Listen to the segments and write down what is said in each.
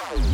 Show.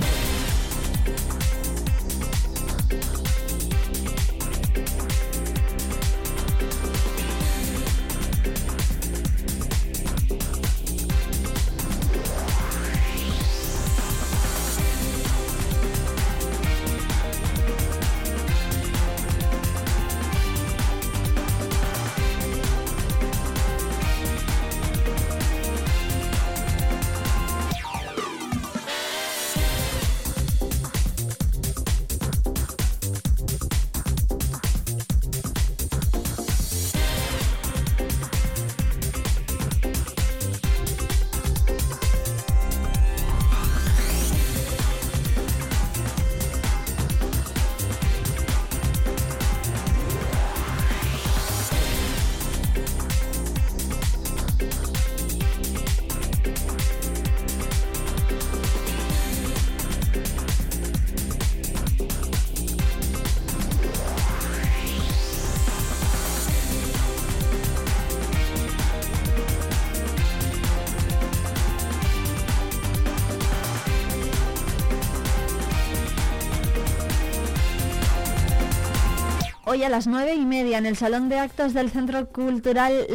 Hoy a las nueve y media en el Salón de Actos del Centro Cultural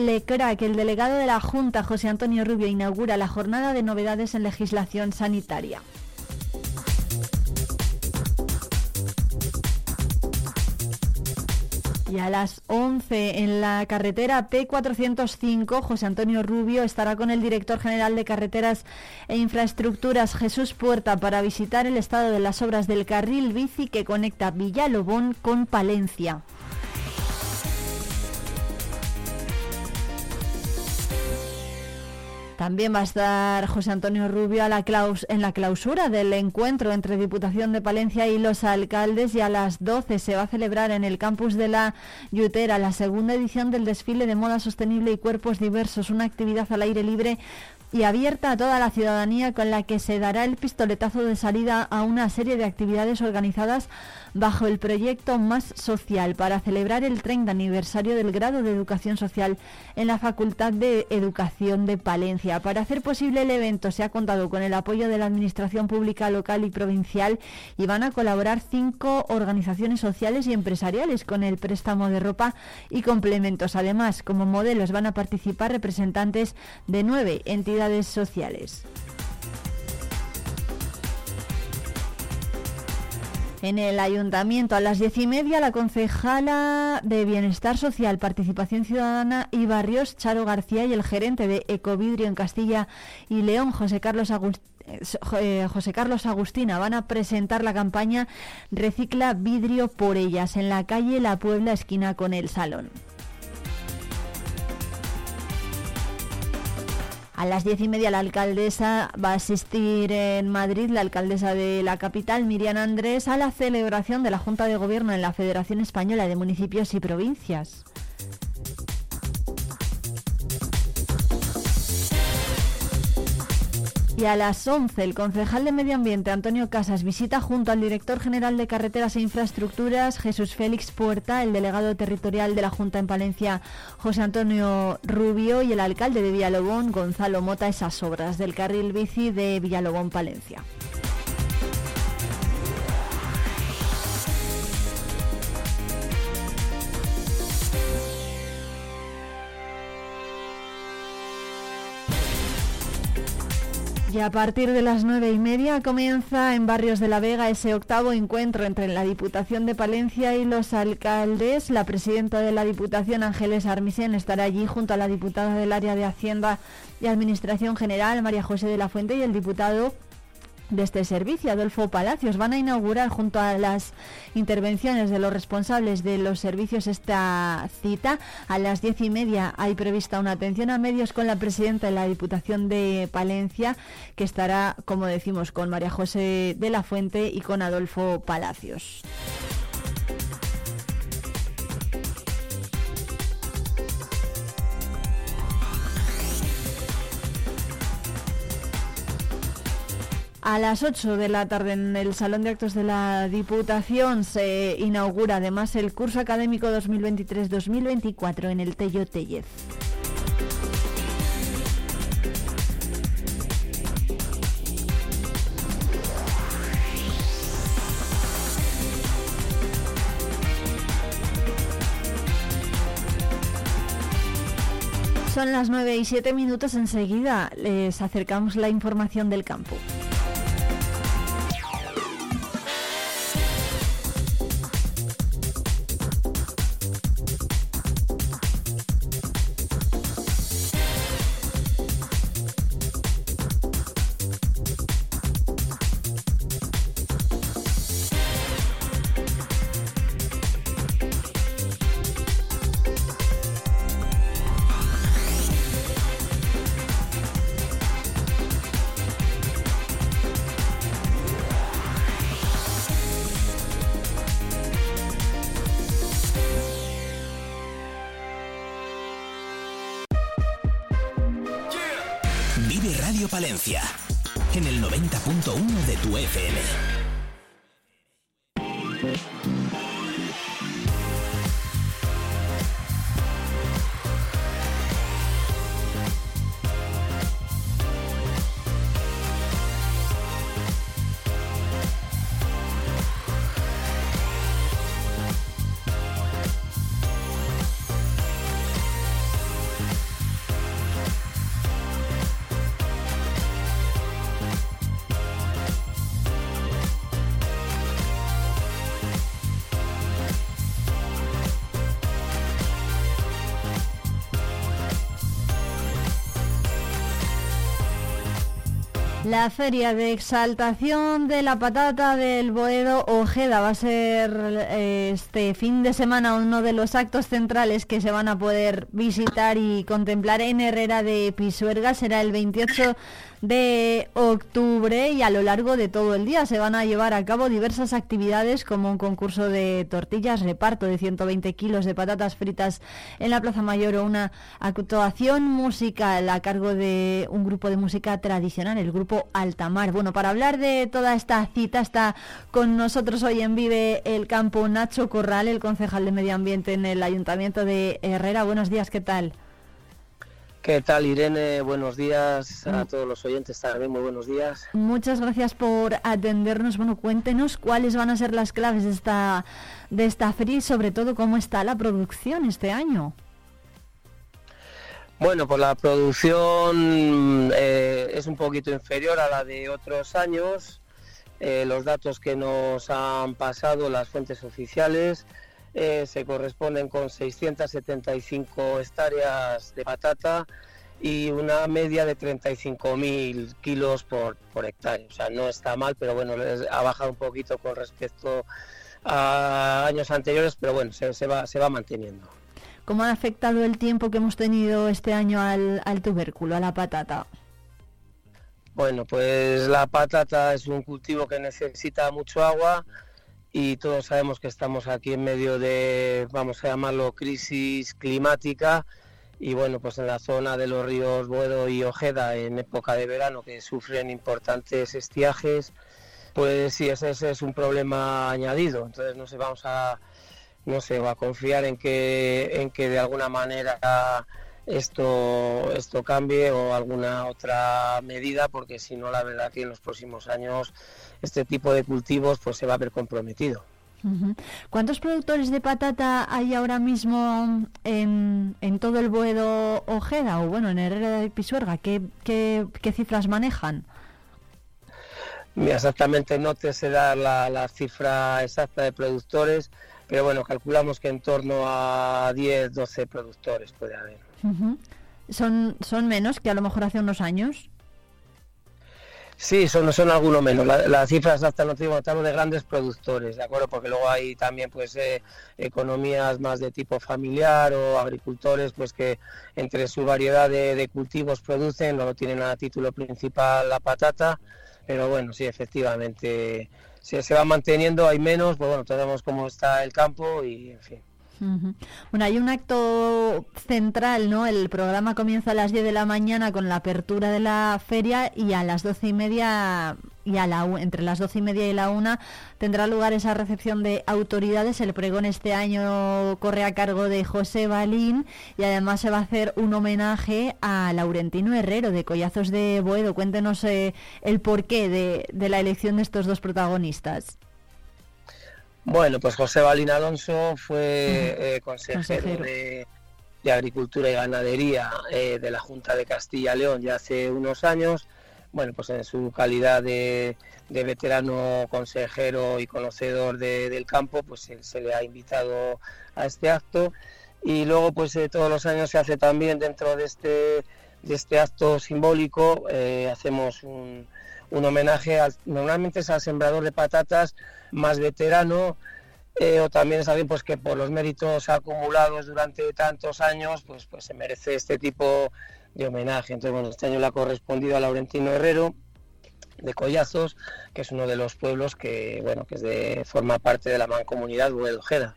que el delegado de la Junta, José Antonio Rubio, inaugura la jornada de novedades en legislación sanitaria. 11 en la carretera P405, José Antonio Rubio estará con el director general de Carreteras e Infraestructuras, Jesús Puerta, para visitar el estado de las obras del carril bici que conecta Villalobón con Palencia. También va a estar José Antonio Rubio en la clausura del encuentro entre Diputación de Palencia y los alcaldes y a las 12 se va a celebrar en el campus de la Yutera la segunda edición del desfile de moda sostenible y cuerpos diversos, una actividad al aire libre y abierta a toda la ciudadanía con la que se dará el pistoletazo de salida a una serie de actividades organizadas bajo el proyecto Más Social para celebrar el 30 aniversario del grado de Educación Social en la Facultad de Educación de Palencia. Para hacer posible el evento se ha contado con el apoyo de la Administración Pública local y provincial y van a colaborar cinco organizaciones sociales y empresariales con el préstamo de ropa y complementos. Además, como modelos van a participar representantes de nueve entidades sociales. En el ayuntamiento a las diez y media, la concejala de Bienestar Social, Participación Ciudadana y Barrios, Charo García, y el gerente de Ecovidrio en Castilla y León, José Carlos eh, José Carlos Agustina van a presentar la campaña Recicla vidrio por ellas en la calle La Puebla, esquina con el Salón. A las diez y media la alcaldesa va a asistir en Madrid, la alcaldesa de la capital, Miriam Andrés, a la celebración de la Junta de Gobierno en la Federación Española de Municipios y Provincias. Y a las 11, el concejal de Medio Ambiente, Antonio Casas, visita junto al director general de Carreteras e Infraestructuras, Jesús Félix Puerta, el delegado territorial de la Junta en Palencia, José Antonio Rubio, y el alcalde de Villalobón, Gonzalo Mota, esas obras del carril bici de Villalobón, Palencia. Y a partir de las nueve y media comienza en Barrios de la Vega ese octavo encuentro entre la Diputación de Palencia y los alcaldes. La presidenta de la Diputación, Ángeles Armisen, estará allí junto a la diputada del área de Hacienda y Administración General, María José de la Fuente, y el diputado de este servicio, Adolfo Palacios. Van a inaugurar junto a las intervenciones de los responsables de los servicios esta cita. A las diez y media hay prevista una atención a medios con la presidenta de la Diputación de Palencia, que estará, como decimos, con María José de la Fuente y con Adolfo Palacios. A las 8 de la tarde en el Salón de Actos de la Diputación se inaugura además el curso académico 2023-2024 en el Tello Tellez. Son las 9 y 7 minutos enseguida. Eh, les acercamos la información del campo. En el 90.1 de tu FM. La feria de exaltación de la patata del Boedo Ojeda va a ser eh, este fin de semana uno de los actos centrales que se van a poder visitar y contemplar en Herrera de Pisuerga. Será el 28 de octubre y a lo largo de todo el día se van a llevar a cabo diversas actividades como un concurso de tortillas, reparto de 120 kilos de patatas fritas en la Plaza Mayor o una actuación musical a cargo de un grupo de música tradicional, el grupo Altamar. Bueno, para hablar de toda esta cita está con nosotros hoy en Vive el Campo Nacho Corral, el concejal de Medio Ambiente en el Ayuntamiento de Herrera. Buenos días, ¿qué tal? ¿Qué tal, Irene? Buenos días a mm. todos los oyentes también, muy buenos días. Muchas gracias por atendernos. Bueno, cuéntenos cuáles van a ser las claves de esta, de esta feria y sobre todo cómo está la producción este año. Bueno, pues la producción eh, es un poquito inferior a la de otros años. Eh, los datos que nos han pasado las fuentes oficiales eh, se corresponden con 675 hectáreas de patata y una media de 35.000 kilos por, por hectárea. O sea, no está mal, pero bueno, ha bajado un poquito con respecto a años anteriores, pero bueno, se, va, se va manteniendo. ¿Cómo ha afectado el tiempo que hemos tenido este año al, al tubérculo, a la patata? Bueno, pues la patata es un cultivo que necesita mucho agua y todos sabemos que estamos aquí en medio de, vamos a llamarlo, crisis climática y bueno, pues en la zona de los ríos Buedo y Ojeda en época de verano que sufren importantes estiajes, pues sí, ese, es un problema añadido. Entonces no sé, vamos a, no sé, a confiar en que, en que de alguna manera esto, esto cambie o alguna otra medida, porque si no, la verdad que en los próximos años este tipo de cultivos pues se va a ver comprometido. ¿Cuántos productores de patata hay ahora mismo en, en todo el Boedo Ojeda o bueno, en Herrera de Pisuerga? ¿Qué, qué, cifras manejan? Mira, exactamente no te sé dar la, cifra exacta de productores, pero bueno, calculamos que en torno a 10, 12 productores puede haber. ¿Son, ¿Son menos que a lo mejor hace unos años? Sí, son, son algunos menos. Las cifras hasta no tengo hablamos de grandes productores, ¿de acuerdo? Porque luego hay también pues eh, economías más de tipo familiar o agricultores pues que entre su variedad de, cultivos producen, no tienen a título principal la patata, pero bueno, sí, efectivamente se, se va manteniendo, hay menos, pues bueno, sabemos cómo está el campo y en fin. Bueno, hay un acto central, ¿no? El programa comienza a las 10 de la mañana con la apertura de la feria y a las doce y media y a la entre las doce y media y la una tendrá lugar esa recepción de autoridades. El pregón este año corre a cargo de José Balín y además se va a hacer un homenaje a Laurentino Herrero de Collazos de Boedo. Cuéntenos eh, el porqué de, de la elección de estos dos protagonistas. Bueno, pues José Balín Alonso fue eh, consejero, de Agricultura y Ganadería eh, de la Junta de Castilla León ya hace unos años. Bueno, pues en su calidad de, veterano consejero y conocedor del campo, pues se, le ha invitado a este acto. Y luego, pues eh, todos los años se hace también dentro de este, de este acto simbólico, hacemos un, un homenaje, al, normalmente es al sembrador de patatas más veterano, eh, o también es alguien pues que por los méritos acumulados durante tantos años pues pues se merece este tipo de homenaje. Entonces bueno este año le ha correspondido a Laurentino Herrero de Collazos que es uno de los pueblos que bueno que es de forma parte de la mancomunidad Buedojeda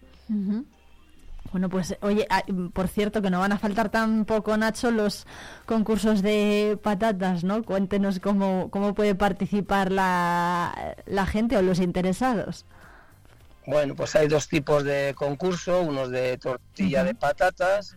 Bueno, pues oye, ah, por cierto que no van a faltar tampoco, Nacho, los concursos de patatas, ¿no? Cuéntenos cómo, cómo puede participar la, la gente o los interesados. Bueno, pues hay dos tipos de concurso, uno es de tortilla de patatas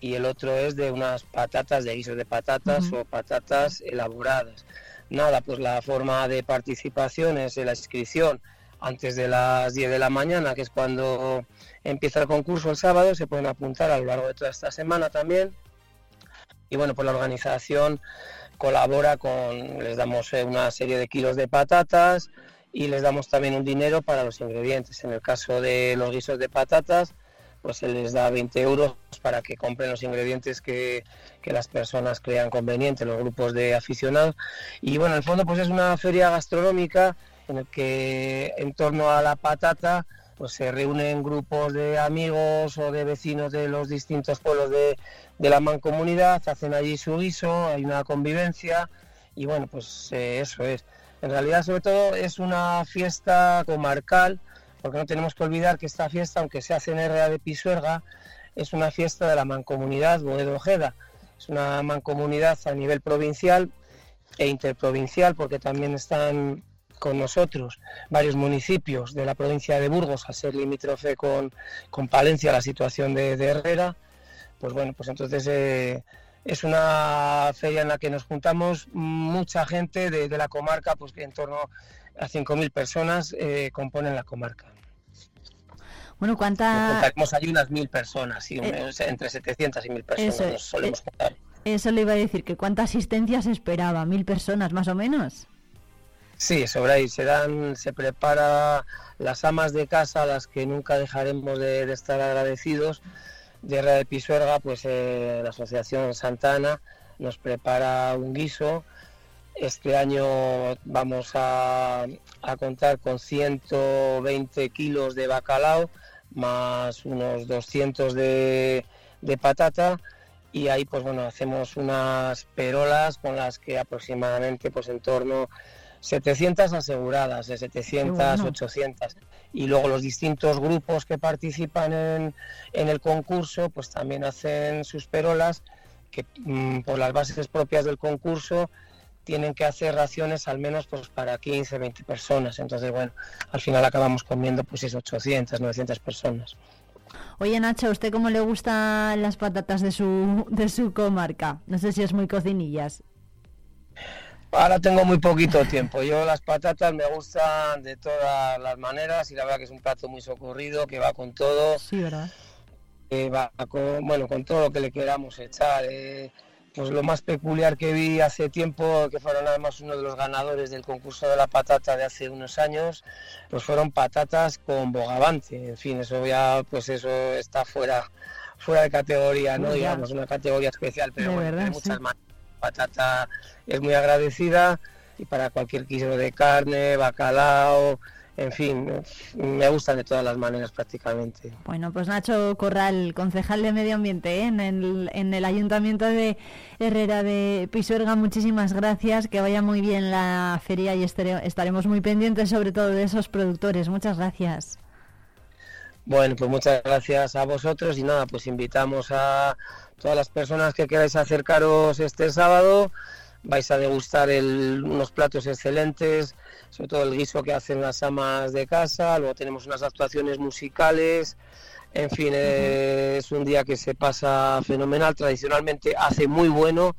y el otro es de unas patatas de guiso de patatas o patatas elaboradas. Nada, pues la forma de participación es la inscripción antes de las 10 de la mañana, que es cuando empieza el concurso el sábado, se pueden apuntar a lo largo de toda esta semana también. Y bueno, pues la organización colabora con, les damos eh, una serie de kilos de patatas, y les damos también un dinero para los ingredientes. En el caso de los guisos de patatas, pues se les da 20 euros para que compren los ingredientes que, las personas crean conveniente, los grupos de aficionados. Y bueno, en el fondo pues es una feria gastronómica en el que en torno a la patata pues se reúnen grupos de amigos o de vecinos de los distintos pueblos de, de la mancomunidad, hacen allí su guiso, hay una convivencia y bueno, pues eh, eso es. En realidad, sobre todo, es una fiesta comarcal, porque no tenemos que olvidar que esta fiesta, aunque se hace en Herrera de Pisuerga, es una fiesta de la mancomunidad Boedo Ojeda. Es una mancomunidad a nivel provincial e interprovincial, porque también están con nosotros varios municipios de la provincia de Burgos, a ser limítrofe con, con Palencia, la situación de, Herrera. Pues bueno, pues entonces eh, es una feria en la que nos juntamos mucha gente de, la comarca, pues que en torno a 5.000 personas eh, componen la comarca. Bueno, ¿cuántas...? Contaremos allí unas 1.000 personas, sí, eh, entre 700 y 1.000 personas eso, nos solemos eh, juntar. Eso le iba a decir, que ¿cuánta asistencia se esperaba? ¿Mil personas más o menos? Sí, sobre ahí. Se prepara las amas de casa, las que nunca dejaremos de, estar agradecidos, de de Pisuerga, pues eh, la Asociación Santana nos prepara un guiso. Este año vamos a, contar con 120 kilos de bacalao, más unos 200 de, de patata. Y ahí pues bueno hacemos unas perolas con las que aproximadamente pues en torno 700 aseguradas, de 700, 800. Y luego los distintos grupos que participan en, el concurso, pues también hacen sus perolas, que mm, por las bases propias del concurso tienen que hacer raciones al menos pues para 15, 20 personas. Entonces, bueno, al final acabamos comiendo pues es 800, 900 personas. Oye Nacho, ¿a usted cómo le gustan las patatas de su, de su comarca? No sé si es muy cocinillas. Ahora tengo muy poquito tiempo. Yo las patatas me gustan de todas las maneras y la verdad que es un plato muy socorrido, que va con todo. Sí, ¿verdad? va con, bueno, con todo lo que le queramos echar. Eh, pues lo más peculiar que vi hace tiempo, que fueron además uno de los ganadores del concurso de la patata de hace unos años, pues fueron patatas con bogavante. En fin, eso ya, pues eso está fuera, fuera de categoría, no digamos una categoría especial, pero bueno, hay muchas más patata es muy agradecida y para cualquier kilo de carne, bacalao, en fin, me gustan de todas las maneras prácticamente. Bueno, pues Nacho Corral, concejal de Medio Ambiente ¿eh? en, el, en el Ayuntamiento de Herrera de Pisuerga, muchísimas gracias, que vaya muy bien la feria y estaremos muy pendientes sobre todo de esos productores. Muchas gracias. Bueno, pues muchas gracias a vosotros y nada, pues invitamos a todas las personas que queráis acercaros este sábado. Vais a degustar unos platos excelentes, sobre todo el guiso que hacen las amas de casa. Luego tenemos unas actuaciones musicales. En fin, es un día que se pasa fenomenal. Tradicionalmente hace muy bueno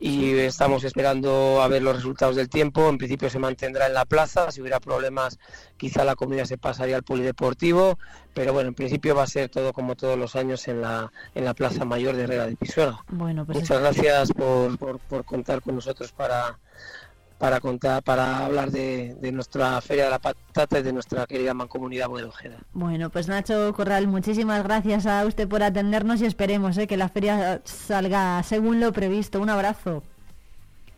y estamos esperando a ver los resultados del tiempo. En principio se mantendrá en la plaza, si hubiera problemas quizá la comida se pasaría al polideportivo, pero bueno, en principio va a ser todo como todos los años en la, en la Plaza Mayor de Herrera de Pisuerga. Bueno, pues Muchas gracias por, por, contar con nosotros para, para contar, para hablar de, nuestra Feria de la Patata y de nuestra querida mancomunidad Ojeda. Bueno, pues Nacho Corral, muchísimas gracias a usted por atendernos y esperemos eh, que la feria salga según lo previsto. Un abrazo.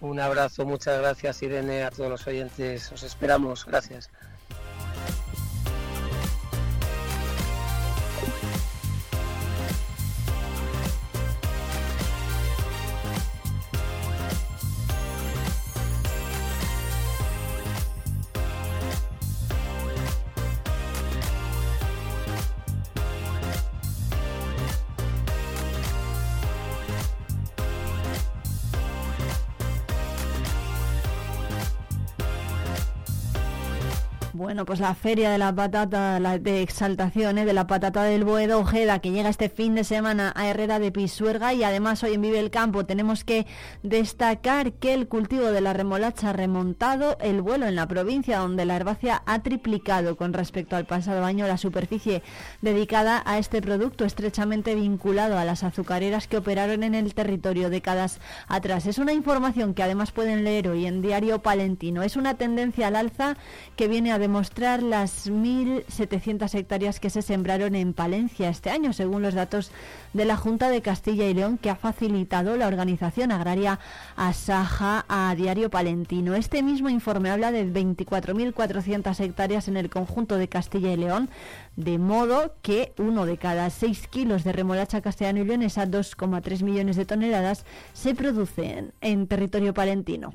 Un abrazo, muchas gracias Irene, a todos los oyentes. Os esperamos. Gracias. Bueno, pues la feria de la patata, la de exaltación ¿eh? de la patata del Boedo Ojeda, que llega este fin de semana a Herrera de Pisuerga y además hoy en Vive el Campo tenemos que destacar que el cultivo de la remolacha ha remontado el vuelo en la provincia, donde la herbácea ha triplicado con respecto al pasado año la superficie dedicada a este producto, estrechamente vinculado a las azucareras que operaron en el territorio décadas atrás. Es una información que además pueden leer hoy en Diario Palentino. Es una tendencia al alza que viene a demostrar mostrar las 1.700 hectáreas que se sembraron en Palencia este año, según los datos de la Junta de Castilla y León, que ha facilitado la organización agraria Asaja a Diario Palentino. Este mismo informe habla de 24.400 hectáreas en el conjunto de Castilla y León, de modo que uno de cada seis kilos de remolacha castellano y leonesa, 2,3 millones de toneladas, se producen en territorio palentino.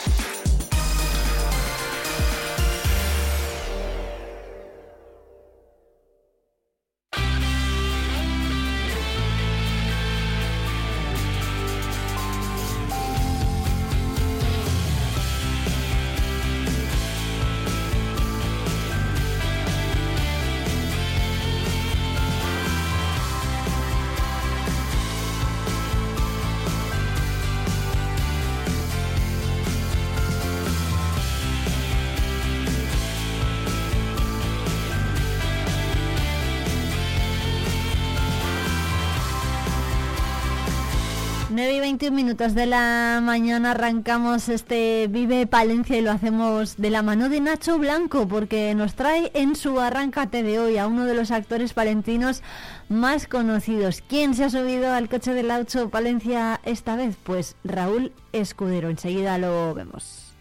21 minutos de la mañana arrancamos este Vive Palencia y lo hacemos de la mano de Nacho Blanco porque nos trae en su arrancate de hoy a uno de los actores palentinos más conocidos. ¿Quién se ha subido al coche del Aucho Palencia esta vez? Pues Raúl Escudero. Enseguida lo vemos.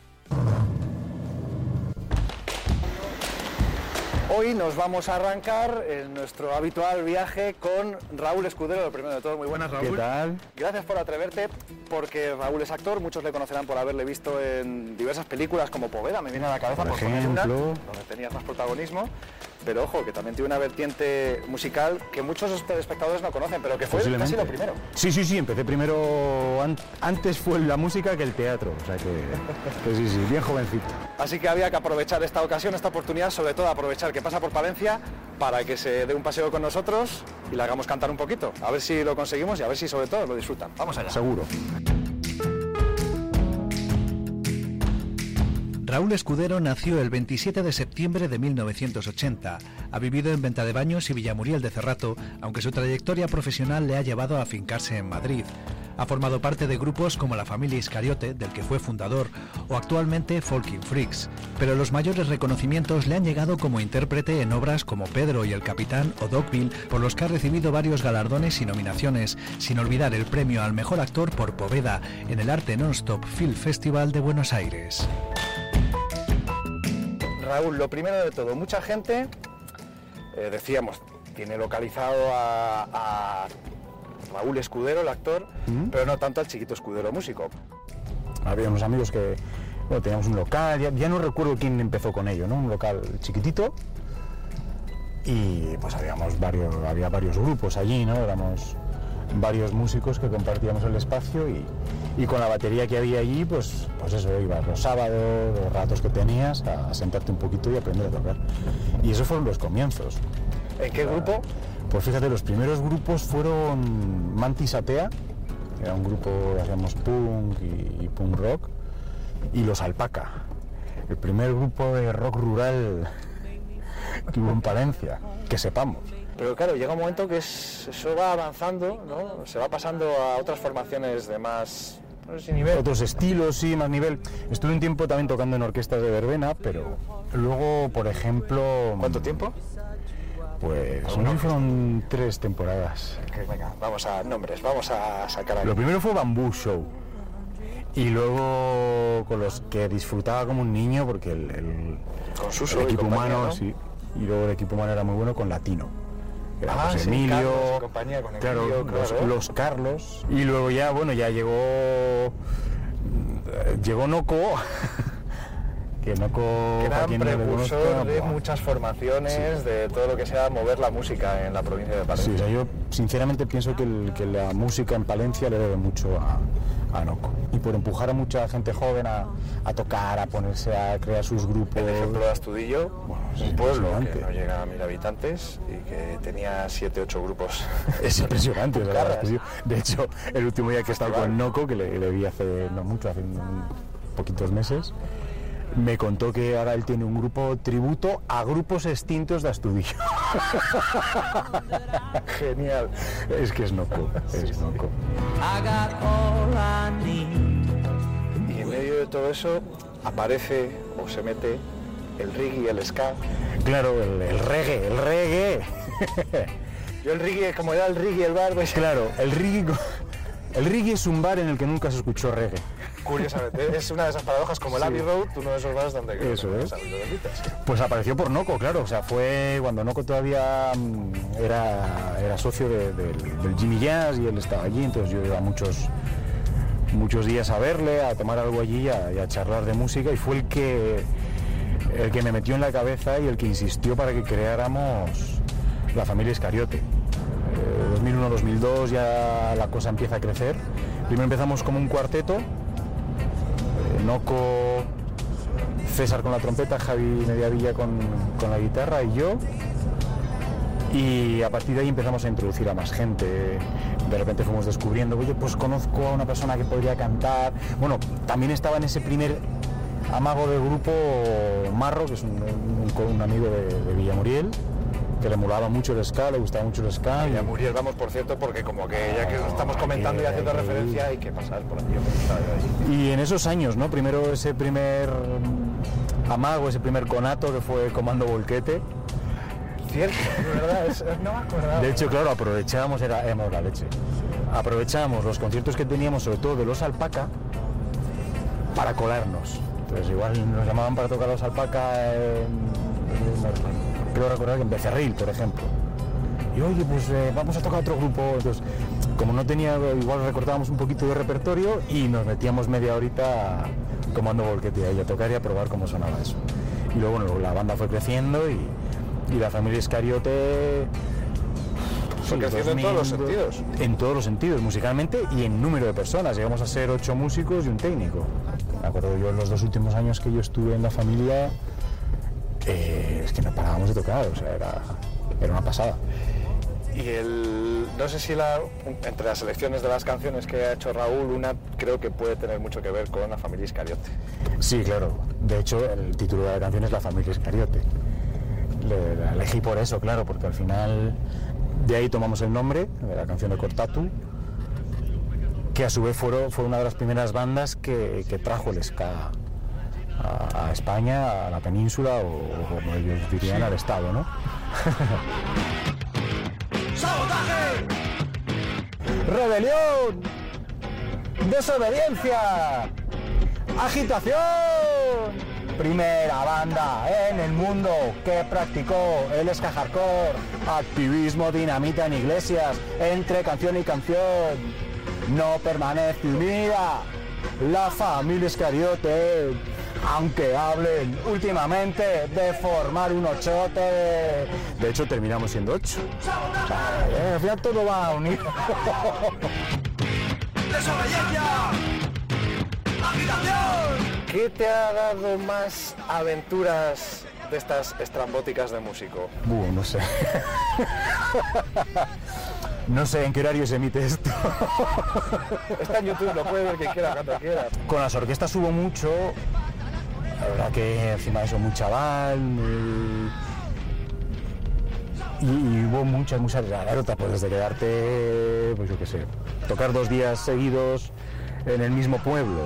Hoy nos vamos a arrancar en nuestro habitual viaje con Raúl Escudero. Lo primero de todo, muy buenas Raúl. ¿Qué tal? Gracias por atreverte, porque Raúl es actor, muchos le conocerán por haberle visto en diversas películas como Poveda, me viene a la cabeza por, ejemplo, donde tenías más protagonismo pero ojo, que también tiene una vertiente musical que muchos espectadores no conocen, pero que fue casi lo primero. Sí, sí, sí, empecé primero, antes fue la música que el teatro, o sea que, sí, sí, bien jovencito. Así que había que aprovechar esta ocasión, esta oportunidad, sobre todo aprovechar que pasa por Palencia para que se dé un paseo con nosotros y le hagamos cantar un poquito, a ver si lo conseguimos y a ver si sobre todo lo disfrutan. Vamos allá. Seguro. Raúl Escudero nació el 27 de septiembre de 1980. Ha vivido en Venta de Baños y Villamuriel de Cerrato, aunque su trayectoria profesional le ha llevado a afincarse en Madrid. Ha formado parte de grupos como la familia Iscariote, del que fue fundador, o actualmente Folking Freaks, pero los mayores reconocimientos le han llegado como intérprete en obras como Pedro y el Capitán o Dogville, por los que ha recibido varios galardones y nominaciones, sin olvidar el premio al mejor actor por Poveda en el Arte Nonstop Film Festival de Buenos Aires. Raúl, lo primero de todo, mucha gente, eh, decíamos, tiene localizado a Raúl Escudero, el actor, pero no tanto al chiquito Escudero músico. Había unos amigos que bueno, teníamos un local, ya, no recuerdo quién empezó con ello, ¿no? Un local chiquitito y pues habíamos varios, había varios grupos allí, ¿no? Éramos varios músicos que compartíamos el espacio y, con la batería que había allí, pues, pues eso, ibas los sábados, los ratos que tenías, a sentarte un poquito y aprender a tocar. Y esos fueron los comienzos. ¿En qué grupo? Pues fíjate, los primeros grupos fueron Mantis Atea, que era un grupo hacíamos punk y, punk rock, y los Alpaca, el primer grupo de rock rural que hubo en Palencia, que sepamos. Pero claro, llega un momento que eso va avanzando, ¿no? se va pasando a otras formaciones de más nivel. Otros estilos, sí, más nivel. Estuve un tiempo también tocando en orquestas de verbena, pero luego, por ejemplo... ¿Cuánto tiempo? Pues no fueron tres temporadas. venga, vamos a nombres, vamos a sacar a... Lo primero fue Bamboo Show. Y luego con los que disfrutaba como un niño porque el, con su equipo humano, sí. Y luego el equipo humano era muy bueno con Latino. Emilio, compañía, con claro, los, Carlos. Y luego ya, bueno, ya llegó llegó Noco que no Gran precursor de muchas formaciones, de todo lo que sea mover la música en la provincia de Palencia. Sí, yo sinceramente pienso que, la música en Palencia le debe mucho a, a, Noco. Y por empujar a mucha gente joven a, tocar, a ponerse a crear sus grupos. El ejemplo de Astudillo, un pueblo que no llega a mil habitantes y que tenía siete, ocho grupos. Es impresionante, ¿verdad? De hecho, el último día que he estado con Noco, que le, le vi hace no mucho, hace poquitos meses, me contó que ahora él tiene un grupo tributo a grupos extintos de Astudillo. Genial. Es que es noco, es noco. Y en medio de todo eso aparece o se mete el reggae y el ska. Claro, el, reggae, el reggae. Yo el reggae, como era el reggae el bar, pues... Claro, el reggae... El reggae es un bar en el que nunca se escuchó reggae. Curiosamente, es una de esas paradojas como el Abbey Road, uno de esos bares donde creo Eso es. Pues apareció por Noco, claro, o sea, fue cuando Noco todavía mm, era, era socio del Jimmy Jazz y él estaba allí, entonces yo iba muchos muchos días a verle, a tomar algo allí y a, charlar de música y fue el que el que me metió en la cabeza y el que insistió para que creáramos la familia Iscariote. 2001-2002 eh, ya la cosa empieza a crecer. Primero empezamos como un cuarteto, eh, Noco, César con la trompeta, Javi Mediavilla con, con la guitarra y yo. Y a partir de ahí empezamos a introducir a más gente. De repente fuimos descubriendo, oye, pues conozco a una persona que podría cantar. Bueno, también estaba en ese primer amago del grupo Marro, que es un, amigo de, de Villamuriel que le molaba mucho el ska, le gustaba mucho el ska. Y a Muriel vamos, por cierto, porque como que ya que estamos comentando y haciendo referencia hay que pasar por aquí. Y en esos años, ¿no? Primero ese primer amago, ese primer conato que fue Comando Volquete. Cierto, de verdad, no me acordaba. De hecho, claro, aprovechábamos, era, la leche. Aprovechábamos los conciertos que teníamos, sobre todo de los alpaca, para colarnos. Entonces igual nos llamaban para tocar los alpaca en creo recordar que en Becerril, por ejemplo. Y oye, pues eh, vamos a tocar otro grupo. Entonces, como no tenía, igual recortábamos un poquito de repertorio y nos metíamos media horita comando volquete ahí a tocar y a probar cómo sonaba eso. Y luego bueno, la banda fue creciendo y, la familia Escariote fue creciendo en todos los sentidos. En todos los sentidos, musicalmente y en número de personas. Llegamos a ser ocho músicos y un técnico. Me acuerdo yo en los dos últimos años que yo estuve en la familia, es que no parábamos de tocar, o sea, era, era una pasada. Y el, no sé si la, entre las selecciones de las canciones que ha hecho Raúl, una creo que puede tener mucho que ver con la familia Iscariote. Sí, claro. De hecho, el título de la canción es La familia Iscariote. Le- la elegí por eso, claro, porque al final de ahí tomamos el nombre de la canción de Cortatu, que a su vez fue, fue una de las primeras bandas que, que trajo el ska a, a España, a la península o, o como ellos dirían, al Estado, ¿no? ¡Rebelión! ¡Desobediencia! ¡Agitación! Primera banda en el mundo que practicó el ska hardcore, activismo dinamita en iglesias, entre canción y canción. No permanece unida la familia Iscariote, aunque hablen últimamente de formar un ochote. De hecho, terminamos siendo ocho. Eh, al final todo va unido. ¿Qué te ha dado más aventuras de estas estrambóticas de músico? No sé. No sé en qué horario se emite esto. Está en YouTube, lo puede ver quien quiera, cuando quiera. Con las orquestas hubo mucho. La verdad que encima de eso muy chaval. Y, hubo muchas, muchas anécdotas, pues desde quedarte, pues yo qué sé, tocar dos días seguidos en el mismo pueblo,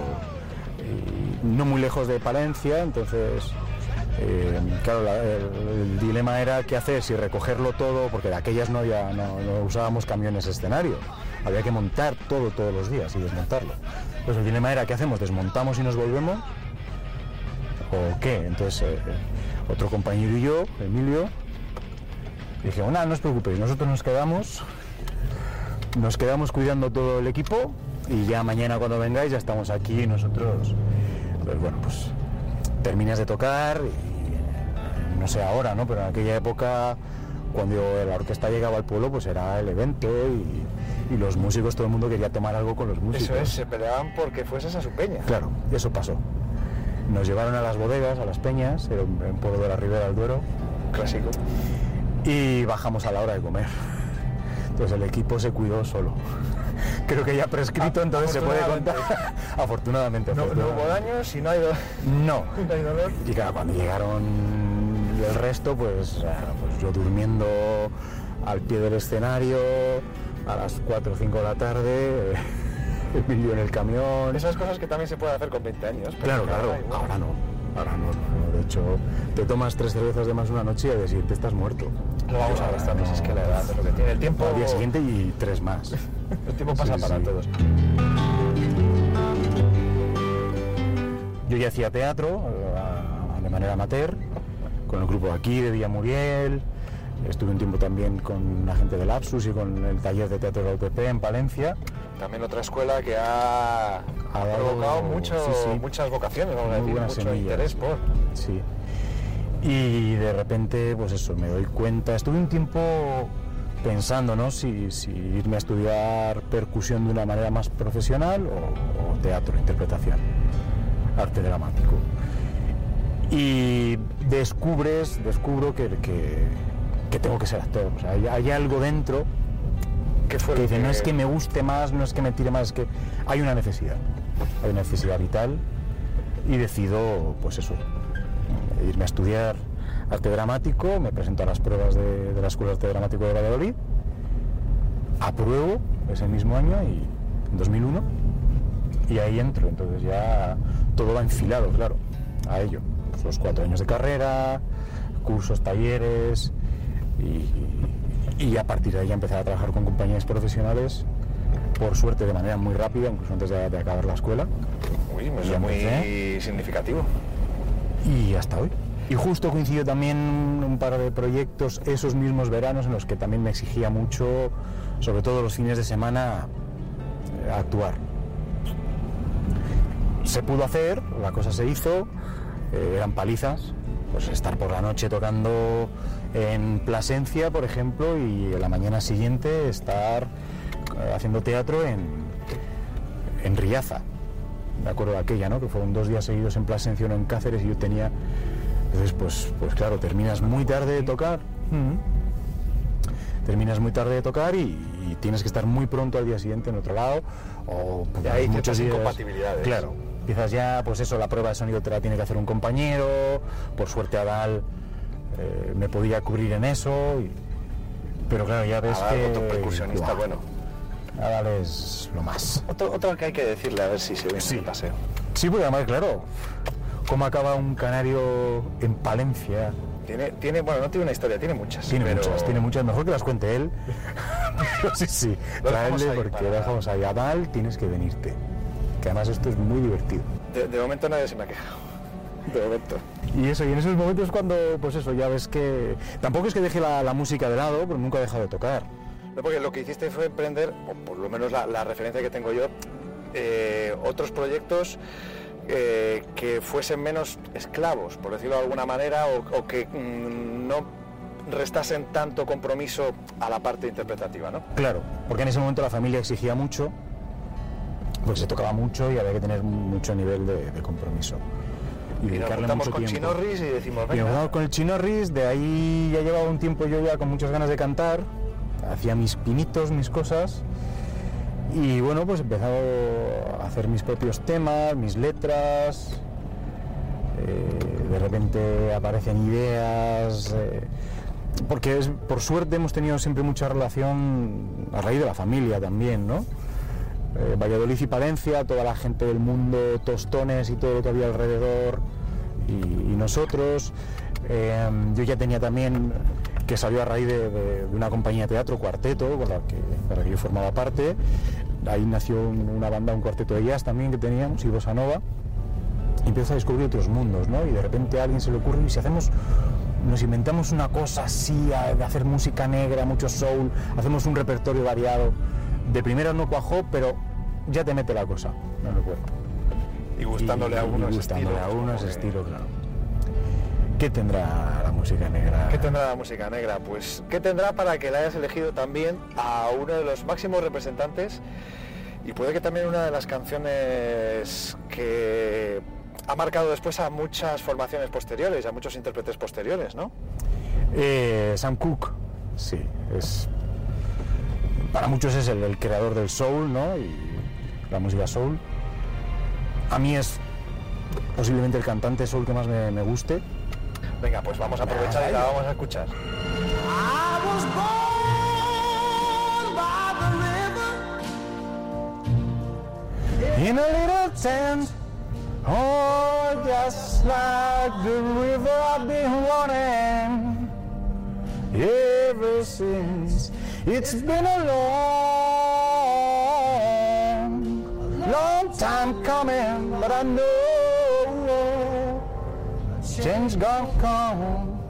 no muy lejos de Palencia, entonces, eh, claro, la- el, el dilema era qué hacer, si recogerlo todo, porque de aquellas no, había, no, no usábamos camiones escenario, había que montar todo todos los días y desmontarlo. Pues el dilema era qué hacemos, desmontamos y nos volvemos, o qué. Entonces, eh, otro compañero y yo, Emilio, dijimos, nada, no os preocupéis, nosotros nos quedamos, nos quedamos cuidando todo el equipo y ya mañana cuando vengáis ya estamos aquí y nosotros, pues bueno, pues terminas de tocar y eh, no sé ahora, ¿no? Pero en aquella época cuando la orquesta llegaba al pueblo pues era el evento y, y los músicos, todo el mundo quería tomar algo con los músicos. Eso es, se peleaban porque fueses a su peña. Claro, eso pasó. Nos llevaron a las bodegas, a las peñas, era un, un pueblo de la Ribera del Duero, Clásico. y bajamos a la hora de comer. Entonces el equipo se cuidó solo. Creo que ya prescrito, entonces se puede contar. Afortunadamente. No, no hubo daños y no hay, do- No. no hay dolor. Y claro, cuando llegaron el resto, pues, pues yo durmiendo al pie del escenario a las 4 o 5 de la tarde, Emilio en el camión. Esas cosas que también se pueden hacer con 20 años. pero Claro, claro, ahora no. Ahora no. De hecho, te tomas tres cervezas de más una noche y al día siguiente estás muerto. Lo vamos a gastar, pues No. es que la edad es lo que tiene. El tiempo, Al día siguiente y tres más. el tiempo pasa Sí, para sí. todos. Yo ya hacía teatro eh, de manera amateur, con el grupo aquí, de Villamuriel. Estuve un tiempo también con la gente del Lapsus y con el taller de teatro de la UPP en Palencia. También otra escuela que ha, ha dado- provocado mucho, sí, sí. muchas vocaciones, vamos a Muy decir, mucho semillas. interés por. Sí. Y de repente, pues eso, me doy cuenta. Estuve un tiempo pensando, ¿no? Si, si irme a estudiar percusión de una manera más profesional o, o teatro, interpretación, arte dramático. Y descubres, descubro que, que, que tengo que ser actor. O sea, hay, hay algo dentro ¿Qué fue que lo dice, que- no es que me guste más, no es que me tire más, es que hay una necesidad. Hay una necesidad vital y decido, pues eso, irme a estudiar arte dramático, me presento a las pruebas de, de la Escuela de Arte Dramático de Valladolid, apruebo ese mismo año, y, en 2001, y ahí entro. Entonces ya todo va enfilado, claro, a ello. Pues los cuatro años de carrera, cursos, talleres, y, y a partir de ahí empecé a trabajar con compañías profesionales, por suerte de manera muy rápida, incluso antes de, de acabar la escuela. Uy, pues es muy significativo. y hasta hoy. Y justo coincidió también un par de proyectos esos mismos veranos en los que también me exigía mucho, sobre todo los fines de semana, actuar. Se pudo hacer, la cosa se hizo, eh, eran palizas, pues estar por la noche tocando en Plasencia, por ejemplo, y la mañana siguiente estar eh, haciendo teatro en, en Riaza. Me acuerdo de aquella, ¿no? Que fueron dos días seguidos en Plasencia, uno en Cáceres, y yo tenía... Entonces, pues, pues claro, terminas muy tarde de tocar. terminas muy tarde de tocar y, tienes que estar muy pronto al día siguiente en otro lado o y hay muchas incompatibilidades. Claro, empiezas ya, pues eso, la prueba de sonido te la tiene que hacer un compañero, por suerte Adal eh, me podía cubrir en eso, pero claro, ya ves que... Otro percusionista, bueno. Adal es lo más. Otro, que hay que decirle, a ver si se ve sí. el paseo. Sí, porque además, claro, cómo acaba un canario en Palencia tiene, tiene, bueno, no tiene una historia, tiene muchas. Tiene muchas, tiene muchas. Mejor que las cuente él. sí, sí. Traerle porque dejamos ahí. A Val tienes que venirte. Que además esto es muy divertido. De, momento nadie se me ha quejado. De momento. Y eso, y en esos momentos cuando, pues eso, ya ves que... Tampoco es que deje la, música de lado, pero nunca ha dejado de tocar. No, porque lo que hiciste fue emprender, o por lo menos la, referencia que tengo yo, eh, otros proyectos eh, que fuesen menos esclavos, por decirlo de alguna manera, o, que mm, no restasen tanto compromiso a la parte interpretativa, ¿no? Claro, porque en ese momento la familia exigía mucho, porque se tocaba mucho y había que tener mucho nivel de, compromiso. Y, dedicarle mucho con Chinorris y decimos, venga. Y nos con el Chinorris, de ahí ya llevaba un tiempo yo ya con muchas ganas de cantar, hacía mis pinitos, mis cosas, y bueno, pues he empezado a hacer mis propios temas, mis letras, eh, de repente aparecen ideas, eh, porque es, por suerte hemos tenido siempre mucha relación a raíz de la familia también, ¿no? Eh, Valladolid y Palencia, toda la gente del mundo, Tostones y todo lo que había alrededor, y, nosotros. yo ya tenía también, que salió a raíz de, una compañía de teatro, Cuarteto, con la que, para la que yo formaba parte, ahí nació una banda, un cuarteto de jazz también que teníamos, y Bossa Nova, y empieza a descubrir otros mundos, ¿no? Y de repente a alguien se le ocurre, y si hacemos, nos inventamos una cosa así, de hacer música negra, mucho soul, hacemos un repertorio variado, de primera no cuajó, pero ya te mete la cosa, no recuerdo. Y gustándole a uno ese gustándole a uno ese estilo, claro. ¿Qué tendrá la música negra? ¿Qué tendrá la música negra? Pues, ¿qué tendrá para que la hayas elegido también a uno de los máximos representantes y puede que también una de las canciones que ha marcado después a muchas formaciones posteriores, a muchos intérpretes posteriores, ¿no? Eh, Sam Cooke, sí, es para muchos es el, creador del soul, ¿no? Y la música soul. A mí es posiblemente el cantante soul que más me guste Venga, pues vamos a aprovechar y la vamos a escuchar. In a little tent, oh, just like the river I've been running ever since. It's been a long, long time coming, but I know change gonna come.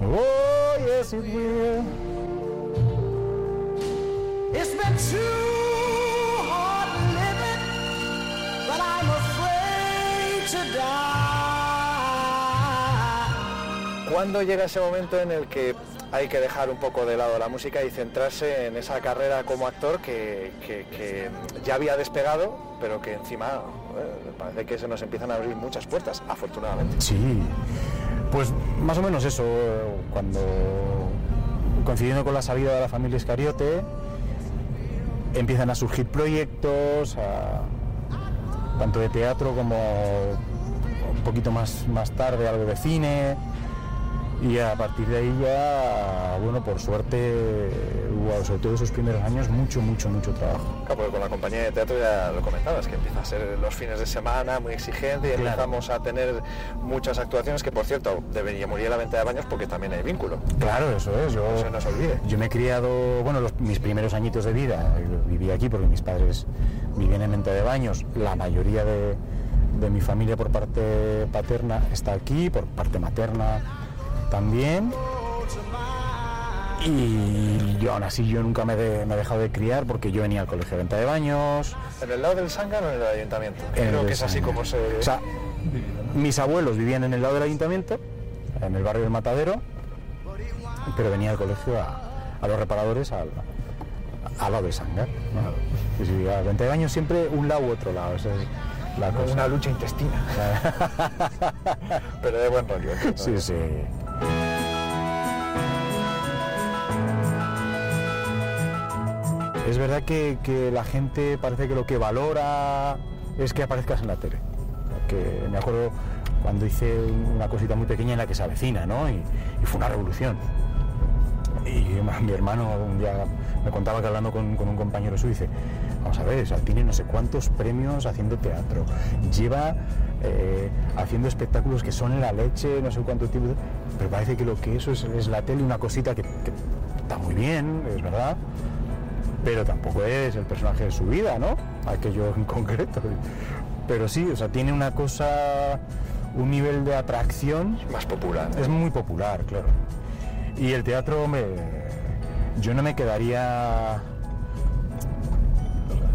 Oh, yes, it will. It's been too hard living, but I'm afraid to die. ¿Cuándo llega ese momento en el que hay que dejar un poco de lado la música y centrarse en esa carrera como actor que, ya había despegado, pero que encima eh, parece que se nos empiezan a abrir muchas puertas, afortunadamente. Sí, pues más o menos eso, cuando coincidiendo con la salida de la familia Escariote, empiezan a surgir proyectos, tanto de teatro como un poquito más, más tarde algo de cine y a partir de ahí ya, bueno, por suerte hubo, sobre todo esos primeros años, mucho, mucho, mucho trabajo. Claro, porque con la compañía de teatro ya lo comentabas, que empieza a ser los fines de semana muy exigente y empezamos a tener muchas actuaciones que, por cierto, debería morir a la venta de baños porque también hay vínculo. Claro, eso es. Yo, no se nos olvide. Yo me he criado, bueno, mis primeros añitos de vida, viví aquí porque mis padres vivían en venta de baños, la mayoría de, de mi familia por parte paterna está aquí, por parte materna también. Y yo aún así yo nunca me, he dejado de criar porque yo venía al colegio de venta de baños. ¿En el lado del Sangano o en el ayuntamiento? Creo que es así como se... O sea, mis abuelos vivían en el lado del ayuntamiento, en el barrio del Matadero, pero venía al colegio a, los reparadores al, lado del Sangar. ¿no? Y si venta de baños siempre un lado u otro lado. la cosa. Una lucha intestina. pero de buen rollo. Sí, sí. Es verdad que, la gente parece que lo que valora es que aparezcas en la tele. Que me acuerdo cuando hice una cosita muy pequeña en la que se avecina, ¿no? Y, fue una revolución. Y mi hermano un día me contaba que hablando con, con un compañero suyo dice, vamos a ver, o sea, tiene no sé cuántos premios haciendo teatro, lleva eh, haciendo espectáculos que son la leche, no sé cuánto tiempo, pero parece que lo que eso es, es la tele, una cosita que, que está muy bien, es verdad, pero tampoco es el personaje de su vida, ¿no? Aquello en concreto. Pero sí, o sea, tiene una cosa, un nivel de atracción. Más popular. Es muy popular, claro. Y el teatro, hombre, yo no me quedaría.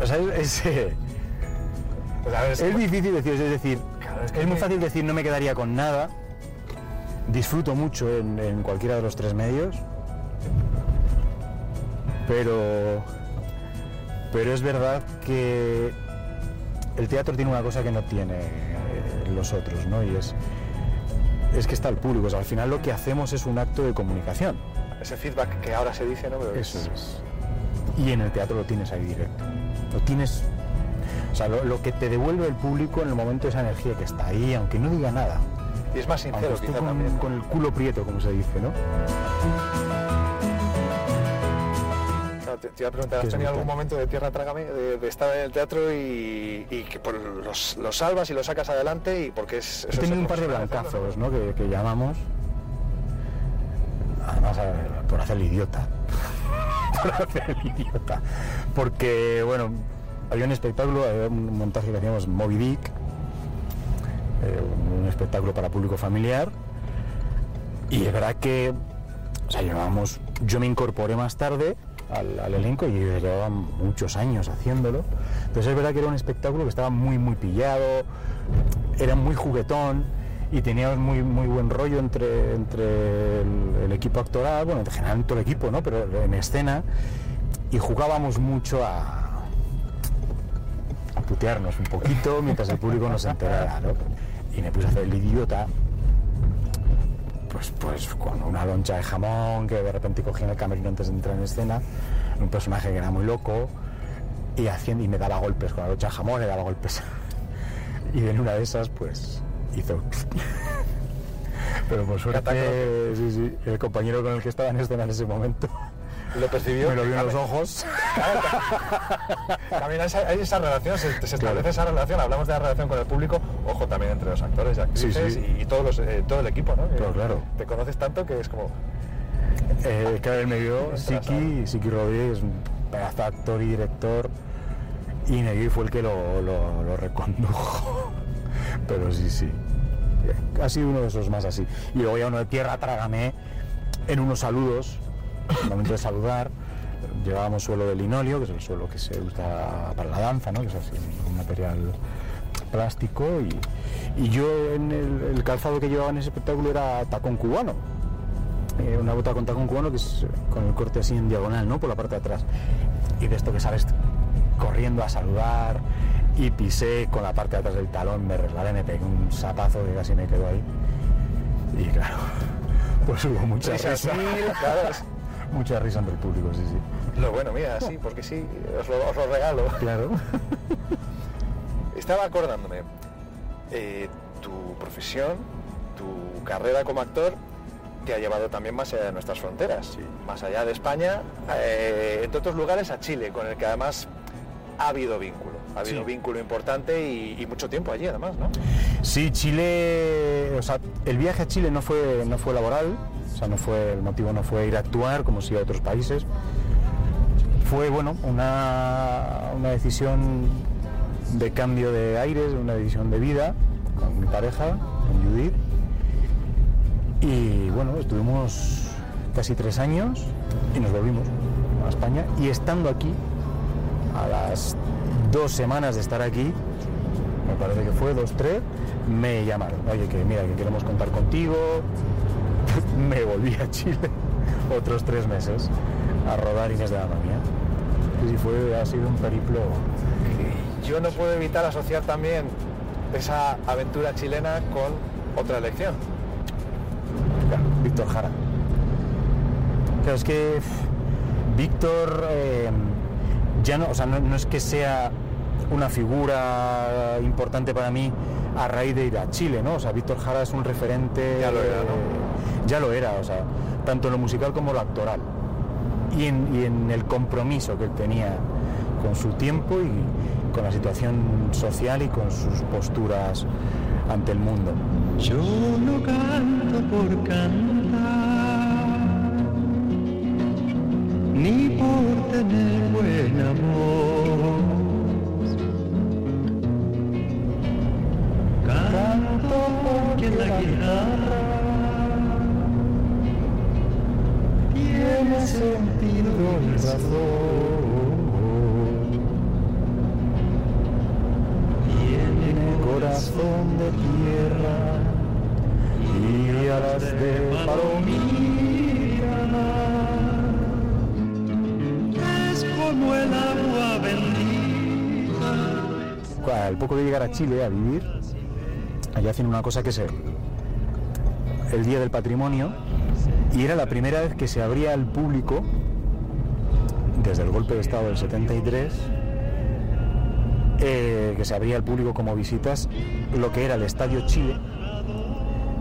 O sea, es, es difícil decir, es decir, Claro, es muy fácil decir no me quedaría con nada. Disfruto mucho en, en cualquiera de los tres medios. Pero. Pero es verdad que el teatro tiene una cosa que no tiene eh, los otros, ¿no? Y es. Es que está el público. O sea, al final lo que hacemos es un acto de comunicación. Ese feedback que ahora se dice, ¿no? Pero Eso es. Y en el teatro lo tienes ahí directo. Lo tienes. O sea, lo, lo que te devuelve el público en el momento de esa energía que está ahí, aunque no diga nada. Y es más Aunque sincero, esté con, con el culo prieto, como se dice, ¿no? Te, te iba a preguntar, ¿has tenido algún momento de tierra trágame, de, de estar en el teatro y, y que por los, los salvas y los sacas adelante y porque es... He tenido un par de blancazos, ¿no? Que, que llamamos. Además, por hacer idiota. por hacer idiota. Porque, bueno, había un espectáculo, había un montaje que hacíamos Moby Dick, eh, un espectáculo para público familiar. Y es verdad que, o llevábamos, yo me incorporé más tarde al, al elenco y ellos llevaban muchos años haciéndolo. Entonces es verdad que era un espectáculo que estaba muy, muy pillado, era muy juguetón y teníamos muy, muy buen rollo entre, entre el, equipo actoral, bueno, generalmente todo el equipo, ¿no? Pero en escena y jugábamos mucho a, a putearnos un poquito mientras el público nos enterara, ¿no? Y me puse a hacer el idiota, pues, pues con una loncha de jamón que de repente cogía en el camerino antes de entrar en escena, un personaje que era muy loco y, haciendo, y me daba golpes con la loncha de jamón, le daba golpes. Y en una de esas, pues, hizo... Pero por suerte, sí, sí, el compañero con el que estaba en escena en ese momento Lo percibió. me lo vio en los ojos. También hay esa, hay esa relación, se, se establece Claro. esa relación, hablamos de la relación con el público, ojo también entre los actores y actrices Sí, sí. Y, y todos los, eh, todo el equipo, ¿no? Que Claro, claro. Te conoces tanto que es como... Eh, claro, él me vio, Siki, Siki Rodríguez, un pedazo actor y director, y y fue el que lo, lo- lo recondujo. Pero sí, sí. Ha sido uno de esos más así. Y luego ya uno de tierra, trágame, en unos saludos, momento de saludar, llevábamos suelo de linoleo, que es el suelo que se usa para la danza, ¿no? que es así, un material plástico, y, y yo en el, calzado que llevaba en ese espectáculo era tacón cubano eh, una bota con tacón cubano que es con el corte así en diagonal, ¿no? Por la parte de atrás. Y de esto que sales corriendo a saludar y pisé con la parte de atrás del talón, me resbalé, me pegué un zapazo que casi me quedó ahí. Y claro, pues hubo mucha Risas, risa. mucha risa entre el público, sí, sí. Lo bueno, mira, sí, porque sí, os lo, os lo regalo. Claro. Estaba acordándome, eh, tu profesión, tu carrera como actor, te ha llevado también más allá de nuestras fronteras, más allá de España, eh, entre otros lugares a Chile, con el que además ha habido vínculo, ha habido Sí. vínculo importante y, y mucho tiempo allí además, ¿no? Sí, Chile, o sea, el viaje a Chile no fue, no fue laboral, o sea, no fue, el motivo no fue ir a actuar como si a otros países. Fue, bueno, una, una decisión de cambio de aires, una decisión de vida con mi pareja, con Judith. Y bueno, estuvimos casi tres años y nos volvimos a España. Y estando aquí, a las dos semanas de estar aquí, me parece que fue dos, tres, me llamaron. Oye, que mira, que queremos contar contigo. me volví a Chile otros tres meses a rodar Inés de la Mamía. Y sí, fue, ha sido un periplo. Yo no puedo evitar asociar también esa aventura chilena con otra elección. Claro, Víctor Jara. Claro, es que Víctor, eh, ya no, o sea, no, es que sea una figura importante para mí a raíz de ir a Chile, ¿no? O sea, Víctor Jara es un referente. Ya lo era, ¿no? ya lo era, o sea, tanto en lo musical como lo actoral. Y en, y en el compromiso que él tenía con su tiempo y con la situación social y con sus posturas ante el mundo. Yo no canto por cantar, ni por tener buen amor. Sentido y razón. corazón de tierra y alas de. Es como el agua bendita. Al poco de llegar a Chile a vivir, allá hacen una cosa que es el Día del Patrimonio y era la primera vez que se abría al público desde el golpe de Estado del 73 eh, que se abría al público como visitas lo que era el Estadio Chile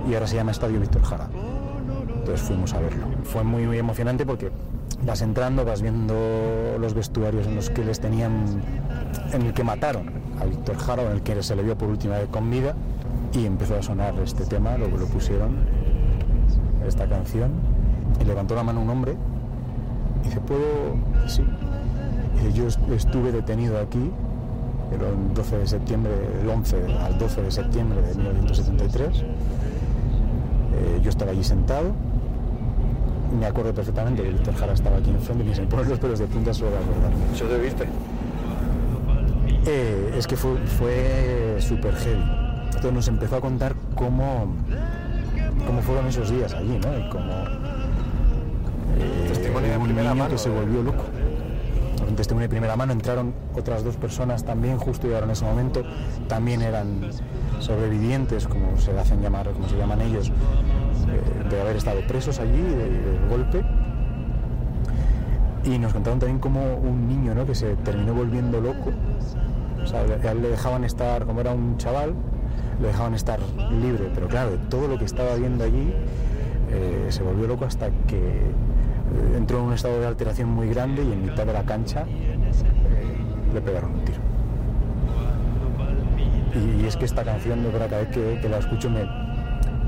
y ahora se llama Estadio Víctor Jara. Entonces fuimos a verlo. Fue muy, muy emocionante porque vas entrando, vas viendo los vestuarios en los que les tenían, en el que mataron a Víctor Jara, en el que se le vio por última vez con vida, y empezó a sonar este tema, luego lo pusieron, esta canción, y levantó la mano un hombre, dice, ¿puedo? Sí. Dice, yo estuve detenido aquí el 12 de septiembre, el 11 al 12 de septiembre de 1973. Eh, yo estaba allí sentado, me acuerdo perfectamente que Víctor Jara estaba aquí enfrente y se me ponen los pelos de punta solo acordarme. ¿Eso te viste? Eh, es que fue, fue súper heavy. Entonces nos empezó a contar cómo, cómo fueron esos días allí, ¿no? Y cómo eh, Testimonio de primera mano. que se volvió loco un testimonio de primera mano, entraron otras dos personas también justo ahora en ese momento, también eran sobrevivientes, como se hacen llamar, como se llaman ellos, eh, de haber estado presos allí, del golpe. Y nos contaron también como un niño ¿no? que se terminó volviendo loco. O sea, le, le dejaban estar, como era un chaval, le dejaban estar libre, pero claro, de todo lo que estaba viendo allí, eh, se volvió loco hasta que entró en un estado de alteración muy grande y en mitad de la cancha eh, le pegaron un tiro. Y, es que esta canción, de verdad, cada vez que, la escucho me,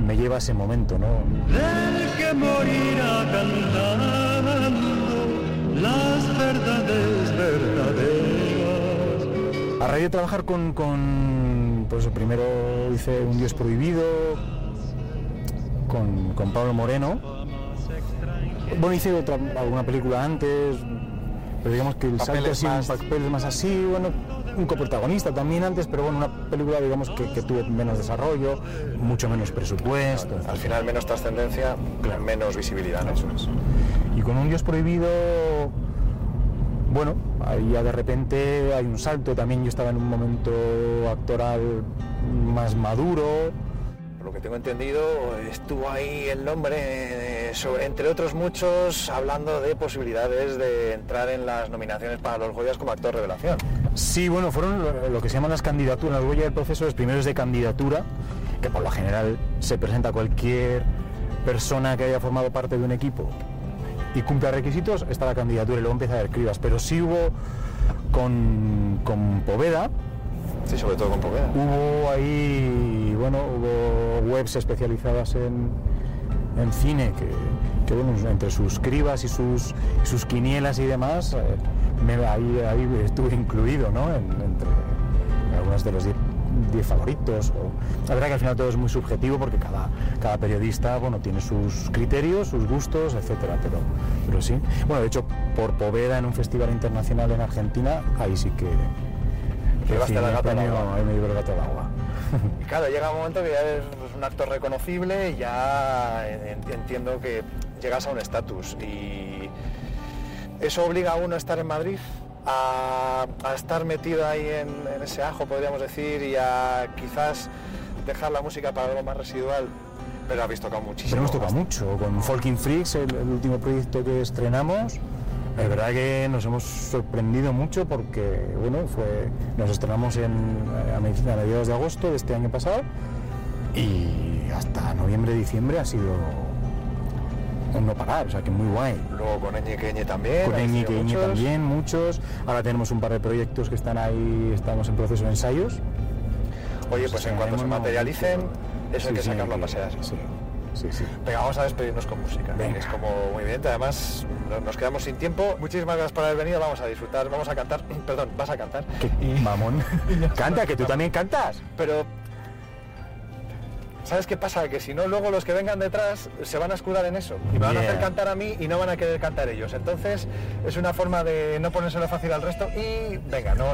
me, lleva a ese momento, ¿no? que morirá cantando las verdades verdaderas. A raíz de trabajar con, con pues primero hice Un Dios Prohibido, con, con Pablo Moreno, bueno, hice otra, alguna película antes, pero digamos que el salto así, más... papeles más así, bueno, un coprotagonista también antes, pero bueno, una película digamos que, tuvo menos desarrollo, mucho menos presupuesto. al final menos trascendencia, menos visibilidad. Eso es. Y con Un Dios Prohibido, bueno, ahí ya de repente hay un salto, también yo estaba en un momento actoral más maduro, lo que tengo entendido, estuvo ahí el nombre, entre otros muchos, hablando de posibilidades de entrar en las nominaciones para los Goyas como actor revelación. Sí, bueno, fueron lo, que se llaman las candidaturas. Goya del proceso es primero es de candidatura, que por lo general se presenta cualquier persona que haya formado parte de un equipo y cumpla requisitos, está la candidatura y luego empieza a haber cribas. Pero sí hubo con, con Poveda, Sí, sobre todo con Poveda. Hubo ahí, bueno, hubo webs especializadas en, en cine que, bueno, entre sus cribas y sus, sus quinielas y demás, eh, ahí, ahí, estuve incluido, ¿no? entre algunos de los 10 favoritos. La verdad que al final todo es muy subjetivo porque cada, cada periodista bueno, tiene sus criterios, sus gustos, etcétera, pero, pero sí. Bueno, de hecho, por Poveda en un festival internacional en Argentina, ahí sí que Llevaste la gata al agua. me llevo el gato al agua. Y claro, llega un momento que ya eres un actor reconocible ya entiendo que llegas a un estatus. Y eso obliga a uno a estar en Madrid, a, estar metido ahí en, ese ajo, podríamos decir, y a quizás dejar la música para algo más residual. Pero habéis tocado muchísimo. Pero hemos tocado mucho. Con Folking Freaks, el último proyecto que estrenamos, es verdad que nos hemos sorprendido mucho porque, bueno, fue, nos estrenamos en, a mediados de agosto de este año pasado y hasta noviembre, diciembre ha sido no parar, o sea que muy guay. Luego con Eñe también. Con Eñe también, muchos. Ahora tenemos un par de proyectos que están ahí, estamos en proceso de ensayos. Oye, pues en cuanto se materialicen, eso hay que sacarlo a pasear. Sí, sí. Venga, vamos a despedirnos con música. Venga. Es como muy evidente. Además, nos quedamos sin tiempo. Muchísimas gracias por haber venido. Vamos a disfrutar, vamos a cantar. Perdón, vas a cantar. Y... Mamón. Canta, que tú también cantas. Pero ¿Sabes qué pasa? Que si no, luego los que vengan detrás se van a escudar en eso y me van a hacer cantar a mí y no van a querer cantar ellos. Entonces es una forma de no ponérselo fácil al resto y venga, no,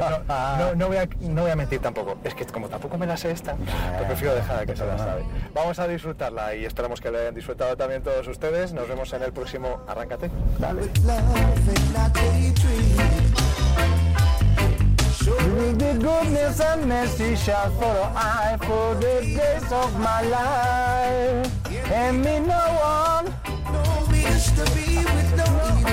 no, voy, a, no voy a mentir tampoco. Es que como tampoco me la sé esta, pues prefiero dejar a que se la sabe. Vamos a disfrutarla y esperamos que la hayan disfrutado también todos ustedes. Nos vemos en el próximo Arráncate. Dale. With the goodness and mercy shall follow. I for the days of my life. And me no one. No wish to be with no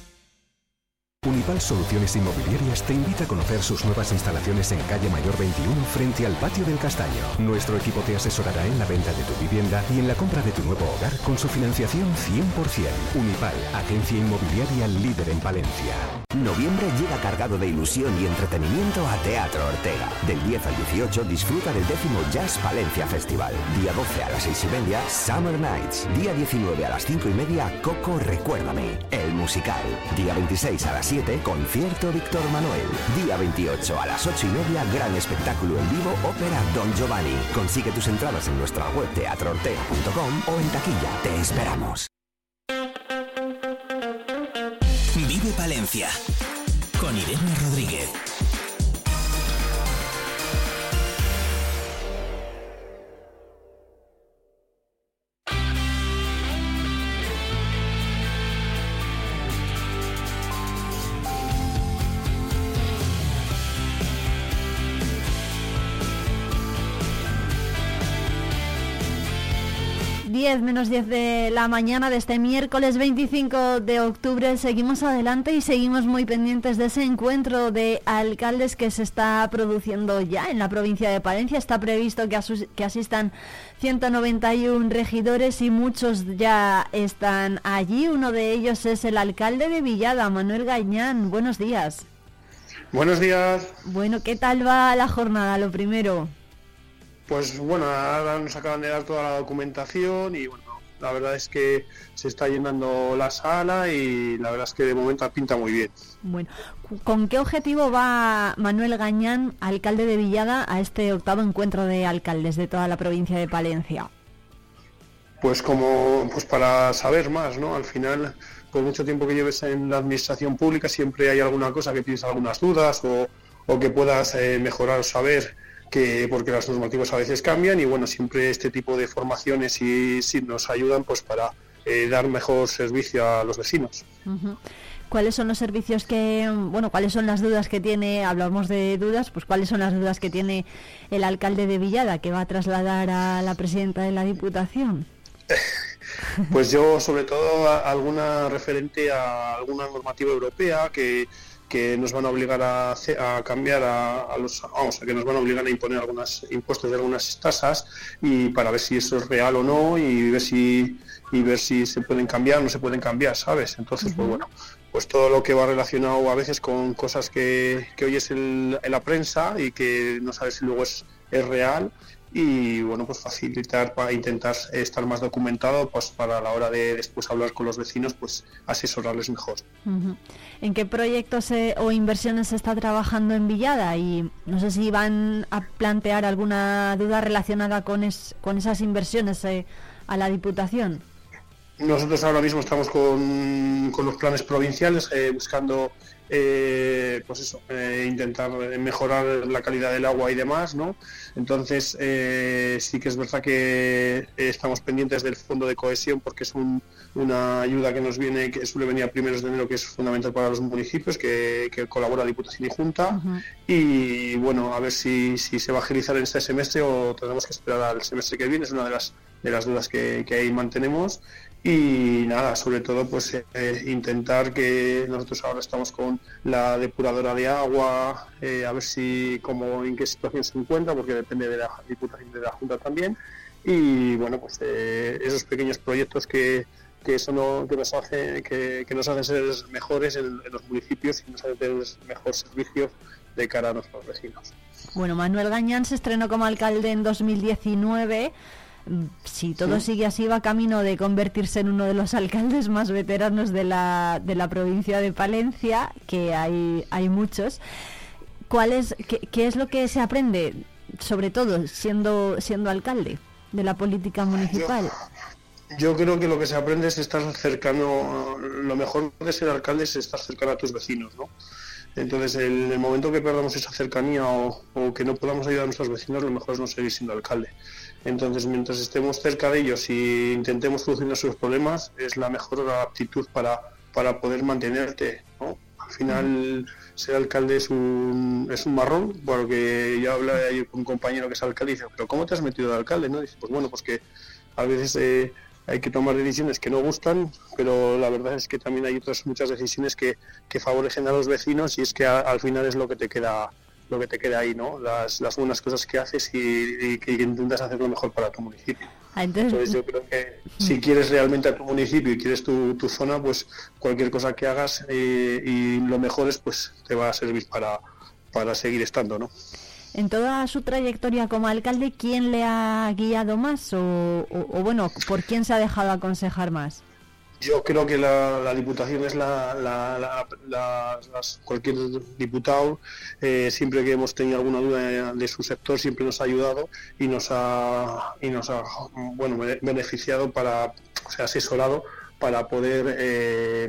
Unipal Soluciones Inmobiliarias te invita a conocer sus nuevas instalaciones en calle Mayor 21 frente al patio del Castaño. Nuestro equipo te asesorará en la venta de tu vivienda y en la compra de tu nuevo hogar con su financiación 100%. Unipal, agencia inmobiliaria líder en Palencia. Noviembre llega cargado de ilusión y entretenimiento a Teatro Ortega. Del 10 al 18 disfruta del décimo Jazz Palencia Festival. Día 12 a las 6 y media, Summer Nights. Día 19 a las 5 y media, Coco Recuérdame. El musical. Día 26 a las 7, concierto Víctor Manuel. Día 28 a las 8 y media, gran espectáculo en vivo, ópera Don Giovanni. Consigue tus entradas en nuestra web teatroortega.com o en taquilla. Te esperamos. Vive Palencia con Irene Rodríguez. Menos 10 de la mañana de este miércoles 25 de octubre. Seguimos adelante y seguimos muy pendientes de ese encuentro de alcaldes que se está produciendo ya en la provincia de Palencia. Está previsto que, que asistan 191 regidores y muchos ya están allí. Uno de ellos es el alcalde de Villada, Manuel Gañán. Buenos días. Buenos días. Bueno, ¿qué tal va la jornada? Lo primero. Pues bueno, ahora nos acaban de dar toda la documentación y bueno, la verdad es que se está llenando la sala y la verdad es que de momento pinta muy bien. Bueno, ¿con qué objetivo va Manuel Gañán, alcalde de Villada, a este octavo encuentro de alcaldes de toda la provincia de Palencia? Pues como pues para saber más, ¿no? Al final, por mucho tiempo que lleves en la administración pública, siempre hay alguna cosa que tienes algunas dudas o, o que puedas eh, mejorar o saber que porque las normativas a veces cambian y bueno, siempre este tipo de formaciones y sí nos ayudan pues para eh, dar mejor servicio a los vecinos. ¿Cuáles son los servicios que, bueno, cuáles son las dudas que tiene, hablamos de dudas, pues cuáles son las dudas que tiene el alcalde de Villada que va a trasladar a la presidenta de la Diputación? pues yo sobre todo alguna referente a alguna normativa europea que que nos van a obligar a, cambiar a, los vamos a que nos van a obligar a imponer algunos impuestos de algunas tasas y para ver si eso es real o no y ver si y ver si se pueden cambiar o no se pueden cambiar sabes entonces pues bueno pues todo lo que va relacionado a veces con cosas que, que oyes en, en, la prensa y que no sabes si luego es, es real y bueno pues facilitar para intentar estar más documentado pues para la hora de después hablar con los vecinos pues asesorarles mejor. En qué proyectos eh, o inversiones se está trabajando en Villada y no sé si van a plantear alguna duda relacionada con es, con esas inversiones eh, a la diputación nosotros ahora mismo estamos con, con los planes provinciales eh, buscando eh, pues eso, eh, intentar mejorar la calidad del agua y demás, ¿no? Entonces eh, sí que es verdad que estamos pendientes del fondo de cohesión porque es un, una ayuda que nos viene, que suele venir a primeros de enero, que es fundamental para los municipios, que, que colabora Diputación y Junta. Uh -huh. Y bueno, a ver si, si, se va a agilizar en este semestre o tenemos que esperar al semestre que viene, es una de las, de las dudas que, que ahí mantenemos y nada, sobre todo pues eh, intentar que nosotros ahora estamos con la depuradora de agua, eh, a ver si como en qué situación se encuentra, porque depende de la diputación de la Junta también, y bueno pues eh, esos pequeños proyectos que, que eso no, que nos hace que, que nos hacen ser mejores en, en, los municipios y nos hacen tener mejor servicio de cara a nuestros vecinos. Bueno, Manuel Gañán se estrenó como alcalde en 2019 si todo sí. sigue así va camino de convertirse en uno de los alcaldes más veteranos de la, de la provincia de Palencia, que hay, hay muchos. ¿Cuál es, qué, qué, es lo que se aprende, sobre todo siendo, siendo alcalde de la política municipal? Yo, yo creo que lo que se aprende es estar cercano, lo mejor de ser alcalde es estar cercano a tus vecinos, ¿no? Entonces, en el momento que perdamos esa cercanía o, o, que no podamos ayudar a nuestros vecinos, lo mejor es no seguir siendo alcalde. Entonces, mientras estemos cerca de ellos y intentemos solucionar sus problemas, es la mejor aptitud para, para poder mantenerte. ¿no? Al final, ser alcalde es un, es un marrón, porque yo hablaba ahí con un compañero que es alcalde y dice, ¿pero cómo te has metido de alcalde? ¿no? dice, pues bueno, pues que a veces eh, hay que tomar decisiones que no gustan, pero la verdad es que también hay otras muchas decisiones que, que favorecen a los vecinos y es que al final es lo que te queda lo que te queda ahí, ¿no? Las, las buenas cosas que haces y, que intentas hacer lo mejor para tu municipio. Ah, entonces, entonces, yo creo que si quieres realmente a tu municipio y quieres tu, tu zona, pues cualquier cosa que hagas eh, y lo mejor es, pues te va a servir para, para seguir estando, ¿no? En toda su trayectoria como alcalde, ¿quién le ha guiado más o, o, o bueno, por quién se ha dejado aconsejar más? Yo creo que la, la Diputación es la, la, la las, cualquier diputado, eh, siempre que hemos tenido alguna duda de, de, su sector, siempre nos ha ayudado y nos ha, y nos ha bueno, beneficiado para, o sea, asesorado para poder eh,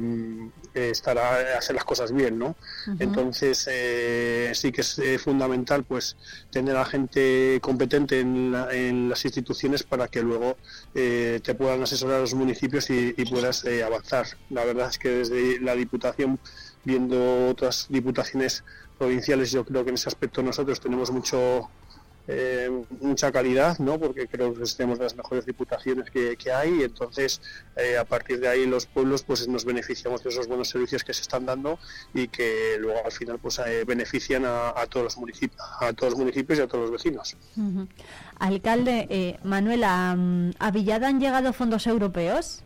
estar a, hacer las cosas bien, ¿no? Uh -huh. Entonces eh, sí que es eh, fundamental, pues, tener a gente competente en, la, en las instituciones para que luego eh, te puedan asesorar a los municipios y, y puedas eh, avanzar. La verdad es que desde la Diputación, viendo otras diputaciones provinciales, yo creo que en ese aspecto nosotros tenemos mucho eh, mucha calidad, ¿no? porque creo que tenemos las mejores diputaciones que, que hay y entonces eh, a partir de ahí los pueblos pues nos beneficiamos de esos buenos servicios que se están dando y que luego al final pues eh, benefician a, a, todos los municipios, a todos los municipios y a todos los vecinos. Uh -huh. Alcalde, eh, Manuel, ¿a, ¿a Villada han llegado fondos europeos?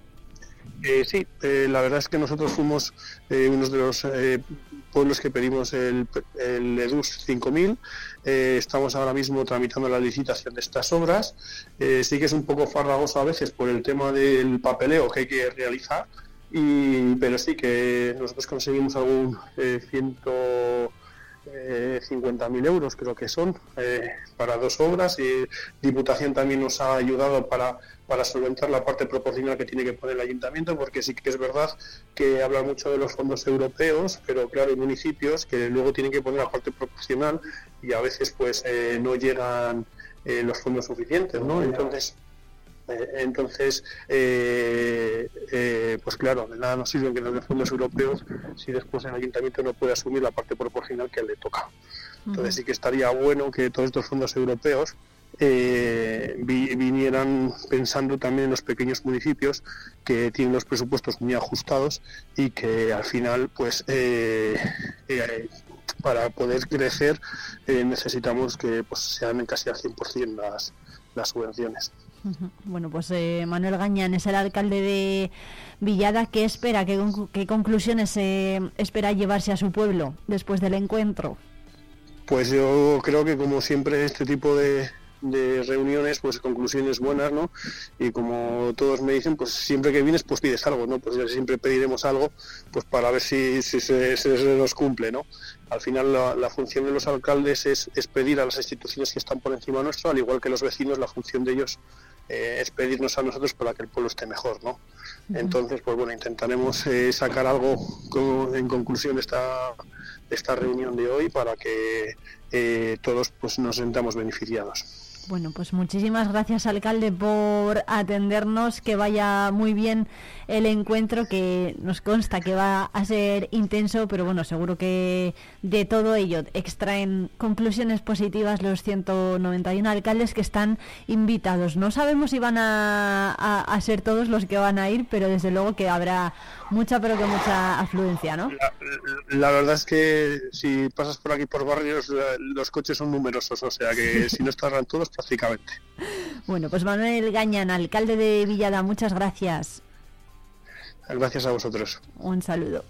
Eh, sí, la verdad es que nosotros fuimos eh, uno de los eh, pueblos que pedimos el, el EDUS 5000. Eh, estamos ahora mismo tramitando la licitación de estas obras. Eh, sí que es un poco farragoso a veces por el tema del papeleo que hay que realizar, y, pero sí que nosotros conseguimos algún eh, ciento eh, 50.000 euros creo que son eh, para dos obras y Diputación también nos ha ayudado para, para solventar la parte proporcional que tiene que poner el ayuntamiento porque sí que es verdad que habla mucho de los fondos europeos pero claro hay municipios que luego tienen que poner la parte proporcional y a veces pues eh, no llegan eh, los fondos suficientes ¿no? entonces eh, entonces, eh, eh, pues claro, de nada nos sirven que nos den fondos europeos si después el ayuntamiento no puede asumir la parte proporcional que le toca. Entonces sí que estaría bueno que todos estos fondos europeos eh, vi, vinieran pensando también en los pequeños municipios que tienen los presupuestos muy ajustados y que al final pues eh, eh, para poder crecer eh, necesitamos que pues, sean casi al 100% las, las subvenciones. Bueno, pues eh, Manuel Gañán es el alcalde de Villada. ¿Qué espera? ¿Qué, qué conclusiones eh, espera llevarse a su pueblo después del encuentro? Pues yo creo que como siempre este tipo de, de reuniones, pues conclusiones buenas, ¿no? Y como todos me dicen, pues siempre que vienes, pues pides algo, ¿no? Pues siempre pediremos algo, pues para ver si, si se, se, nos cumple, ¿no? Al final la, función de los alcaldes es, es, pedir a las instituciones que están por encima nuestro, al igual que los vecinos, la función de ellos eh, es pedirnos a nosotros para que el pueblo esté mejor, ¿no? Entonces, pues bueno, intentaremos eh, sacar algo en conclusión de esta, de esta reunión de hoy para que eh, todos pues nos sentamos beneficiados. Bueno, pues muchísimas gracias, alcalde, por atendernos. Que vaya muy bien el encuentro, que nos consta que va a ser intenso, pero bueno, seguro que de todo ello extraen conclusiones positivas los 191 alcaldes que están invitados. No sabemos si van a, ser todos los que van a ir, pero desde luego que habrá mucha, pero que mucha afluencia, ¿no? La, verdad es que si pasas por aquí por barrios, los coches son numerosos, o sea que si no estarán todos, prácticamente. Bueno, pues Manuel Gañan, alcalde de Villada, muchas gracias. Gracias a vosotros. Un saludo.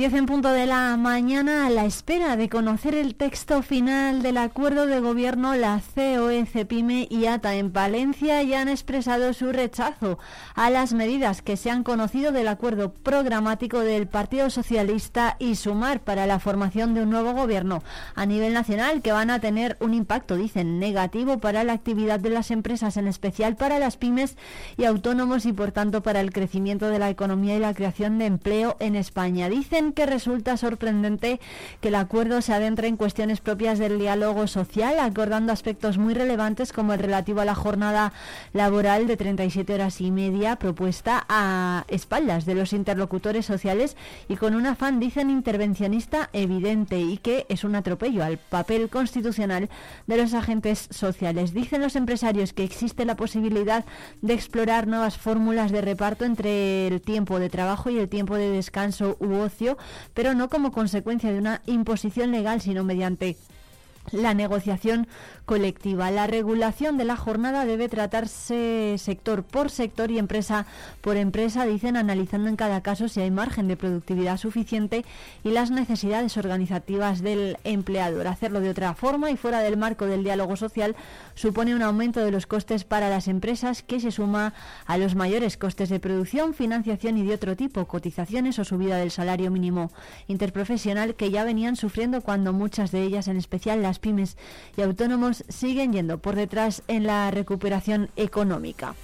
10 en punto de la mañana, a la espera de conocer el texto final del acuerdo de gobierno, la COE, CEPIME y ATA en Palencia ya han expresado su rechazo a las medidas que se han conocido del acuerdo programático del Partido Socialista y Sumar para la formación de un nuevo gobierno a nivel nacional que van a tener un impacto, dicen, negativo para la actividad de las empresas, en especial para las pymes y autónomos y por tanto para el crecimiento de la economía y la creación de empleo en España. Dicen que resulta sorprendente que el acuerdo se adentre en cuestiones propias del diálogo social, acordando aspectos muy relevantes como el relativo a la jornada laboral de 37 horas y media propuesta a espaldas de los interlocutores sociales y con un afán, dicen, intervencionista evidente y que es un atropello al papel constitucional de los agentes sociales. Dicen los empresarios que existe la posibilidad de explorar nuevas fórmulas de reparto entre el tiempo de trabajo y el tiempo de descanso u ocio pero no como consecuencia de una imposición legal, sino mediante la negociación colectiva. La regulación de la jornada debe tratarse sector por sector y empresa por empresa, dicen, analizando en cada caso si hay margen de productividad suficiente y las necesidades organizativas del empleador. Hacerlo de otra forma y fuera del marco del diálogo social supone un aumento de los costes para las empresas que se suma a los mayores costes de producción, financiación y de otro tipo, cotizaciones o subida del salario mínimo interprofesional que ya venían sufriendo cuando muchas de ellas, en especial las pymes y autónomos siguen yendo por detrás en la recuperación económica.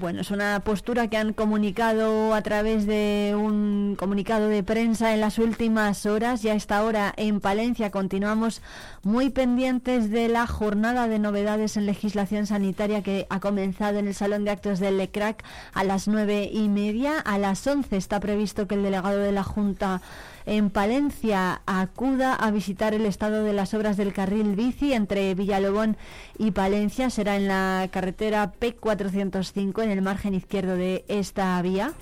Bueno, es una postura que han comunicado a través de un comunicado de prensa en las últimas horas. Ya a esta hora en Palencia continuamos muy pendientes de la jornada de novedades en legislación sanitaria que ha comenzado en el Salón de Actos del LECRAC a las nueve y media. A las once está previsto que el delegado de la Junta en Palencia acuda a visitar el estado de las obras del carril bici entre Villalobón y Palencia. Será en la carretera P405 en el margen izquierdo de esta vía.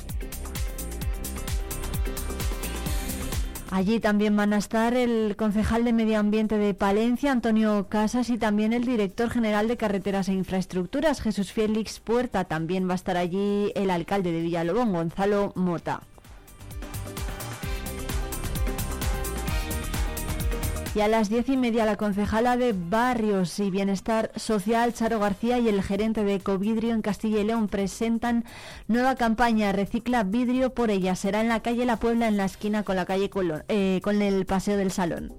Allí también van a estar el concejal de Medio Ambiente de Palencia, Antonio Casas, y también el director general de Carreteras e Infraestructuras, Jesús Félix Puerta. También va a estar allí el alcalde de Villalobón, Gonzalo Mota. Y a las diez y media la concejala de Barrios y Bienestar Social, Charo García, y el gerente de Ecovidrio en Castilla y León presentan nueva campaña Recicla Vidrio por ella. Será en la calle La Puebla, en la esquina con la calle eh, con el Paseo del Salón.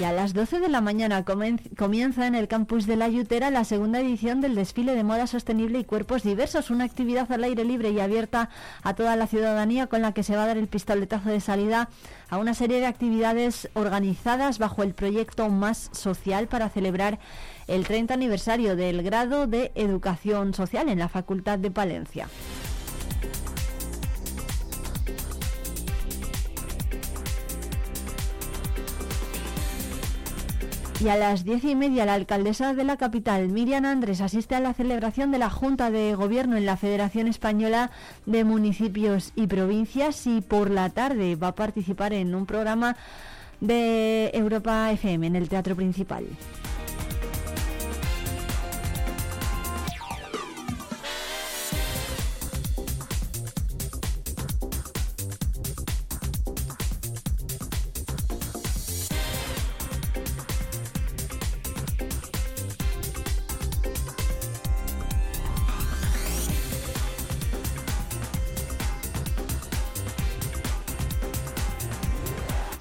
Y a las 12 de la mañana comienza en el campus de la Yutera la segunda edición del desfile de moda sostenible y cuerpos diversos, una actividad al aire libre y abierta a toda la ciudadanía con la que se va a dar el pistoletazo de salida a una serie de actividades organizadas bajo el proyecto Más Social para celebrar el 30 aniversario del grado de Educación Social en la Facultad de Palencia. Y a las diez y media la alcaldesa de la capital, Miriam Andrés, asiste a la celebración de la Junta de Gobierno en la Federación Española de Municipios y Provincias y por la tarde va a participar en un programa de Europa FM en el Teatro Principal.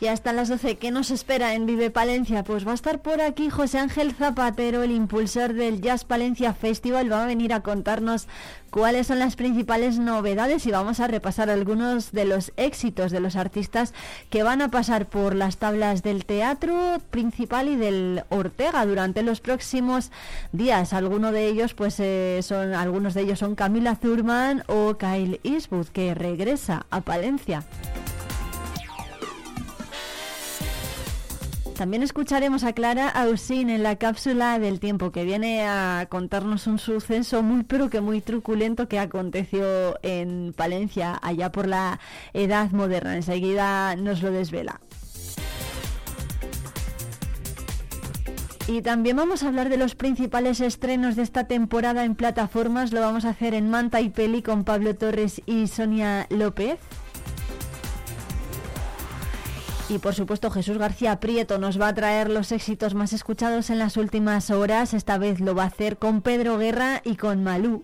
Y hasta las 12, ¿qué nos espera en Vive Palencia? Pues va a estar por aquí José Ángel Zapatero, el impulsor del Jazz Palencia Festival. Va a venir a contarnos cuáles son las principales novedades y vamos a repasar algunos de los éxitos de los artistas que van a pasar por las tablas del teatro principal y del Ortega durante los próximos días. Algunos de ellos, pues eh, son, algunos de ellos son Camila Zurman o Kyle Eastwood, que regresa a Palencia. También escucharemos a Clara Ausín en la cápsula del tiempo, que viene a contarnos un suceso muy pero que muy truculento que aconteció en Palencia allá por la edad moderna. Enseguida nos lo desvela. Y también vamos a hablar de los principales estrenos de esta temporada en plataformas. Lo vamos a hacer en Manta y Peli con Pablo Torres y Sonia López. Y por supuesto Jesús García Prieto nos va a traer los éxitos más escuchados en las últimas horas. Esta vez lo va a hacer con Pedro Guerra y con Malú.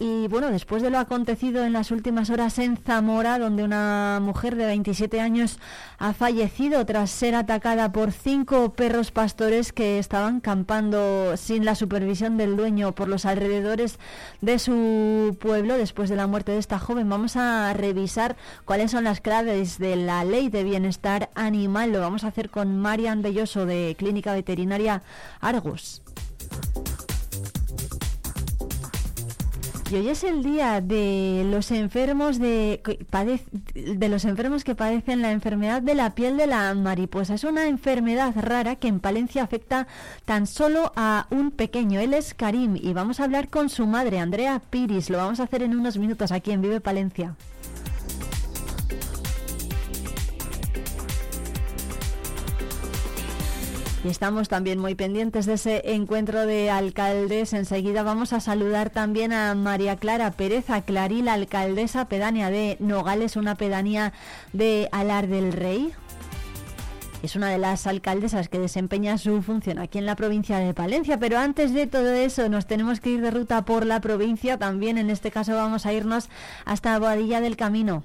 Y bueno, después de lo acontecido en las últimas horas en Zamora, donde una mujer de 27 años ha fallecido tras ser atacada por cinco perros pastores que estaban campando sin la supervisión del dueño por los alrededores de su pueblo después de la muerte de esta joven. Vamos a revisar cuáles son las claves de la ley de bienestar animal. Lo vamos a hacer con Marian Belloso de Clínica Veterinaria Argos. Y hoy es el día de los enfermos de, de los enfermos que padecen la enfermedad de la piel de la mariposa. Es una enfermedad rara que en Palencia afecta tan solo a un pequeño. Él es Karim y vamos a hablar con su madre, Andrea Piris. Lo vamos a hacer en unos minutos aquí en Vive Palencia. Estamos también muy pendientes de ese encuentro de alcaldes. Enseguida vamos a saludar también a María Clara Pérez, a Claril, alcaldesa pedánea de Nogales, una pedanía de Alar del Rey. es una de las alcaldesas que desempeña su función aquí en la provincia de Palencia. Pero antes de todo eso, nos tenemos que ir de ruta por la provincia. También en este caso vamos a irnos hasta Boadilla del Camino.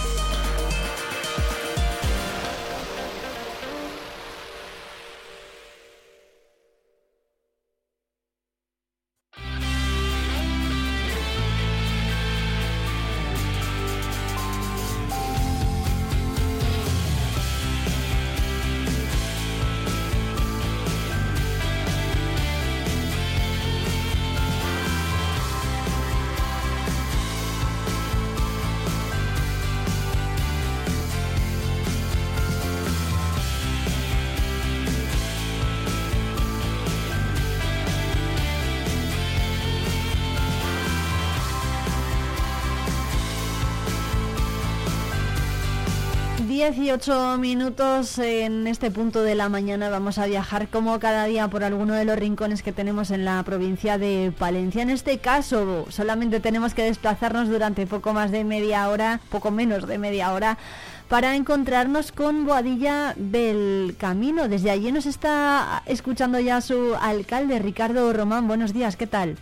Dieciocho minutos en este punto de la mañana vamos a viajar como cada día por alguno de los rincones que tenemos en la provincia de Palencia. En este caso solamente tenemos que desplazarnos durante poco más de media hora, poco menos de media hora, para encontrarnos con Boadilla del Camino. Desde allí nos está escuchando ya su alcalde, Ricardo Román. Buenos días, ¿qué tal?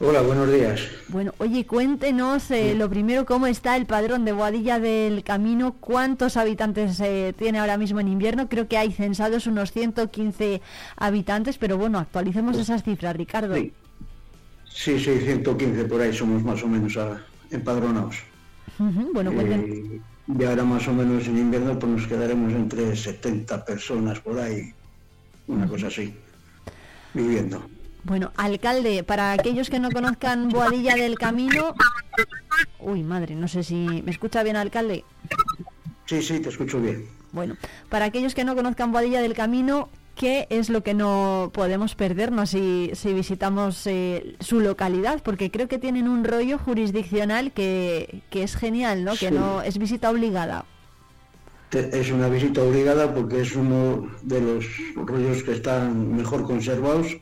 Hola, buenos días. Bueno, oye, cuéntenos eh, lo primero, cómo está el padrón de Boadilla del Camino, cuántos habitantes eh, tiene ahora mismo en invierno. Creo que hay censados unos 115 habitantes, pero bueno, actualicemos esas cifras, Ricardo. Sí, sí, sí 115 por ahí somos más o menos a, empadronados. Ujú, bueno, cuenten- Eh, y ahora más o menos en invierno pues nos quedaremos entre 70 personas por ahí, una cosa así, viviendo. Bueno, alcalde, para aquellos que no conozcan Boadilla del Camino... Uy, madre, no sé si... ¿Me escucha bien, alcalde? Sí, sí, te escucho bien. Bueno, para aquellos que no conozcan Boadilla del Camino, ¿qué es lo que no podemos perdernos si, si visitamos eh, su localidad? Porque creo que tienen un rollo jurisdiccional que, que es genial, ¿no? Que no es visita obligada. Es una visita obligada porque es uno de los rollos que están mejor conservados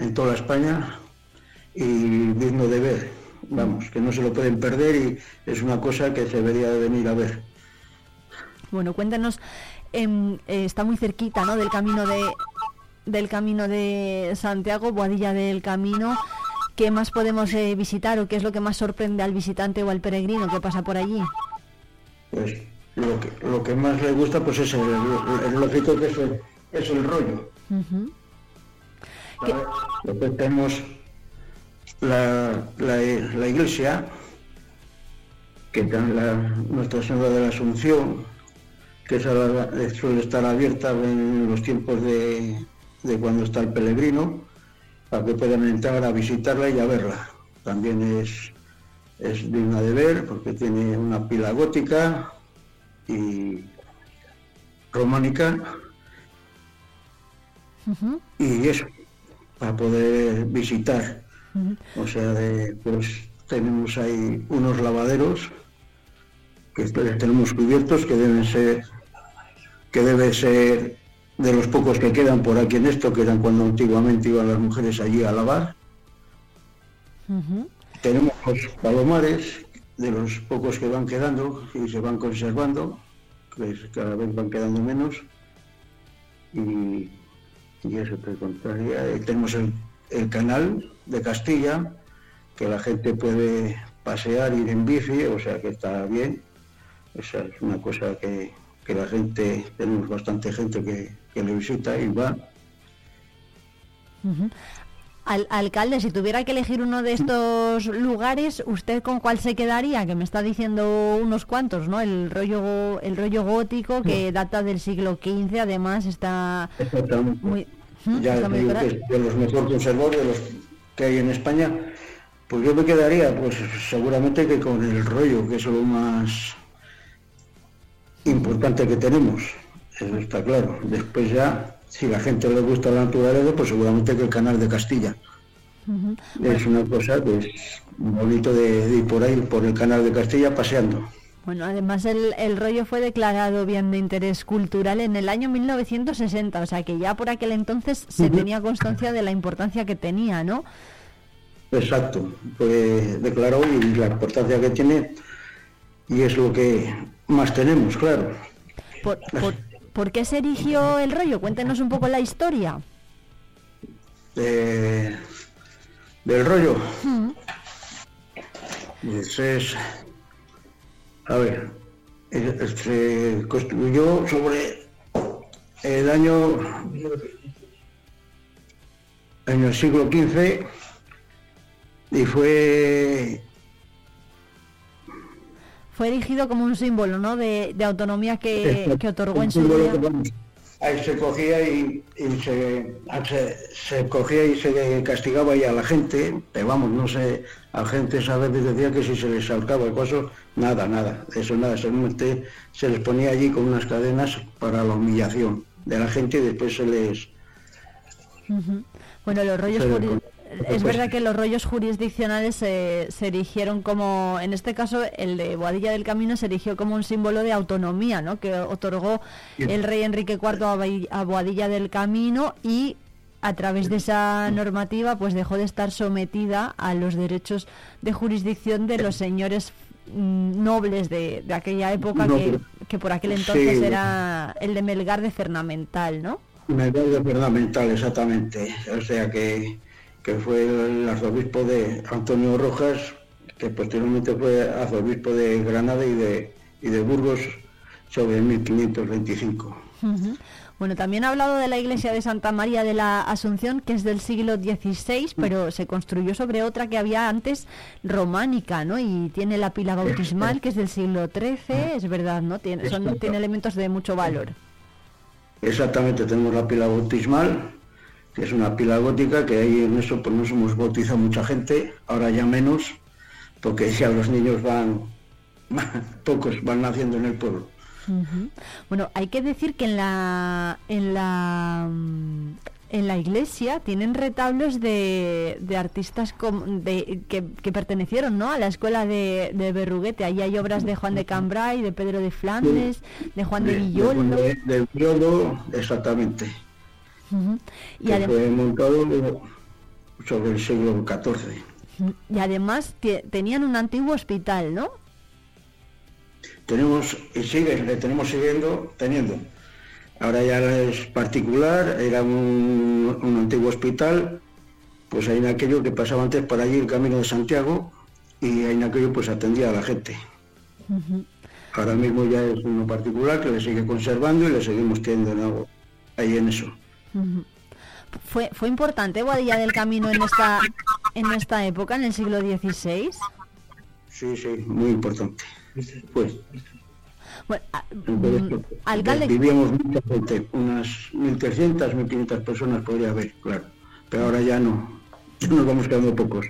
en toda España y digno de ver. Vamos, que no se lo pueden perder y es una cosa que se debería de venir a ver. Bueno, cuéntanos, em, eh, está muy cerquita, ¿no? Del camino de del camino de Santiago, Boadilla del Camino. ¿Qué más podemos eh, visitar o qué es lo que más sorprende al visitante o al peregrino que pasa por allí? Pues lo que, lo que más le gusta pues es el, el lógico que es el, es el rollo. Después tenemos la, la, la iglesia, que la, Nuestra Señora de la Asunción, que esa suele estar abierta en los tiempos de, de cuando está el peregrino, para que puedan entrar a visitarla y a verla. También es, es digna de ver porque tiene una pila gótica y románica. Y eso, para poder visitar. O sea, de, pues tenemos ahí unos lavaderos que tenemos cubiertos que deben ser, que debe ser de los pocos que quedan por aquí en esto, que eran cuando antiguamente iban las mujeres allí a lavar. Tenemos los palomares, de los pocos que van quedando y se van conservando, que es- cada vez van quedando menos. Y, y eso te contaría. Eh, Tenemos el, el canal de Castilla, que la gente puede pasear, ir en bici, o sea que está bien. Esa es una cosa que, que la gente, tenemos bastante gente que, que le visita y va. Al, alcalde, si tuviera que elegir uno de estos lugares, ¿usted con cuál se quedaría? Que me está diciendo unos cuantos, ¿no? El rollo, el rollo gótico que data del siglo XV, además está muy... ¿Mm? ya está muy digo cora- que es de los mejor conservados de los que hay en España, pues yo me quedaría, pues seguramente que con el rollo, que es lo más importante que tenemos, eso está claro. Después ya, si la gente le gusta la naturaleza, pues seguramente que el canal de Castilla. Es una cosa que es bonito de, de ir por ahí, por el canal de Castilla, paseando. Bueno, además el, el, rollo fue declarado bien de interés cultural en el año 1960, o sea que ya por aquel entonces se tenía constancia de la importancia que tenía, ¿no? Exacto, fue declarado y la importancia que tiene y es lo que más tenemos, claro. ¿Por, por, qué se erigió el rollo? Cuéntenos un poco la historia. del rollo. Pues es, a ver, se construyó sobre el año en el siglo XV y fue fue erigido como un símbolo ¿no? de, autonomía que, otorgó en su día. ahí se cogía y, se, se, cogía y se castigaba y a la gente, pero vamos, no sé, a gente a veces decía que si se les saltaba el paso, nada, nada, eso nada, solamente se les ponía allí con unas cadenas para la humillación de la gente y después se les... Bueno, los rollos es verdad que los rollos jurisdiccionales se, erigieron como, en este caso, el de Boadilla del Camino se erigió como un símbolo de autonomía, ¿no? Que otorgó el rey Enrique IV a, Boadilla del Camino y a través de esa normativa pues dejó de estar sometida a los derechos de jurisdicción de los señores mm, nobles de, aquella época que, por aquel entonces era el de Melgar de Fernamental, ¿no? Melgar de Fernamental, exactamente. O sea que que fue el arzobispo de Antonio Rojas, que posteriormente fue arzobispo de Granada y de, y de Burgos sobre 1525. Bueno, también ha hablado de la iglesia de Santa María de la Asunción, que es del siglo XVI, pero se construyó sobre otra que había antes románica, ¿no? Y tiene la pila bautismal, que es del siglo XIII, es verdad, ¿no? Tiene, son, tiene elementos de mucho valor. Exactamente, tenemos la pila bautismal, que es una pila gótica, que ahí en eso pues nos hemos bautizado mucha gente, ahora ya menos, porque ya los niños van, pocos van naciendo en el pueblo. Bueno, hay que decir que en la en la mm, en la iglesia tienen retablos de, de artistas de, que, pertenecieron ¿no? a la escuela de, de, Berruguete. Ahí hay obras de Juan de Cambrai, de Pedro de Flandes, de Juan de, Villolo. De, de, exactamente. Y además, fue montado sobre el siglo XIV. Y además tenían un antiguo hospital, ¿no? Tenemos, y sigue, le tenemos siguiendo teniendo. Ahora ya es particular, era un, antiguo hospital, pues hay en aquello que pasaba antes por allí el camino de Santiago y en aquello pues atendía a la gente. Ahora mismo ya es uno particular que le sigue conservando y le seguimos teniendo ahí en eso. ¿Fue, ¿Fue importante Boadilla del Camino en esta, en esta época, en el siglo XVI? Sí, sí, muy importante. Pues. Bueno, mm, alcalde... Vivíamos mucha gente, unas 1.300, 1.500 personas podría haber, claro. Pero ahora ya no, ya nos vamos quedando pocos.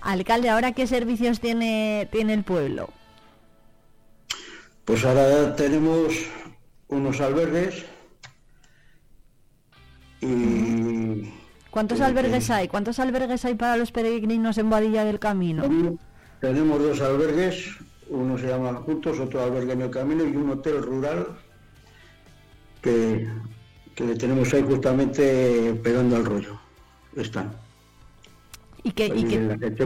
Alcalde, ¿ahora qué servicios tiene, tiene el pueblo? Pues ahora tenemos unos albergues, y ¿Cuántos albergues hay? ¿Cuántos albergues hay para los peregrinos en Boadilla del Camino? Tenemos dos albergues, uno se llama Juntos, otro albergue en el Camino y un hotel rural que, le tenemos ahí justamente pegando al rollo. Están. ¿Y que,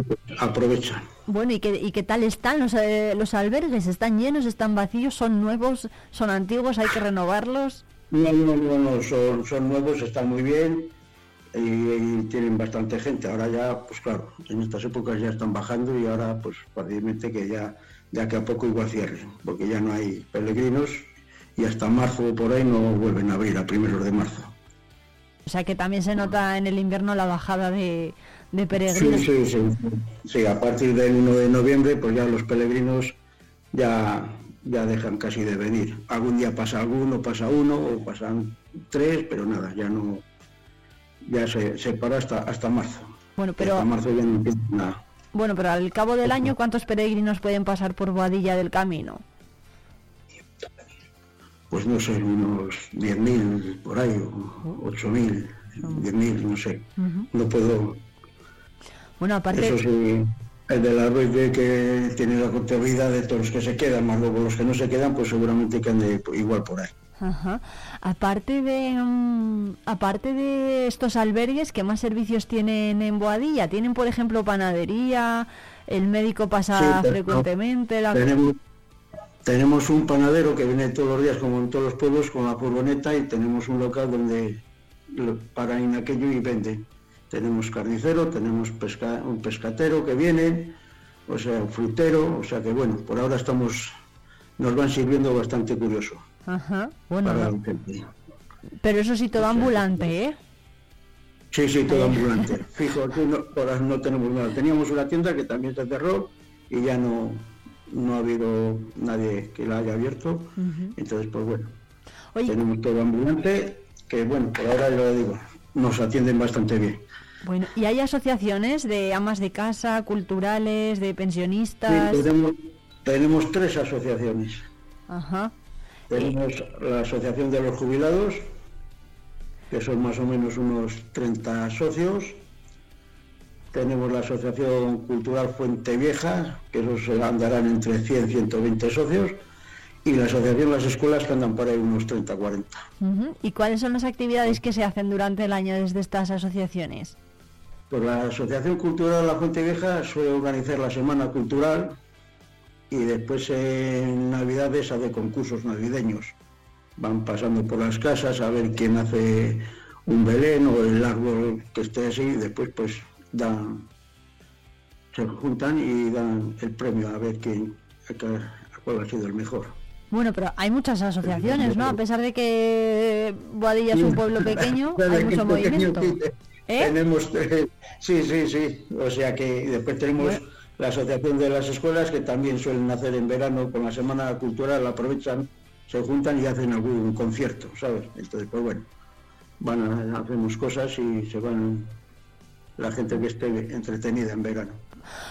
pues, aprovechan. Bueno, ¿y qué, ¿y qué tal están los, eh, los albergues? ¿Están llenos? ¿Están vacíos? ¿Son nuevos? ¿Son antiguos? ¿Hay que renovarlos? No, no, no, son, son nuevos, están muy bien y, tienen bastante gente. Ahora ya, pues claro, en estas épocas ya están bajando y ahora pues fácilmente que ya, ya que a poco igual cierren, porque ya no hay peregrinos y hasta marzo por ahí no vuelven a abrir a primeros de marzo. O sea que también se nota en el invierno la bajada de, de peregrinos. Sí, sí, sí, sí. a partir del 1 de noviembre pues ya los peregrinos ya ya dejan casi de venir. Algún día pasa alguno, pasa uno o pasan tres, pero nada, ya no, ya se, se para hasta, hasta marzo. Bueno, pero... Hasta marzo ya no empieza nada. Bueno, pero al cabo del año, ¿cuántos peregrinos pueden pasar por Boadilla del Camino? Pues no sé, unos 10.000 por ahí, o 8.000, 10.000, no sé. No puedo... Bueno, aparte... Eso sí, el de la rueda que tiene la contabilidad de todos los que se quedan, más luego los que no se quedan, pues seguramente que ande igual por ahí. Ajá. Aparte de mm, aparte de estos albergues, ¿qué más servicios tienen en Boadilla? ¿Tienen, por ejemplo, panadería? ¿El médico pasa Sí, frecuentemente? la- Tenemos, tenemos un panadero que viene todos los días, como en todos los pueblos, con la furgoneta y tenemos un local donde lo paran en aquello y venden. Tenemos carnicero, tenemos pesca- un pescatero que viene, o sea, un frutero, o sea que bueno, por ahora estamos, nos van sirviendo bastante curioso Ajá. Bueno, para no. pero eso sí, todo ambulante, ¿eh? Sí, sí, todo ambulante. Fijo, aquí no, ahora no tenemos nada. Teníamos una tienda que también se cerró y ya no, no ha habido nadie que la haya abierto. Entonces, pues bueno, tenemos todo ambulante, que bueno, por ahora le digo, nos atienden bastante bien. Bueno, ¿y hay asociaciones de amas de casa, culturales, de Sí, pensionistas? tenemos, tenemos tres asociaciones. Ajá. Tenemos la Asociación de los Jubilados, que son más o menos unos 30 socios. Tenemos la Asociación Cultural Fuente Vieja, que esos andarán entre 100 y 120 socios. Y la Asociación Las Escuelas, que andan por ahí unos 30 40. Ujú. ¿Y cuáles son las actividades que se hacen durante el año desde estas asociaciones? Pues la Asociación Cultural La Fuente Vieja suele organizar la Semana Cultural y después en Navidades hace concursos navideños. Van pasando por las casas a ver quién hace un Belén o el árbol que esté así y después pues dan, se juntan y dan el premio a ver quién, a cuál ha sido el mejor. Bueno, pero hay muchas asociaciones, ¿no? A pesar de que Boadilla es un pueblo pequeño, hay mucho movimiento. ¿Eh? Tenemos, eh, sí, sí, sí. O sea que después tenemos la Asociación de las Escuelas que también suelen hacer en verano con la Semana Cultural, aprovechan, se juntan y hacen algún concierto, ¿sabes? Entonces, pues bueno, van a, hacemos cosas y se van la gente que esté entretenida en verano.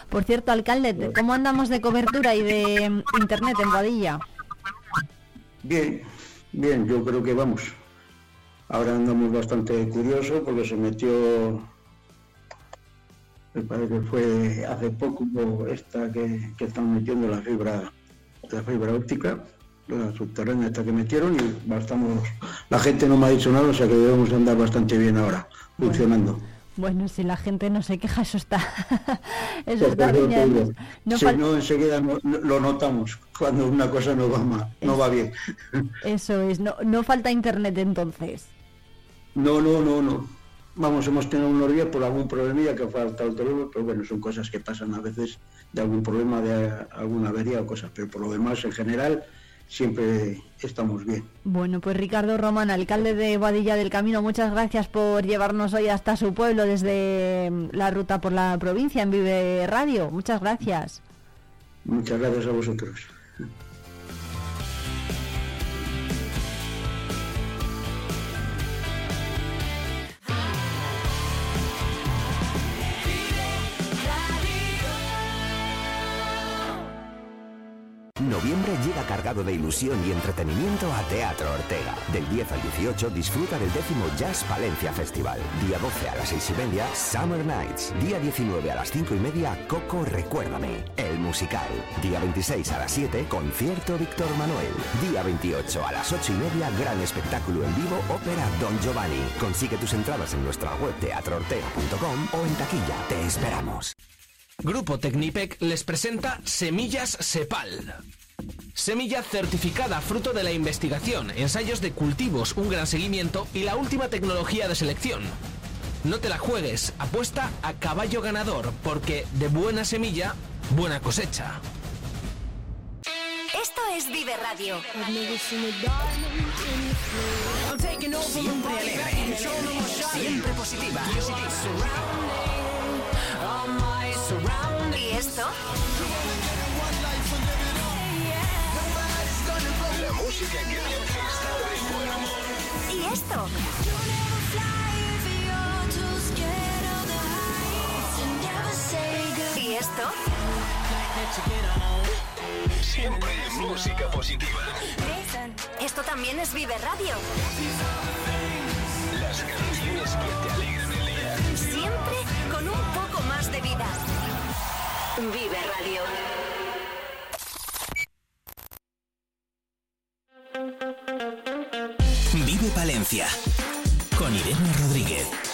Por cierto, alcalde, ¿cómo andamos de cobertura y de internet en Boadilla? Bien, bien, yo creo que vamos. Ahora andamos bastante curiosos porque se metió, me parece que fue hace poco esta que, que están metiendo la fibra, la fibra óptica, la subterránea esta que metieron y estamos, la gente no me ha dicho nada, o sea que debemos andar bastante bien ahora, funcionando. Bueno, si la gente no se queja, eso está. eso está bien. No si no, enseguida no- no- lo notamos cuando una cosa no va mal, no va bien. Eso es, no, no falta internet entonces. No, no, no, no. Vamos, hemos tenido unos días por algún problemilla que falta el teléfono, pero bueno, son cosas que pasan a veces de algún problema, de alguna avería o cosas, pero por lo demás, en general, siempre estamos bien. Bueno, pues Ricardo Román, alcalde de Boadilla del Camino, muchas gracias por llevarnos hoy hasta su pueblo desde mm, la ruta por la provincia en Vive Radio. Muchas gracias. Muchas gracias a vosotros. Noviembre llega cargado de ilusión y entretenimiento a Teatro Ortega. Del 10 al 18 disfruta del décimo Jazz Palencia Festival. Día 12 a las 6 y media, Summer Nights. Día 19 a las 5 y media, Coco Recuérdame, el musical. Día 26 a las 7, concierto Víctor Manuel. Día 28 a las 8 y media, gran espectáculo en vivo, ópera Don Giovanni. Consigue tus entradas en nuestra web teatroortega.com o en taquilla. Te esperamos. Grupo Tecnipec les presenta Semillas Sepal. Semilla certificada fruto de la investigación, ensayos de cultivos, un gran seguimiento y la última tecnología de selección. No te la juegues, apuesta a caballo ganador, porque de buena semilla, buena cosecha. Esto es Vive Radio. Siempre alegre, siempre positiva. ¿Y esto? La música que te está de buen humor. ¿Y esto? ¿Y esto? Siempre música positiva. Esto también es Vive Radio. Las canciones que te alegran el día. Siempre con un poco más de vida. Vive Radio. Vive Palencia con Irene Rodríguez.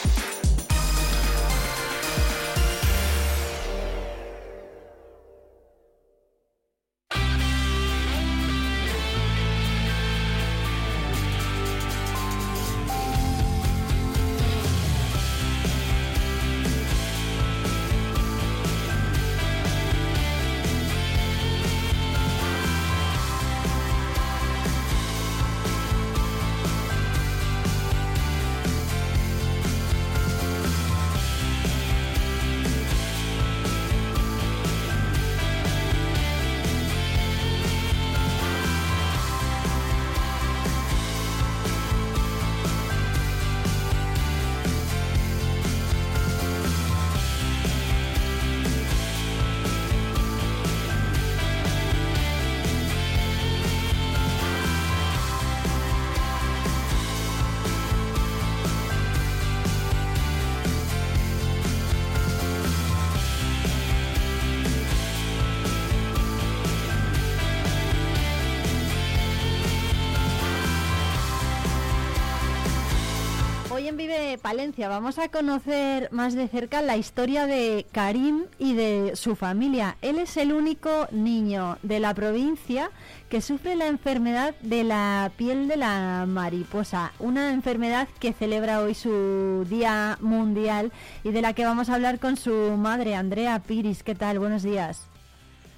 Palencia vamos a conocer más de cerca la historia de Karim y de su familia. Él es el único niño de la provincia que sufre la enfermedad de la piel de la mariposa, una enfermedad que celebra hoy su Día Mundial y de la que vamos a hablar con su madre, Andrea Piris. ¿Qué tal? Buenos días.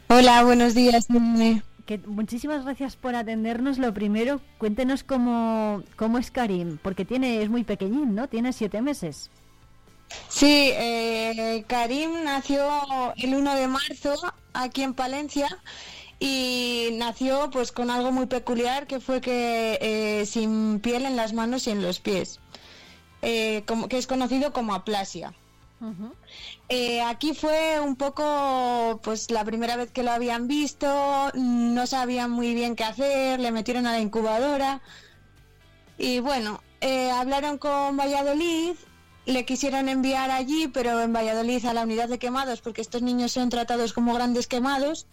Hola, buenos días. Que, muchísimas gracias por atendernos. Lo primero, cuéntenos cómo, cómo es Karim, porque tiene, es muy pequeñín, ¿no? Tiene siete meses. Sí, eh, Karim nació el 1 de marzo aquí en Palencia y nació pues con algo muy peculiar que fue que eh, sin piel en las manos y en los pies, eh, como, que es conocido como aplasia. Eh, aquí fue un poco, pues la primera vez que lo habían visto, no sabían muy bien qué hacer, le metieron a la incubadora y bueno, eh, hablaron con Valladolid, le quisieron enviar allí, pero en Valladolid a la unidad de quemados, porque estos niños son tratados como grandes quemados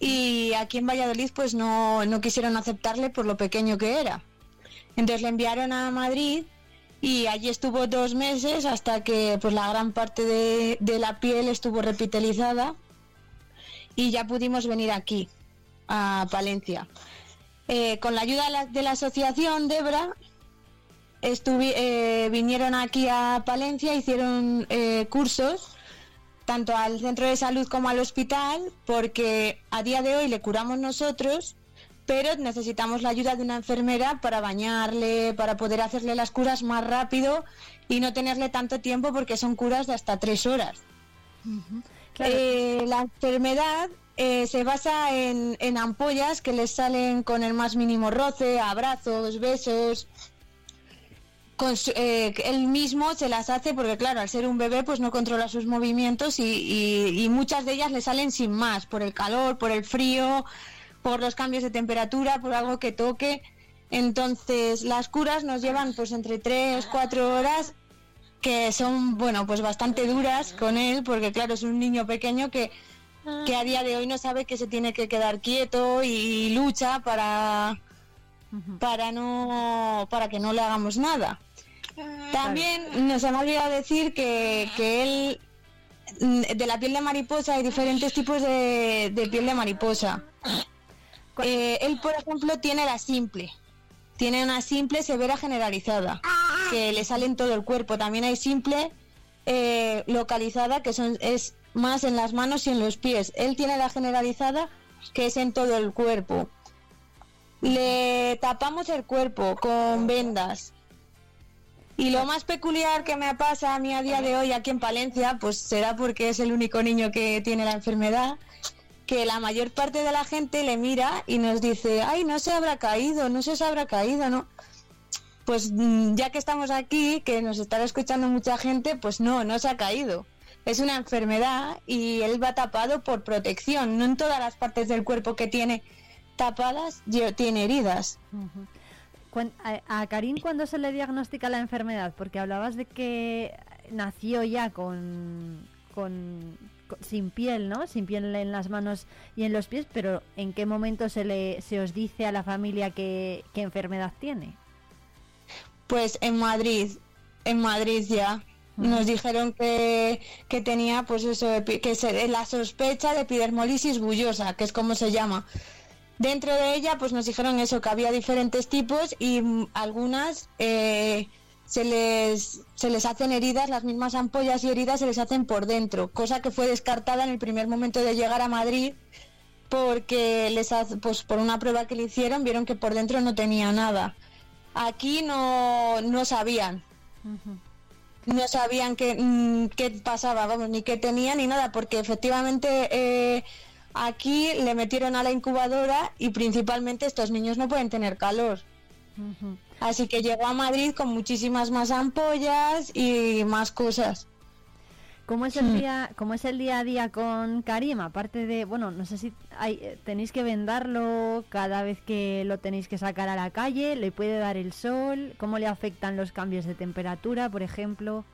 y aquí en Valladolid pues no, no quisieron aceptarle por lo pequeño que era. Entonces le enviaron a Madrid y allí estuvo dos meses hasta que pues la gran parte de, la piel estuvo repitelizada y ya pudimos venir aquí a Palencia. Eh, con la ayuda de la, asociación Debra eh, vinieron aquí a Palencia hicieron eh, cursos tanto al centro de salud como al hospital porque a día de hoy le curamos nosotros pero necesitamos la ayuda de una enfermera para bañarle, para poder hacerle las curas más rápido y no tenerle tanto tiempo porque son curas de hasta tres horas. Eh, la enfermedad eh, se basa en, en ampollas que les salen con el más mínimo roce, abrazos, besos. Con su- eh, él mismo se las hace porque claro, al ser un bebé pues no controla sus movimientos y, y- y muchas de ellas le salen sin más, por el calor, por el frío, por los cambios de temperatura, por algo que toque. Entonces las curas nos llevan pues entre 3, 4 horas que son, bueno, pues bastante duras con él, porque claro, es un niño pequeño que, que a día de hoy no sabe que se tiene que quedar quieto y lucha para, para no, para que no le hagamos nada. También nos han olvidado decir que, que él, mm, de la piel de mariposa hay diferentes tipos de, de piel de mariposa. Eh, él, por ejemplo, tiene la simple. Tiene una simple severa generalizada, que le sale en todo el cuerpo. También hay simple eh, localizada, que son, es más en las manos y en los pies. Él tiene la generalizada, que es en todo el cuerpo. Le tapamos el cuerpo con vendas. Y lo más peculiar que me pasa a mí a día de hoy aquí en Palencia, pues será porque es el único niño que tiene la enfermedad, que la mayor parte de la gente le mira y nos dice, ay, no se habrá caído, no se habrá caído, ¿no? Pues mm, ya que estamos aquí, que nos estará escuchando mucha gente, pues no, no se ha caído. Es una enfermedad y él va tapado por protección. No en todas las partes del cuerpo que tiene tapadas tiene heridas. A, Karim, ¿cuándo se le diagnostica la enfermedad? Porque hablabas de que nació ya con, sin piel, ¿no? Sin piel en las manos y en los pies, pero ¿en qué momento se, le, se os dice a la familia qué, qué enfermedad tiene? Pues en Madrid, en Madrid ya. Nos dijeron que, que tenía, pues eso, que se, la sospecha de epidermolisis bullosa, que es como se llama. Dentro de ella, pues nos dijeron eso, que había diferentes tipos y mm, algunas eh, se, les, se les hacen heridas, las mismas ampollas y heridas se les hacen por dentro, cosa que fue descartada en el primer momento de llegar a Madrid porque les pues por una prueba que le hicieron vieron que por dentro no tenía nada. Aquí no, no sabían no sabían qué, mm, qué pasaba, vamos, ni qué tenía ni nada, porque efectivamente eh, aquí le metieron a la incubadora y principalmente estos niños no pueden tener calor. Así que llegó a Madrid con muchísimas más ampollas y más cosas. ¿Cómo es el hmm. día, cómo es el día a día con Karim? Aparte de, bueno, no sé si hay, eh, tenéis que vendarlo cada vez que lo tenéis que sacar a la calle, le puede dar el sol, ¿cómo le afectan los cambios de temperatura, por ejemplo?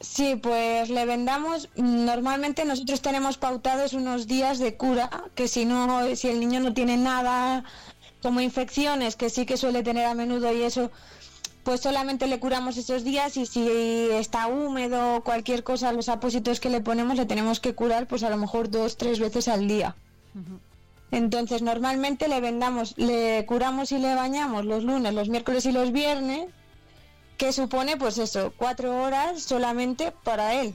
Sí, pues le vendamos. Normalmente nosotros tenemos pautados unos días de cura, que si no, si el niño no tiene nada como infecciones, que sí que suele tener a menudo y eso, pues solamente le curamos esos días y si está húmedo o cualquier cosa, los apósitos que le ponemos le tenemos que curar pues a lo mejor dos, tres veces al día. Entonces normalmente le vendamos, le curamos y le bañamos los lunes, los miércoles y los viernes, que supone pues eso, cuatro horas solamente para él,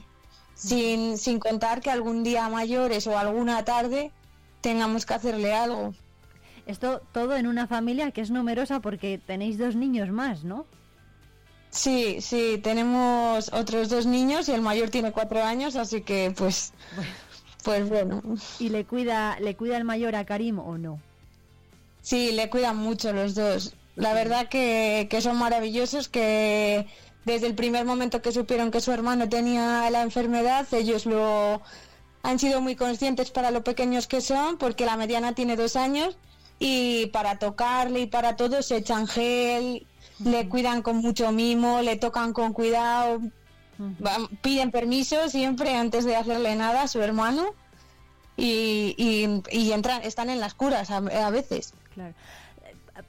sin, sin contar que algún día mayores o alguna tarde tengamos que hacerle algo. Esto todo en una familia que es numerosa porque tenéis dos niños más, ¿no? Sí, sí, tenemos otros dos niños y el mayor tiene cuatro años, así que pues, pues bueno. ¿Y le cuida, le cuida el mayor a Karim o no? Sí, le cuidan mucho los dos. La verdad que, que son maravillosos, que desde el primer momento que supieron que su hermano tenía la enfermedad, ellos lo han sido muy conscientes para lo pequeños que son, porque la mediana tiene dos años y para tocarle y para todo se echan gel, le cuidan con mucho mimo, le tocan con cuidado, piden permiso siempre antes de hacerle nada a su hermano y, y, entran, están en las curas a, veces. Claro.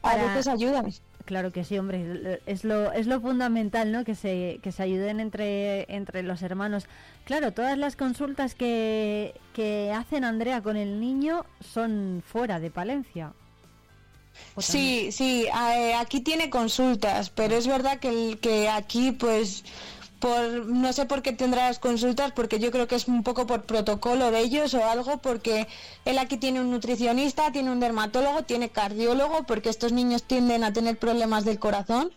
A veces ayudan. Claro que sí, hombre, es lo, es lo fundamental, ¿no? Que se, que se ayuden entre, entre los hermanos. Claro, todas las consultas que, que hacen Andrea con el niño son fuera de Palencia. Sí, sí, eh, aquí tiene consultas, pero es verdad que, que aquí pues por no sé por qué tendrá las consultas porque yo creo que es un poco por protocolo de ellos o algo porque él aquí tiene un nutricionista, tiene un dermatólogo, tiene cardiólogo porque estos niños tienden a tener problemas del corazón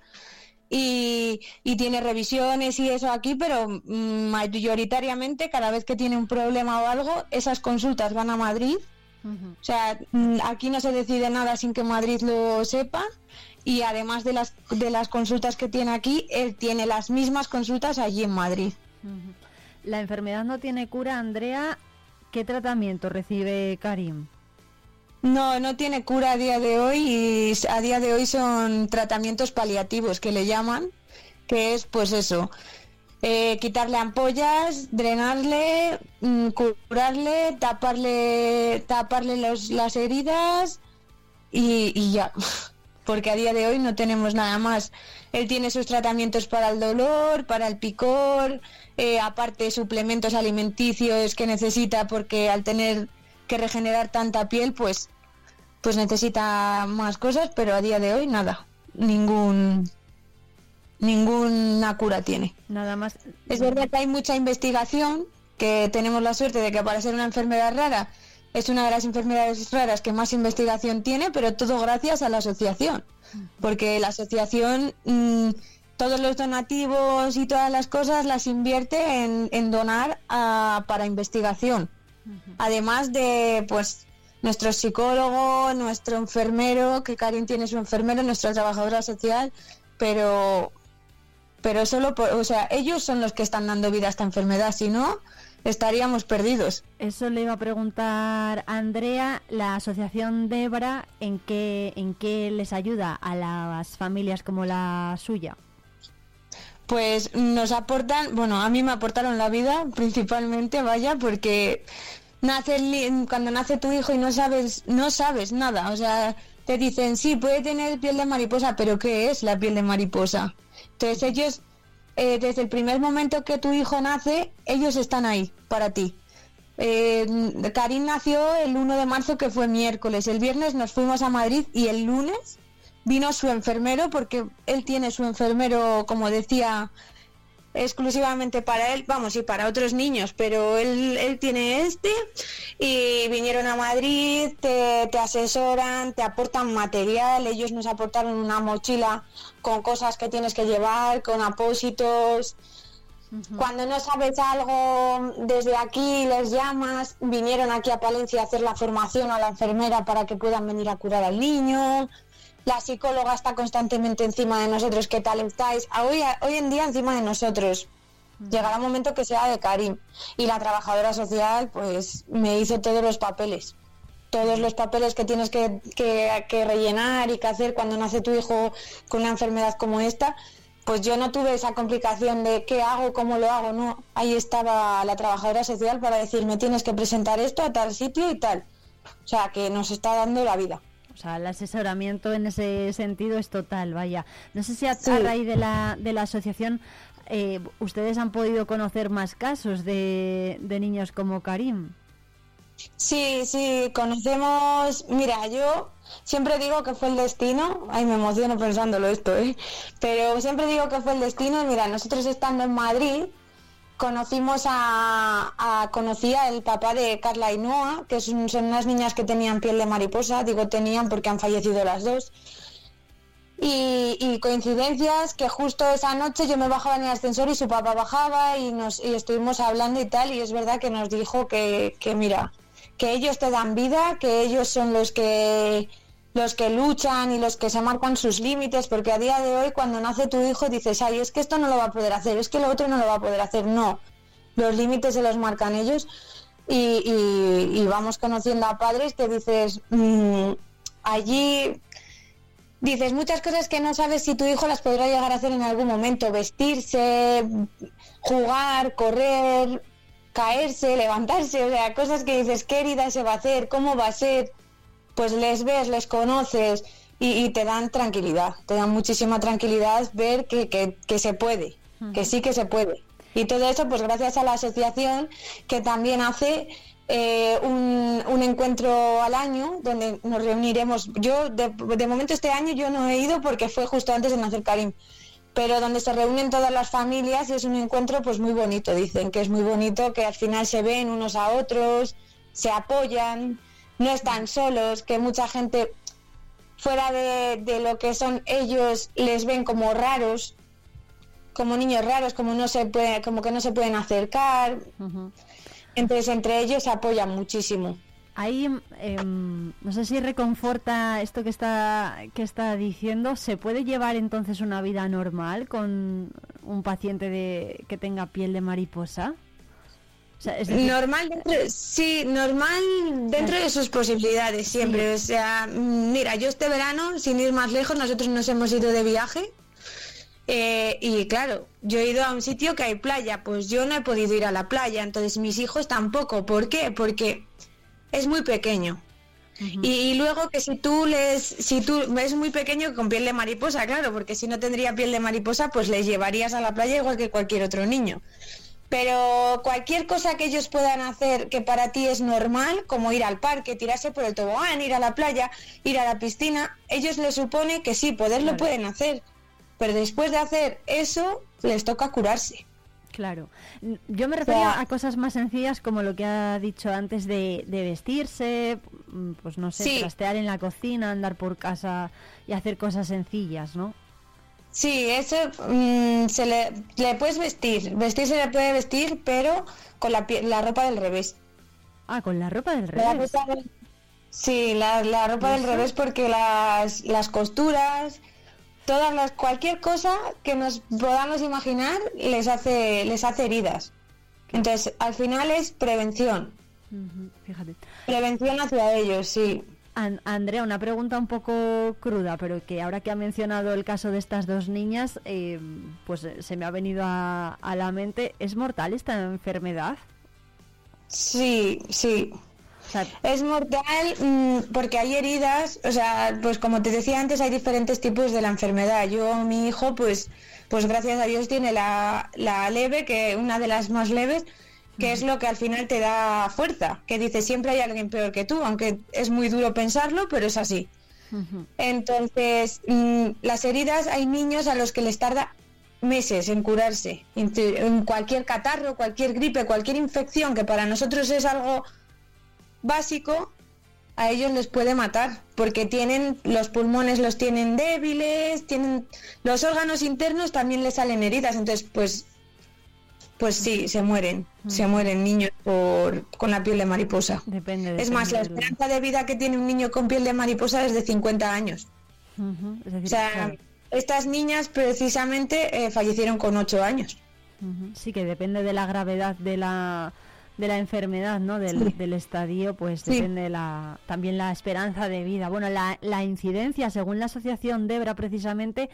y, y tiene revisiones y eso aquí, pero mayoritariamente cada vez que tiene un problema o algo, esas consultas van a Madrid. O sea, aquí no se decide nada sin que Madrid lo sepa y además de las, de las consultas que tiene aquí, él tiene las mismas consultas allí en Madrid. La enfermedad no tiene cura, Andrea. ¿Qué tratamiento recibe Karim? No, no tiene cura a día de hoy y a día de hoy son tratamientos paliativos que le llaman, que es pues eso, eh, quitarle ampollas, drenarle, mm, curarle, taparle, taparle las heridas y, ya. Porque a día de hoy no tenemos nada más. Él tiene sus tratamientos para el dolor, para el picor, eh, aparte suplementos alimenticios que necesita porque al tener que regenerar tanta piel, pues, pues necesita más cosas, pero a día de hoy nada, ningún ninguna cura tiene. Nada más. Es verdad que hay mucha investigación, que tenemos la suerte de que para ser una enfermedad rara es una de las enfermedades raras que más investigación tiene, pero todo gracias a la asociación. Porque la asociación mm, todos los donativos y todas las cosas las invierte en, donar para investigación. Además de pues nuestro psicólogo, nuestro enfermero, que Karin tiene su enfermero, nuestra trabajadora social, pero pero solo por, o sea, ellos son los que están dando vida a esta enfermedad, si no, estaríamos perdidos. Eso le iba a preguntar a Andrea, la asociación Debra, ¿en qué, ¿en qué les ayuda a las familias como la suya? pues nos aportan, bueno, a mí me aportaron la vida principalmente, vaya, porque nace cuando nace tu hijo y no sabes, no sabes nada, o sea, te dicen, sí, puede tener piel de mariposa, pero ¿qué es la piel de mariposa? Entonces ellos, eh, desde el primer momento que tu hijo nace, ellos están ahí para ti. Eh, Karim nació el 1 de marzo, que fue miércoles. El viernes nos fuimos a Madrid y el lunes vino su enfermero, porque él tiene su enfermero, como decía, exclusivamente para él, vamos, y para otros niños, pero él, él tiene este y vinieron a Madrid, te, te, asesoran, te aportan material, ellos nos aportaron una mochila con cosas que tienes que llevar, con apósitos. Cuando no sabes algo, desde aquí les llamas, vinieron aquí a Palencia a hacer la formación a la enfermera para que puedan venir a curar al niño la psicóloga está constantemente encima de nosotros, ¿qué tal estáis? Hoy, hoy en día encima de nosotros. Llegará un momento que sea de Karim. Y la trabajadora social, pues, me hizo todos los papeles. Todos los papeles que tienes que, que, rellenar y que hacer cuando nace tu hijo con una enfermedad como esta, pues yo no tuve esa complicación de qué hago, cómo lo hago, no. Ahí estaba la trabajadora social para decirme tienes que presentar esto a tal sitio y tal. O sea, que nos está dando la vida. O sea, el asesoramiento en ese sentido es total, vaya. No sé si a, raíz de la, de la asociación eh, ustedes han podido conocer más casos de, de niños como Karim. Sí, sí, conocemos, mira, yo siempre digo que fue el destino, ay me emociono pensándolo esto, ¿eh? pero siempre digo que fue el destino, mira, nosotros estando en Madrid, conocimos a, a, conocía el papá de Carla y Noah, que son, unas niñas que tenían piel de mariposa, digo tenían porque han fallecido las dos. Y, coincidencias que justo esa noche yo me bajaba en el ascensor y su papá bajaba y nos y estuvimos hablando y tal y es verdad que nos dijo que, que mira que ellos te dan vida que ellos son los que los que luchan y los que se marcan sus límites, porque a día de hoy cuando nace tu hijo dices, ay, es que esto no lo va a poder hacer, es que lo otro no lo va a poder hacer. No, los límites se los marcan ellos y, vamos conociendo a padres que dices, mm, allí dices muchas cosas que no sabes si tu hijo las podrá llegar a hacer en algún momento, vestirse, jugar, correr, caerse, levantarse, o sea, cosas que dices, ¿qué herida se va a hacer? ¿Cómo va a ser? Pues les ves, les conoces y, te dan tranquilidad, te dan muchísima tranquilidad ver que, se puede, que sí que se puede. Y todo eso, pues gracias a la asociación que también hace eh, un, encuentro al año donde nos reuniremos. Yo, de, de, momento, este año yo no he ido porque fue justo antes de nacer Karim, pero donde se reúnen todas las familias y es un encuentro pues muy bonito. Dicen que es muy bonito, que al final se ven unos a otros, se apoyan no están solos, que mucha gente fuera de, lo que son ellos les ven como raros, como niños raros, como no se puede, como que no se pueden acercar. Entonces entre ellos se apoyan muchísimo. Ahí em, no sé si reconforta esto que está que está diciendo. ¿Se puede llevar entonces una vida normal con un paciente de, que tenga piel de mariposa? Normal, dentro, sí, normal dentro de sus posibilidades siempre. O sea, mira, yo este verano, sin ir más lejos, nosotros nos hemos ido de viaje. Eh, y claro, yo he ido a un sitio que hay playa, pues yo no he podido ir a la playa, entonces mis hijos tampoco. ¿Por qué? Porque es muy pequeño. y, luego que si tú les, si tú es muy pequeño con piel de mariposa, claro, porque si no tendría piel de mariposa, pues les llevarías a la playa igual que cualquier otro niño. Pero cualquier cosa que ellos puedan hacer que para ti es normal, como ir al parque, tirarse por el tobogán, ir a la playa, ir a la piscina, ellos les supone que sí, poder lo pueden hacer. Pero después de hacer eso, les toca curarse. Claro. Yo me refería a cosas más sencillas como lo que ha dicho antes de, vestirse, mm, pues no sé, trastear en la cocina, andar por casa y hacer cosas sencillas, ¿no? Sí, eso mm, se le, le, puedes vestir. Vestir se le puede vestir, pero con la, la ropa del revés. Ah, con la ropa del revés. sí, la, la ropa del revés porque las, las costuras, todas las, cualquier cosa que nos podamos imaginar les hace, les hace heridas. Entonces, al final es prevención. Fíjate. Prevención hacia ellos, sí. Andrea, una pregunta un poco cruda, pero que ahora que ha mencionado el caso de estas dos niñas, eh, pues eh, se me ha venido a, la mente, ¿es mortal esta enfermedad? Sí, sí. es mortal mm, porque hay heridas, o sea, pues como te decía antes, hay diferentes tipos de la enfermedad. Yo, mi hijo, pues, pues gracias a Dios tiene la, la leve, que una de las más leves, que es lo que al final te da fuerza, que dice siempre hay alguien peor que tú, aunque es muy duro pensarlo, pero es así. Entonces, mm, las heridas hay niños a los que les tarda meses en curarse. En cualquier catarro, cualquier gripe, cualquier infección que para nosotros es algo básico, a ellos les puede matar, porque tienen los pulmones los tienen débiles, tienen los órganos internos también les salen heridas, entonces pues pues sí, se mueren, se mueren niños por, con la piel de mariposa. Depende. es más, la esperanza de vida que tiene un niño con piel de mariposa es de 50 años. o sea, estas niñas precisamente eh, fallecieron con 8 años. Sí, que depende de la gravedad de la, de la enfermedad, ¿no? Del, del estadio, pues depende la, también la esperanza de vida. Bueno, la, la incidencia, según la asociación Debra, precisamente,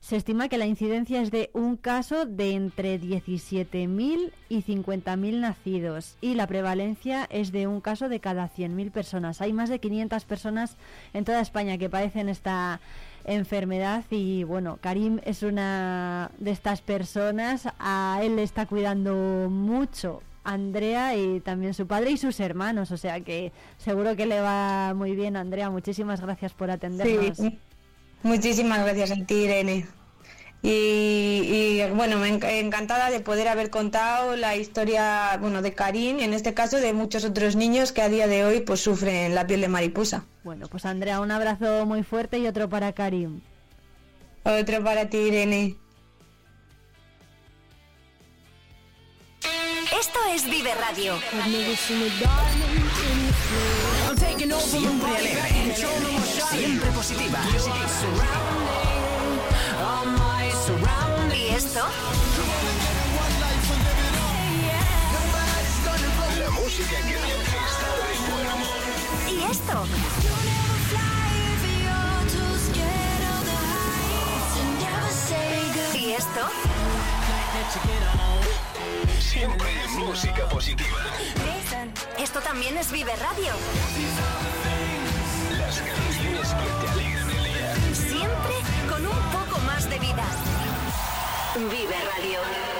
se estima que la incidencia es de un caso de entre 17.000 y 50.000 nacidos y la prevalencia es de un caso de cada 100.000 personas. Hay más de 500 personas en toda España que padecen esta enfermedad y bueno, Karim es una de estas personas, a él le está cuidando mucho Andrea y también su padre y sus hermanos, o sea que seguro que le va muy bien Andrea, muchísimas gracias por atendernos. Muchísimas gracias a ti, Irene. Y, bueno, me encantada de poder haber contado la historia, bueno, de Karim, en este caso de muchos otros niños que a día de hoy pues sufren la piel de mariposa. Bueno, pues Andrea, un abrazo muy fuerte y otro para Karim. Otro para ti, Irene. Esto es Vive Radio. Siempre alegre, siempre positiva. ¿Y esto? La música que está de. ¿Y esto? ¿Y esto? Siempre música positiva. Esto también es Vive Radio. Las que te alegran el. Siempre con un poco más de vida. Vive Radio.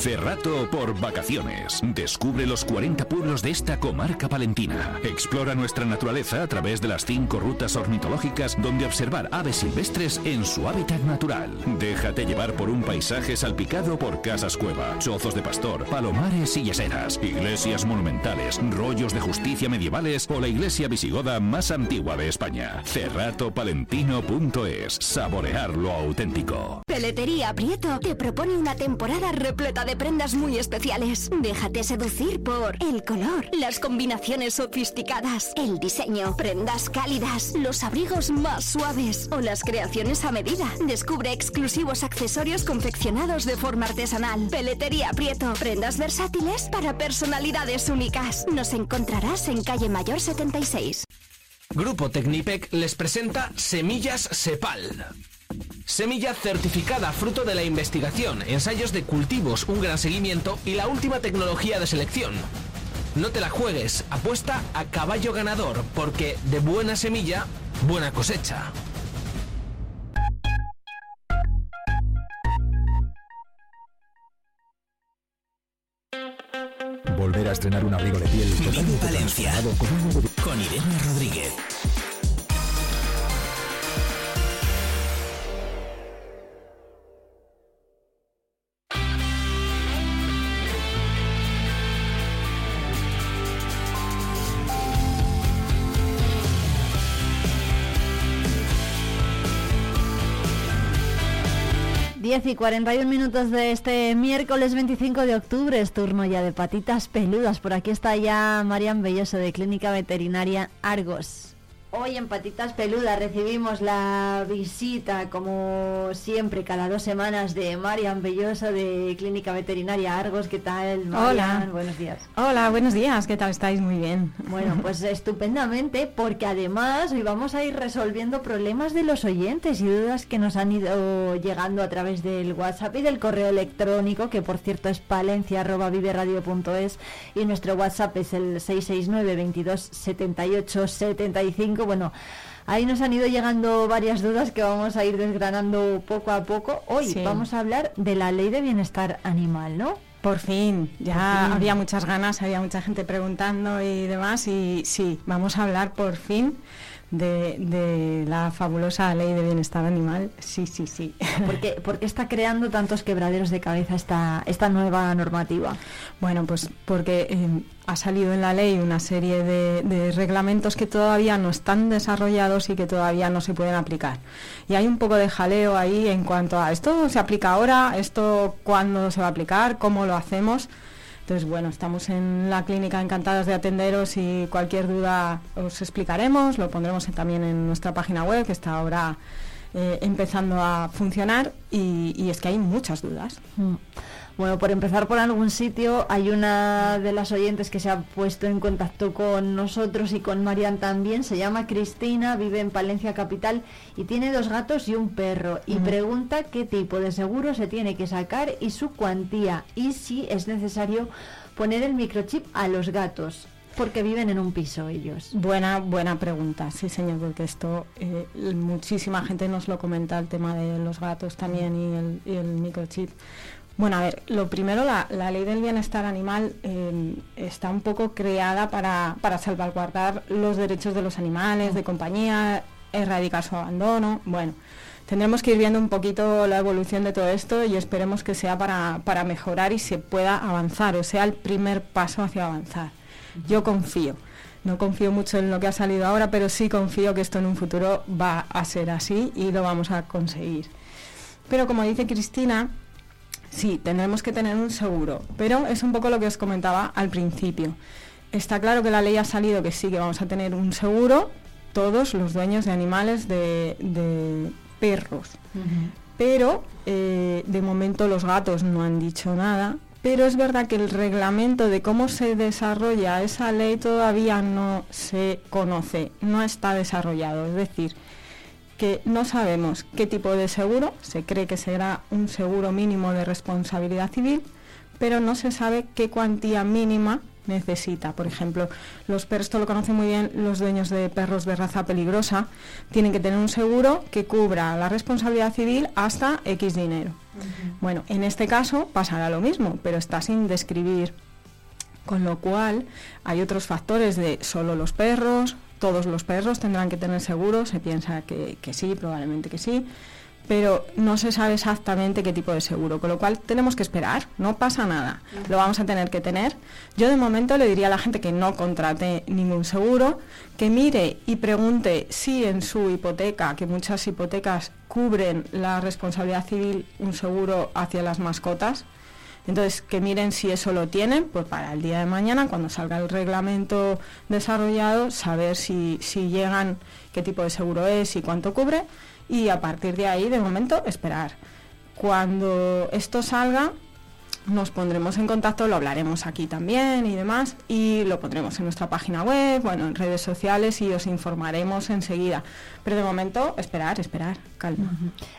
Cerrato por vacaciones. Descubre los 40 pueblos de esta comarca palentina. Explora nuestra naturaleza a través de las cinco rutas ornitológicas donde observar aves silvestres en su hábitat natural. Déjate llevar por un paisaje salpicado por casas cueva, chozos de pastor, palomares y yaseras, iglesias monumentales, rollos de justicia medievales o la iglesia visigoda más antigua de España. Cerratopalentino.es. Saborear lo auténtico. Peletería Prieto te propone una temporada repleta de prendas muy especiales. Déjate seducir por el color, las combinaciones sofisticadas, el diseño, prendas cálidas, los abrigos más suaves o las creaciones a medida. Descubre exclusivos accesorios confeccionados de forma artesanal. Peletería Prieto, prendas versátiles para personalidades únicas. Nos encontrarás en calle Mayor 76. Grupo Tecnipec les presenta Semillas Sepal. Semilla certificada fruto de la investigación, ensayos de cultivos, un gran seguimiento y la última tecnología de selección. No te la juegues, apuesta a caballo ganador, porque de buena semilla, buena cosecha. Volver a estrenar un abrigo de piel totalmente Valencia. con un Con Irene Rodríguez. Y 41 minutos de este miércoles 25 de octubre, es turno ya de patitas peludas. Por aquí está ya Marian Belloso de Clínica Veterinaria Argos. Hoy en Patitas Peludas recibimos la visita, como siempre, cada dos semanas de Marian Belloso de Clínica Veterinaria Argos. ¿Qué tal, Marian? Hola. Buenos días. Hola, buenos días. ¿Qué tal estáis? Muy bien. Bueno, pues estupendamente, porque además hoy vamos a ir resolviendo problemas de los oyentes y dudas que nos han ido llegando a través del WhatsApp y del correo electrónico, que por cierto es palencia.viveradio.es y nuestro WhatsApp es el 669 22 78 75 bueno, ahí nos han ido llegando varias dudas que vamos a ir desgranando poco a poco. Hoy vamos a hablar de la ley de bienestar animal, ¿no? Por fin, ya había muchas ganas, había mucha gente preguntando y demás, y sí, vamos a hablar por fin de, la fabulosa ley de bienestar animal. Sí, sí, sí. ¿Por qué, está creando tantos quebraderos de cabeza esta, esta nueva normativa? Bueno, pues porque eh, ha salido en la ley una serie de, reglamentos que todavía no están desarrollados y que todavía no se pueden aplicar. Y hay un poco de jaleo ahí en cuanto a esto se aplica ahora, esto cuándo se va a aplicar, cómo lo hacemos. Entonces, bueno, estamos en la clínica encantadas de atenderos y cualquier duda os explicaremos, lo pondremos también en nuestra página web que está ahora eh, empezando a funcionar y, es que hay muchas dudas. Mm. Bueno, por empezar por algún sitio, hay una de las oyentes que se ha puesto en contacto con nosotros y con Marian también. Se llama Cristina, vive en Palencia Capital y tiene dos gatos y un perro. Y pregunta qué tipo de seguro se tiene que sacar y su cuantía y si es necesario poner el microchip a los gatos porque viven en un piso ellos. Buena, buena pregunta, sí señor, porque esto eh, muchísima gente nos lo comenta el tema de los gatos también y el, y el microchip. Bueno, a ver, lo primero, la, ley del bienestar animal eh, está un poco creada para, salvaguardar los derechos de los animales, de compañía, erradicar su abandono. Bueno, tendremos que ir viendo un poquito la evolución de todo esto y esperemos que sea para, mejorar y se pueda avanzar, o sea, el primer paso hacia avanzar. Yo confío. No confío mucho en lo que ha salido ahora, pero sí confío que esto en un futuro va a ser así y lo vamos a conseguir. Pero como dice Cristina, Sí, tendremos que tener un seguro, pero es un poco lo que os comentaba al principio. Está claro que la ley ha salido que sí, que vamos a tener un seguro, todos los dueños de animales de, perros. Pero eh, de momento los gatos no han dicho nada, pero es verdad que el reglamento de cómo se desarrolla esa ley todavía no se conoce, no está desarrollado. Es decir, que no sabemos qué tipo de seguro, se cree que será un seguro mínimo de responsabilidad civil, pero no se sabe qué cuantía mínima necesita. Por ejemplo, los perros, esto lo conocen muy bien los dueños de perros de raza peligrosa, tienen que tener un seguro que cubra la responsabilidad civil hasta X dinero. Bueno, en este caso pasará lo mismo, pero está sin describir. Con lo cual hay otros factores de solo los perros, todos los perros tendrán que tener seguro, se piensa que, sí, probablemente que sí, pero no se sabe exactamente qué tipo de seguro, con lo cual tenemos que esperar, no pasa nada, lo vamos a tener que tener. Yo de momento le diría a la gente que no contrate ningún seguro, que mire y pregunte si en su hipoteca, que muchas hipotecas cubren la responsabilidad civil, un seguro hacia las mascotas, entonces, que miren si eso lo tienen, pues para el día de mañana, cuando salga el reglamento desarrollado, saber si, si llegan, qué tipo de seguro es y cuánto cubre, y a partir de ahí, de momento, esperar. Cuando esto salga, nos pondremos en contacto, lo hablaremos aquí también y demás, y lo pondremos en nuestra página web, bueno, en redes sociales y os informaremos enseguida. Pero de momento, esperar, esperar, calma.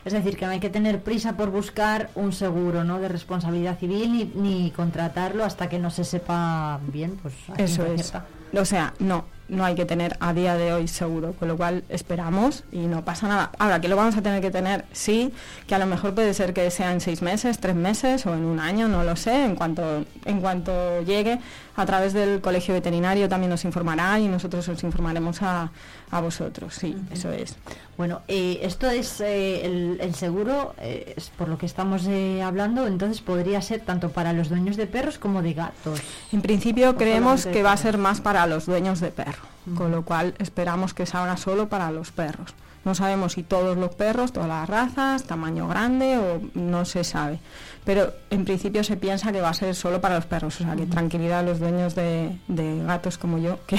Es decir, que no hay que tener prisa por buscar un seguro ¿no? de responsabilidad civil ni, ni contratarlo hasta que no se sepa bien, pues eso es. O sea, no, no hay que tener a día de hoy seguro, con lo cual esperamos y no pasa nada. Ahora, que lo vamos a tener que tener, sí, que a lo mejor puede ser que sea en seis meses, tres meses o en un año, no lo sé, en cuanto, en cuanto llegue, a través del colegio veterinario también nos informará y nosotros os informaremos a, a vosotros, sí, eso es. Bueno, eh, esto es eh, el, seguro, eh, es por lo que estamos hablando, entonces podría ser tanto para los dueños de perros como de gatos. En principio creemos que va a ser más para los dueños de perro. con lo cual esperamos que salga solo para los perros. No sabemos si todos los perros, todas las razas, tamaño grande o no se sabe. Pero en principio se piensa que va a ser solo para los perros. O sea, que tranquilidad a los dueños de, de gatos como yo, que,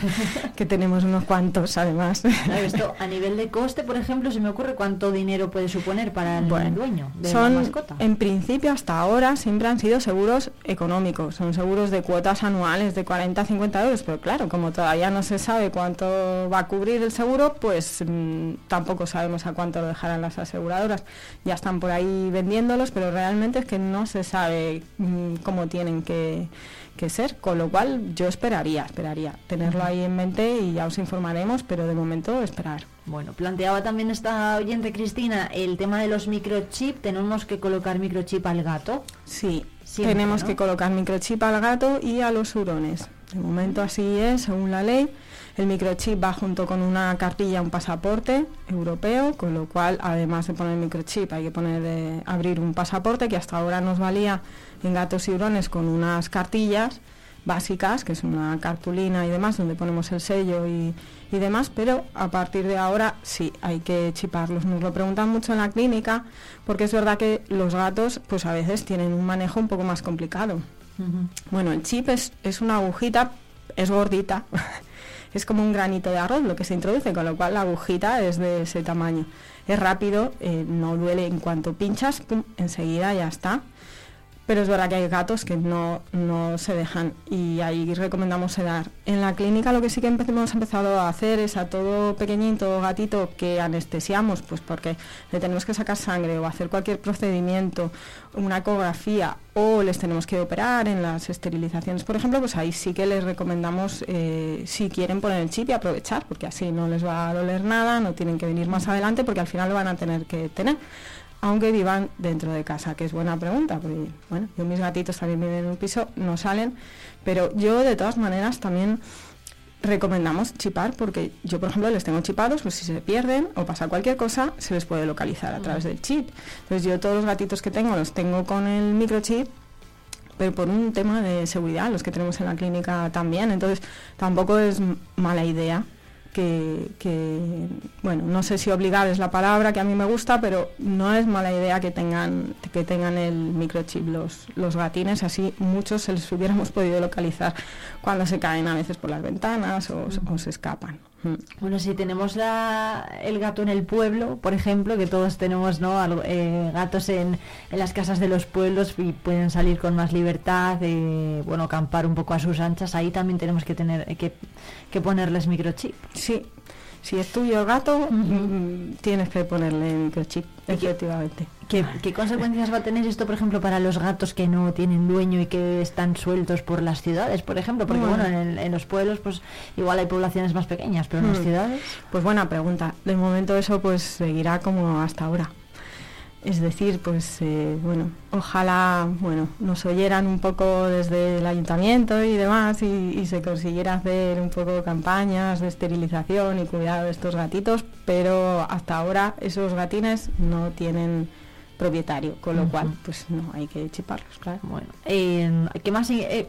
que tenemos unos cuantos además. Claro, esto a nivel de coste, por ejemplo, se me ocurre cuánto dinero puede suponer para el Bueno, dueño de son, la mascota. en principio hasta ahora siempre han sido seguros económicos, son seguros de cuotas anuales de 40 a 50 euros, pero claro, como todavía no se sabe cuánto va a cubrir el seguro, pues mm, tampoco sabemos a cuánto lo dejarán las aseguradoras. Ya están por ahí vendiéndolos, pero realmente es que no se sabe mm, cómo tienen que, que ser, con lo cual yo esperaría, esperaría tenerlo ahí en mente y ya os informaremos, pero de momento esperar. Bueno, planteaba también esta oyente Cristina el tema de los microchip. ¿Tenemos que colocar microchip al gato? Sí, Siempre, tenemos ¿no? que colocar microchip al gato y a los hurones. De momento así es, según la ley. El microchip va junto con una cartilla, un pasaporte europeo, con lo cual, además de poner el microchip, hay que poner eh, abrir un pasaporte que hasta ahora nos valía en gatos y hurones con unas cartillas básicas, que es una cartulina y demás, donde ponemos el sello y, y demás, pero a partir de ahora sí, hay que chiparlos. Nos lo preguntan mucho en la clínica, porque es verdad que los gatos, pues a veces tienen un manejo un poco más complicado. Bueno, el chip es, es una agujita, es gordita, es como un granito de arroz lo que se introduce, con lo cual la agujita es de ese tamaño. Es rápido, eh, no duele en cuanto pinchas, pum, enseguida ya está. Pero es verdad que hay gatos que no, no se dejan y ahí recomendamos sedar. En la clínica lo que sí que hemos empezado a hacer es a todo pequeñito gatito que anestesiamos, pues porque le tenemos que sacar sangre o hacer cualquier procedimiento, una ecografía o les tenemos que operar en las esterilizaciones, por ejemplo, pues ahí sí que les recomendamos eh, si quieren poner el chip y aprovechar, porque así no les va a doler nada, no tienen que venir más adelante porque al final lo van a tener que tener aunque vivan dentro de casa, que es buena pregunta, porque bueno, yo mis gatitos también viven en un piso, no salen, pero yo de todas maneras también recomendamos chipar porque yo por ejemplo les tengo chipados, pues si se pierden o pasa cualquier cosa, se les puede localizar a través del chip. Entonces yo todos los gatitos que tengo los tengo con el microchip pero por un tema de seguridad, los que tenemos en la clínica también, entonces tampoco es mala idea que, bueno, no sé si obligar es la palabra que a mí me gusta, pero no es mala idea que tengan, que tengan el microchip los, los gatines, así muchos se les hubiéramos podido localizar cuando se caen a veces por las ventanas o se escapan. Bueno, si tenemos la, el gato en el pueblo, por ejemplo, que todos tenemos ¿no? Algo- eh, gatos en, en las casas de los pueblos y pueden salir con más libertad, eh, bueno, acampar un poco a sus anchas, ahí también tenemos que tener eh, que, que ponerles microchip. Sí, si es tuyo el gato, mm, tienes que ponerle microchip, efectivamente. ¿Qué, qué consecuencias va a tener esto, por ejemplo, para los gatos que no tienen dueño y que están sueltos por las ciudades, por ejemplo? Porque, Bueno. bueno, en, en los pueblos, pues igual hay poblaciones más pequeñas, pero en las Mm. ciudades... Pues buena pregunta. De momento eso pues seguirá como hasta ahora. Es decir, pues eh, bueno, ojalá bueno nos oyeran un poco desde el ayuntamiento y demás y, y se consiguiera hacer un poco campañas de esterilización y cuidado de estos gatitos, pero hasta ahora esos gatines no tienen propietario, con lo cual pues no hay que chiparlos, claro. Bueno, eh, ¿qué más eh,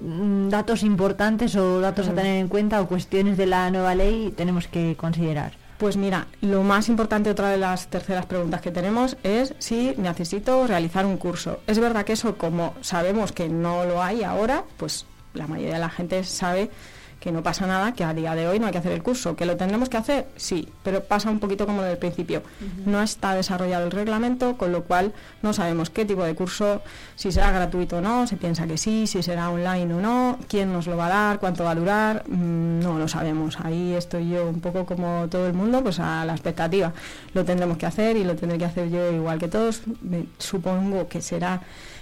datos importantes o datos a tener en cuenta o cuestiones de la nueva ley tenemos que considerar? Pues mira, lo más importante, otra de las terceras preguntas que tenemos es si necesito realizar un curso. Es verdad que eso, como sabemos que no lo hay ahora, pues la mayoría de la gente sabe que no pasa nada, que a día de hoy no hay que hacer el curso. ¿Que lo tendremos que hacer? Sí, pero pasa un poquito como del principio. No está desarrollado el reglamento, con lo cual no sabemos qué tipo de curso, si será gratuito o no, se piensa que sí, si será online o no, quién nos lo va a dar, cuánto va a durar, mm, no lo sabemos. Ahí estoy yo un poco como todo el mundo, pues a la expectativa. Lo tendremos que hacer y lo tendré que hacer yo igual que todos. Me- supongo que será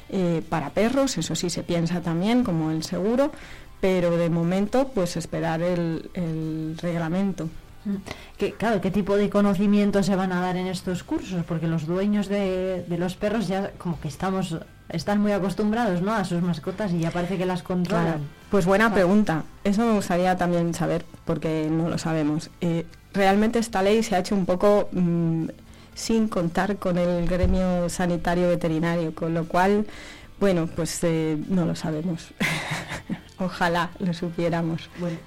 eh, para perros, eso sí se piensa también, como el seguro, pero de momento pues esperar el, el reglamento. ¿Qué, claro, ¿qué tipo de conocimientos se van a dar en estos cursos? Porque los dueños de, de los perros ya como que estamos están muy acostumbrados ¿no? a sus mascotas y ya parece que las controlan. Claro. Pues buena pregunta. Eso me gustaría también saber, porque no lo sabemos. Eh, realmente esta ley se ha hecho un poco mm, sin contar con el gremio sanitario veterinario, con lo cual, bueno, pues eh, no lo sabemos. Ojalá lo supiéramos. Bueno,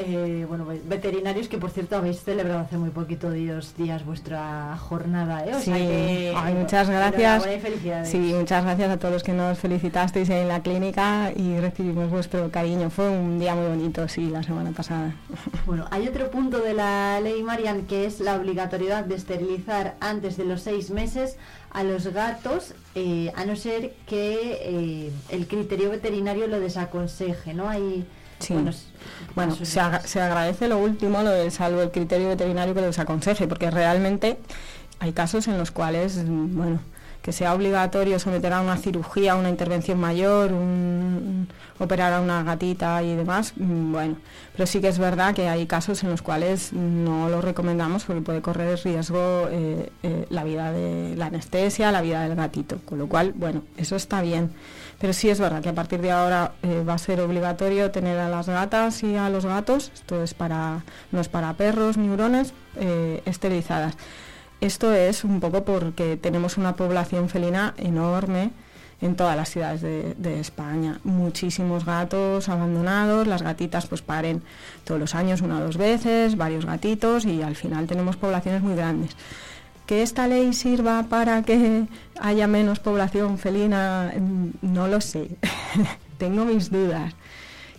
eh, bueno, veterinarios que por cierto habéis celebrado hace muy poquito días, días vuestra jornada, ¿eh? sí, muchas gracias. Sí, muchas gracias a todos los que nos felicitasteis en la clínica y recibimos vuestro cariño. Fue un día muy bonito, sí, la semana pasada. Bueno, hay otro punto de la ley Marian que es la obligatoriedad de esterilizar antes de los seis meses a los gatos, eh, a no ser que eh, el criterio veterinario lo desaconseje, ¿no? Hay Sí. Bueno, se, agradece lo último, lo de salvo el criterio veterinario que les aconseje, porque realmente hay casos en los cuales, bueno, que sea obligatorio someter a una cirugía, a una intervención mayor, operar a una gatita y demás, mm, bueno, pero sí que es verdad que hay casos en los cuales no lo recomendamos porque puede correr riesgo eh, eh, la vida de la anestesia, la vida del gatito, con lo cual, bueno, eso está bien. Pero sí es verdad que a partir de ahora eh, va a ser obligatorio tener a las gatas y a los gatos, esto es para, no es para perros ni esterilizadas. Esto es un poco porque tenemos una población felina enorme en todas las ciudades de, España. Muchísimos gatos abandonados, las gatitas pues paren todos los años una o dos veces, varios gatitos y al final tenemos poblaciones muy grandes que esta ley sirva para que haya menos población felina, mm, no lo sé. Tengo mis dudas.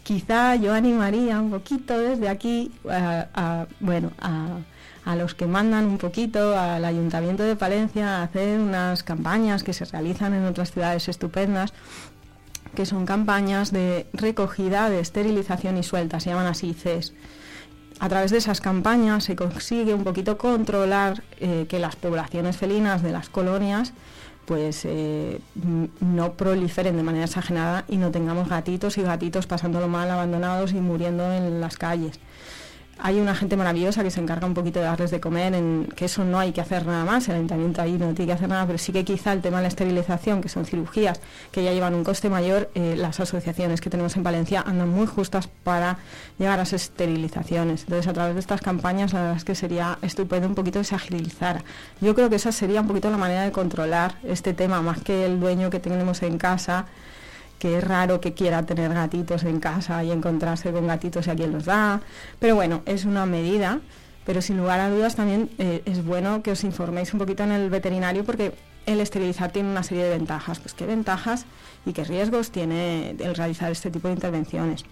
Quizá yo animaría un poquito desde aquí a, bueno, a, los que mandan un poquito al Ayuntamiento de Palencia a hacer unas campañas que se realizan en otras ciudades estupendas que son campañas de recogida, de esterilización y suelta, se llaman así CES a través de esas campañas se consigue un poquito controlar eh, que las poblaciones felinas de las colonias pues eh, no proliferen de manera exagerada y no tengamos gatitos y gatitos pasándolo mal, abandonados y muriendo en las calles hay una gente maravillosa que se encarga un poquito de darles de comer, en que eso no hay que hacer nada más, el ayuntamiento ahí no tiene que hacer nada, pero sí que quizá el tema de la esterilización, que son cirugías que ya llevan un coste mayor, eh, las asociaciones que tenemos en Valencia andan muy justas para llegar a esas esterilizaciones. Entonces, a través de estas campañas, la verdad es que sería estupendo un poquito que se agilizara. Yo creo que esa sería un poquito la manera de controlar este tema, más que el dueño que tenemos en casa que es raro que quiera tener gatitos en casa y encontrarse con gatitos y a quien los da. Pero bueno, es una medida, pero sin lugar a dudas también eh, es bueno que os informéis un poquito en el veterinario porque el esterilizar tiene una serie de ventajas. Pues qué ventajas y qué riesgos tiene el realizar este tipo de intervenciones.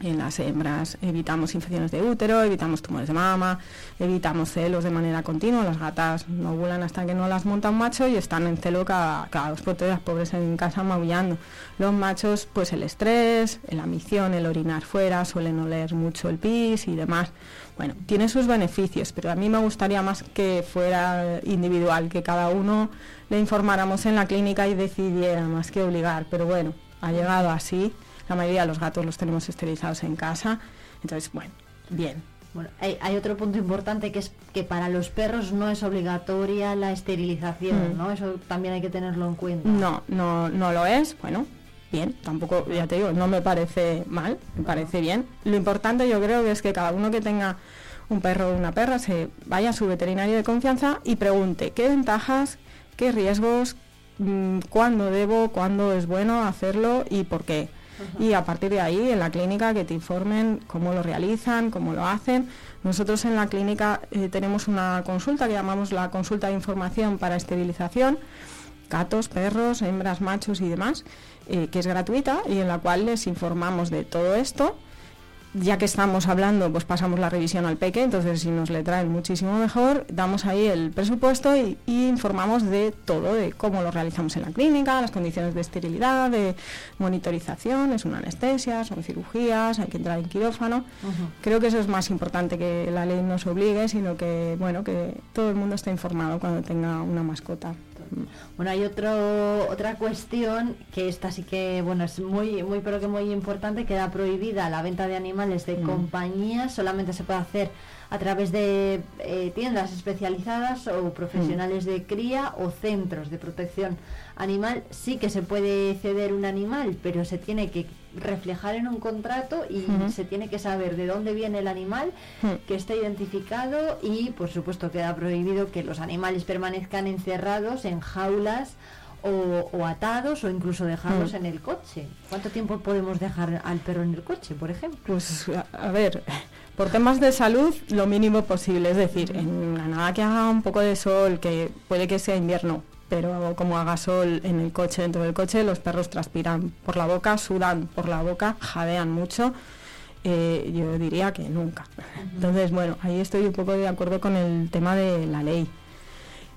En las hembras evitamos infecciones de útero, evitamos tumores de mama, evitamos celos de manera continua. Las gatas no ovulan hasta que no las monta un macho y están en celo cada, dos por tres, las pobres en casa maullando. Los machos, pues el estrés, la ambición, el orinar fuera, suelen oler mucho el pis y demás. Bueno, tiene sus beneficios, pero a mí me gustaría más que fuera individual, que cada uno le informáramos en la clínica y decidiera más que obligar. Pero bueno, ha llegado así la mayoría de los gatos los tenemos esterilizados en casa. Entonces, bueno, bien. Bueno, hay, otro punto importante que es que para los perros no es obligatoria la esterilización, mm. ¿no? Eso también hay que tenerlo en cuenta. No, no, no lo es. Bueno, bien, tampoco, ya te digo, no me parece mal, me parece bien. Lo importante yo creo que es que cada uno que tenga un perro o una perra se vaya a su veterinario de confianza y pregunte qué ventajas, qué riesgos, mm, cuándo debo, cuándo es bueno hacerlo y por qué y a partir de ahí en la clínica que te informen cómo lo realizan, cómo lo hacen. Nosotros en la clínica eh, tenemos una consulta que llamamos la consulta de información para esterilización, gatos, perros, hembras, machos y demás, eh, que es gratuita y en la cual les informamos de todo esto ya que estamos hablando, pues pasamos la revisión al peque, entonces si nos le traen muchísimo mejor, damos ahí el presupuesto y, informamos de todo, de cómo lo realizamos en la clínica, las condiciones de esterilidad, de monitorización, es una anestesia, son cirugías, hay que entrar en quirófano. Creo que eso es más importante que la ley nos obligue, sino que, bueno, que todo el mundo esté informado cuando tenga una mascota. Bueno, hay otro, otra cuestión que esta sí que, bueno, es muy, muy, pero que muy importante, queda prohibida la venta de animales de mm. compañía, solamente se puede hacer a través de eh, tiendas especializadas o profesionales de cría o centros de protección animal. Sí que se puede ceder un animal, pero se tiene que reflejar en un contrato y se tiene que saber de dónde viene el animal, que está identificado y por supuesto queda prohibido que los animales permanezcan encerrados en jaulas o, atados o incluso dejarlos Mm. en el coche. ¿Cuánto tiempo podemos dejar al perro en el coche, por ejemplo? Pues a, a ver, por temas de salud lo mínimo posible, es decir, en la nada que haga un poco de sol, que puede que sea invierno, pero como haga sol en el coche, dentro del coche, los perros transpiran por la boca, sudan por la boca, jadean mucho. eh, yo diría que nunca. Entonces, bueno, ahí estoy un poco de acuerdo con el tema de la ley.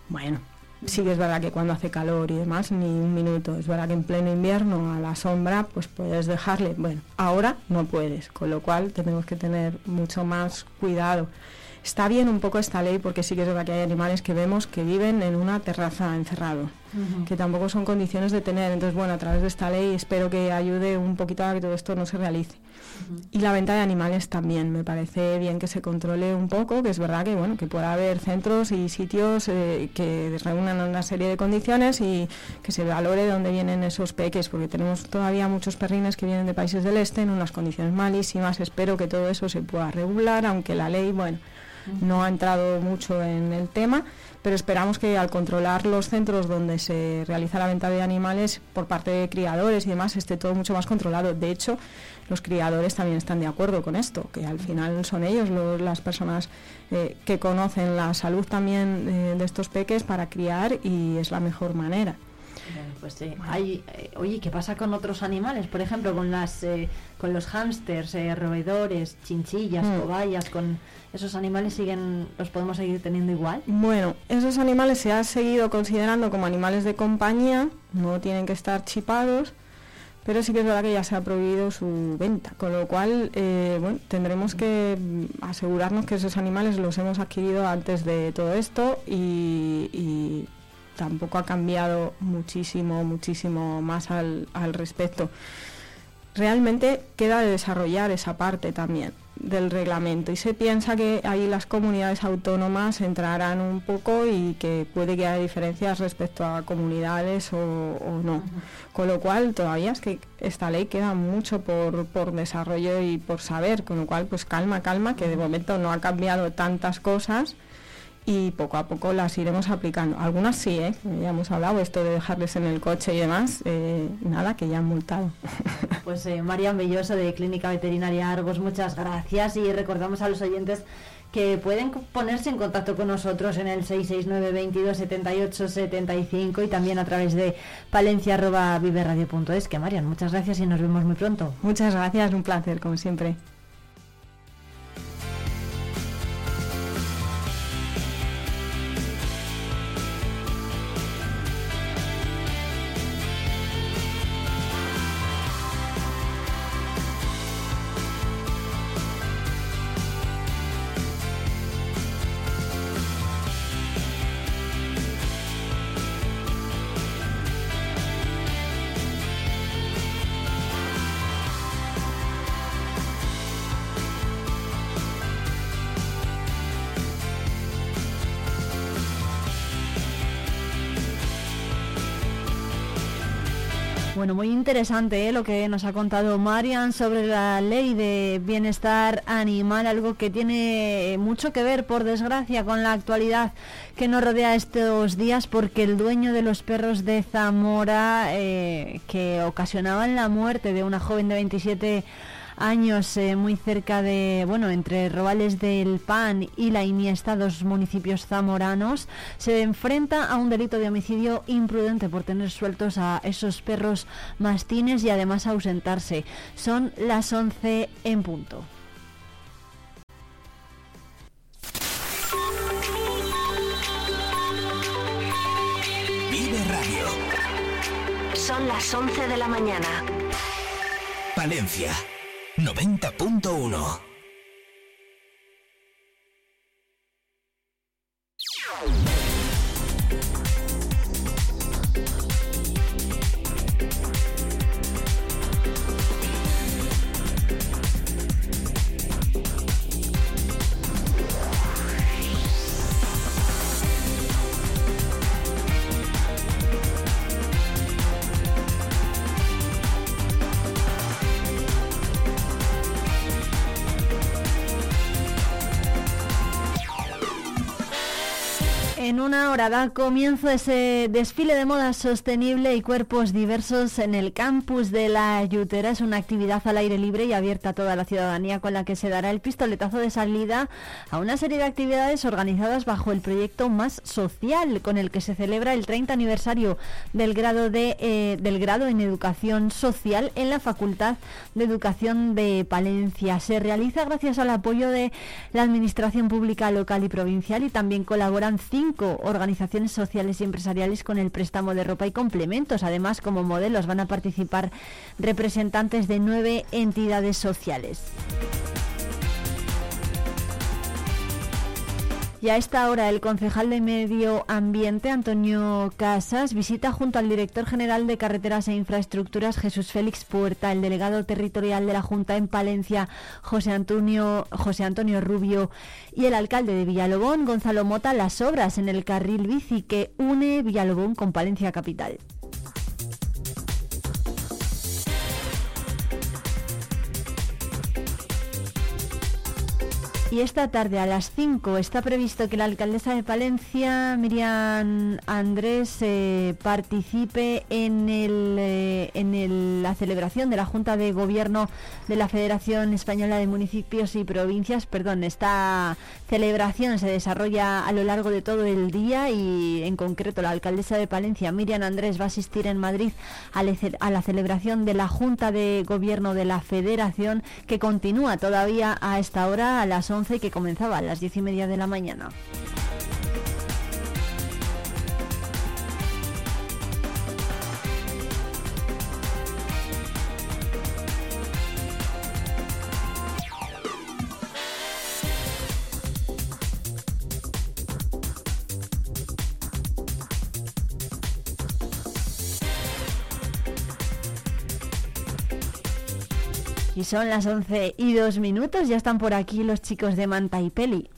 Bueno, sí que es verdad que cuando hace calor y demás, ni un minuto. Es verdad que en pleno invierno, a la sombra, pues puedes dejarle. Bueno, ahora no puedes, con lo cual tenemos que tener mucho más cuidado. Está bien un poco esta ley porque sí que es verdad que hay animales que vemos que viven en una terraza encerrado, que tampoco son condiciones de tener. Entonces, bueno, a través de esta ley espero que ayude un poquito a que todo esto no se realice. Y la venta de animales también, me parece bien que se controle un poco, que es verdad que bueno, que pueda haber centros y sitios eh, que reúnan una serie de condiciones y que se valore de dónde vienen esos peques, porque tenemos todavía muchos perrines que vienen de países del este en unas condiciones malísimas. Espero que todo eso se pueda regular, aunque la ley, bueno, no ha entrado mucho en el tema, pero esperamos que al controlar los centros donde se realiza la venta de animales por parte de criadores y demás esté todo mucho más controlado. De hecho, los criadores también están de acuerdo con esto, que al final son ellos lo- las personas eh, que conocen la salud también eh, de estos peques para criar y es la mejor manera. Bueno, pues eh, hay, eh, oye, ¿qué pasa con otros animales? Por ejemplo, con las eh, con los hámsters, eh, roedores, chinchillas, Mm. cobayas, con esos animales siguen los podemos seguir teniendo igual. Bueno, esos animales se han seguido considerando como animales de compañía, no tienen que estar chipados, pero sí que es verdad que ya se ha prohibido su venta, con lo cual eh, bueno, tendremos que asegurarnos que esos animales los hemos adquirido antes de todo esto y, y tampoco ha cambiado muchísimo, muchísimo más al, al respecto. Realmente queda de desarrollar esa parte también del reglamento y se piensa que ahí las comunidades autónomas entrarán un poco y que puede que haya diferencias respecto a comunidades o, o no. Con lo cual todavía es que esta ley queda mucho por, por desarrollo y por saber, con lo cual pues calma, calma, que de momento no ha cambiado tantas cosas y poco a poco las iremos aplicando. Algunas sí, ¿eh? ya hemos hablado, esto de dejarles en el coche y demás, eh, nada, que ya han multado. Pues eh, Marian Belloso de Clínica Veterinaria Argos, muchas gracias y recordamos a los oyentes que pueden ponerse en contacto con nosotros en el 669 22 78 75 y también a través de palencia@viveradio.es. Que Marian, muchas gracias y nos vemos muy pronto. Muchas gracias, un placer, como siempre. Bueno, muy interesante ¿eh? lo que nos ha contado Marian sobre la ley de bienestar animal, algo que tiene mucho que ver, por desgracia, con la actualidad que nos rodea estos días, porque el dueño de los perros de Zamora, eh, que ocasionaban la muerte de una joven de 27 años eh, muy cerca de, bueno, entre Robales del Pan y La Iniesta, dos municipios zamoranos, se enfrenta a un delito de homicidio imprudente por tener sueltos a esos perros mastines y además ausentarse. Son las 11 en punto. Vive Radio. Son las 11 de la mañana. Palencia 90.1. En una hora da comienzo ese desfile de moda sostenible y cuerpos diversos en el campus de la Yutera. Es una actividad al aire libre y abierta a toda la ciudadanía con la que se dará el pistoletazo de salida a una serie de actividades organizadas bajo el proyecto Más Social, con el que se celebra el 30 aniversario del grado, de, eh, del grado en Educación Social en la Facultad de Educación de Palencia. Se realiza gracias al apoyo de la Administración Pública Local y Provincial y también colaboran cinco organizaciones sociales y empresariales con el préstamo de ropa y complementos. Además, como modelos van a participar representantes de nueve entidades sociales. Y a esta hora el concejal de Medio Ambiente, Antonio Casas, visita junto al director general de Carreteras e Infraestructuras, Jesús Félix Puerta, el delegado territorial de la Junta en Palencia, José Antonio, José Antonio Rubio, y el alcalde de Villalobón, Gonzalo Mota, las obras en el carril bici que une Villalobón con Palencia Capital. Y esta tarde a las 5 está previsto que la alcaldesa de Palencia, Miriam Andrés, eh, participe en, el, eh, en la celebración de la Junta de Gobierno de la Federación Española de Municipios y Provincias. Perdón, esta celebración se desarrolla a lo largo de todo el día y en concreto la alcaldesa de Palencia, Miriam Andrés, va a asistir en Madrid a, a la celebración de la Junta de Gobierno de la Federación que continúa todavía a esta hora a las 11 que comenzaba a las diez y media de la mañana. Y son las 11 y 2 minutos, ya están por aquí los chicos de Manta y Peli.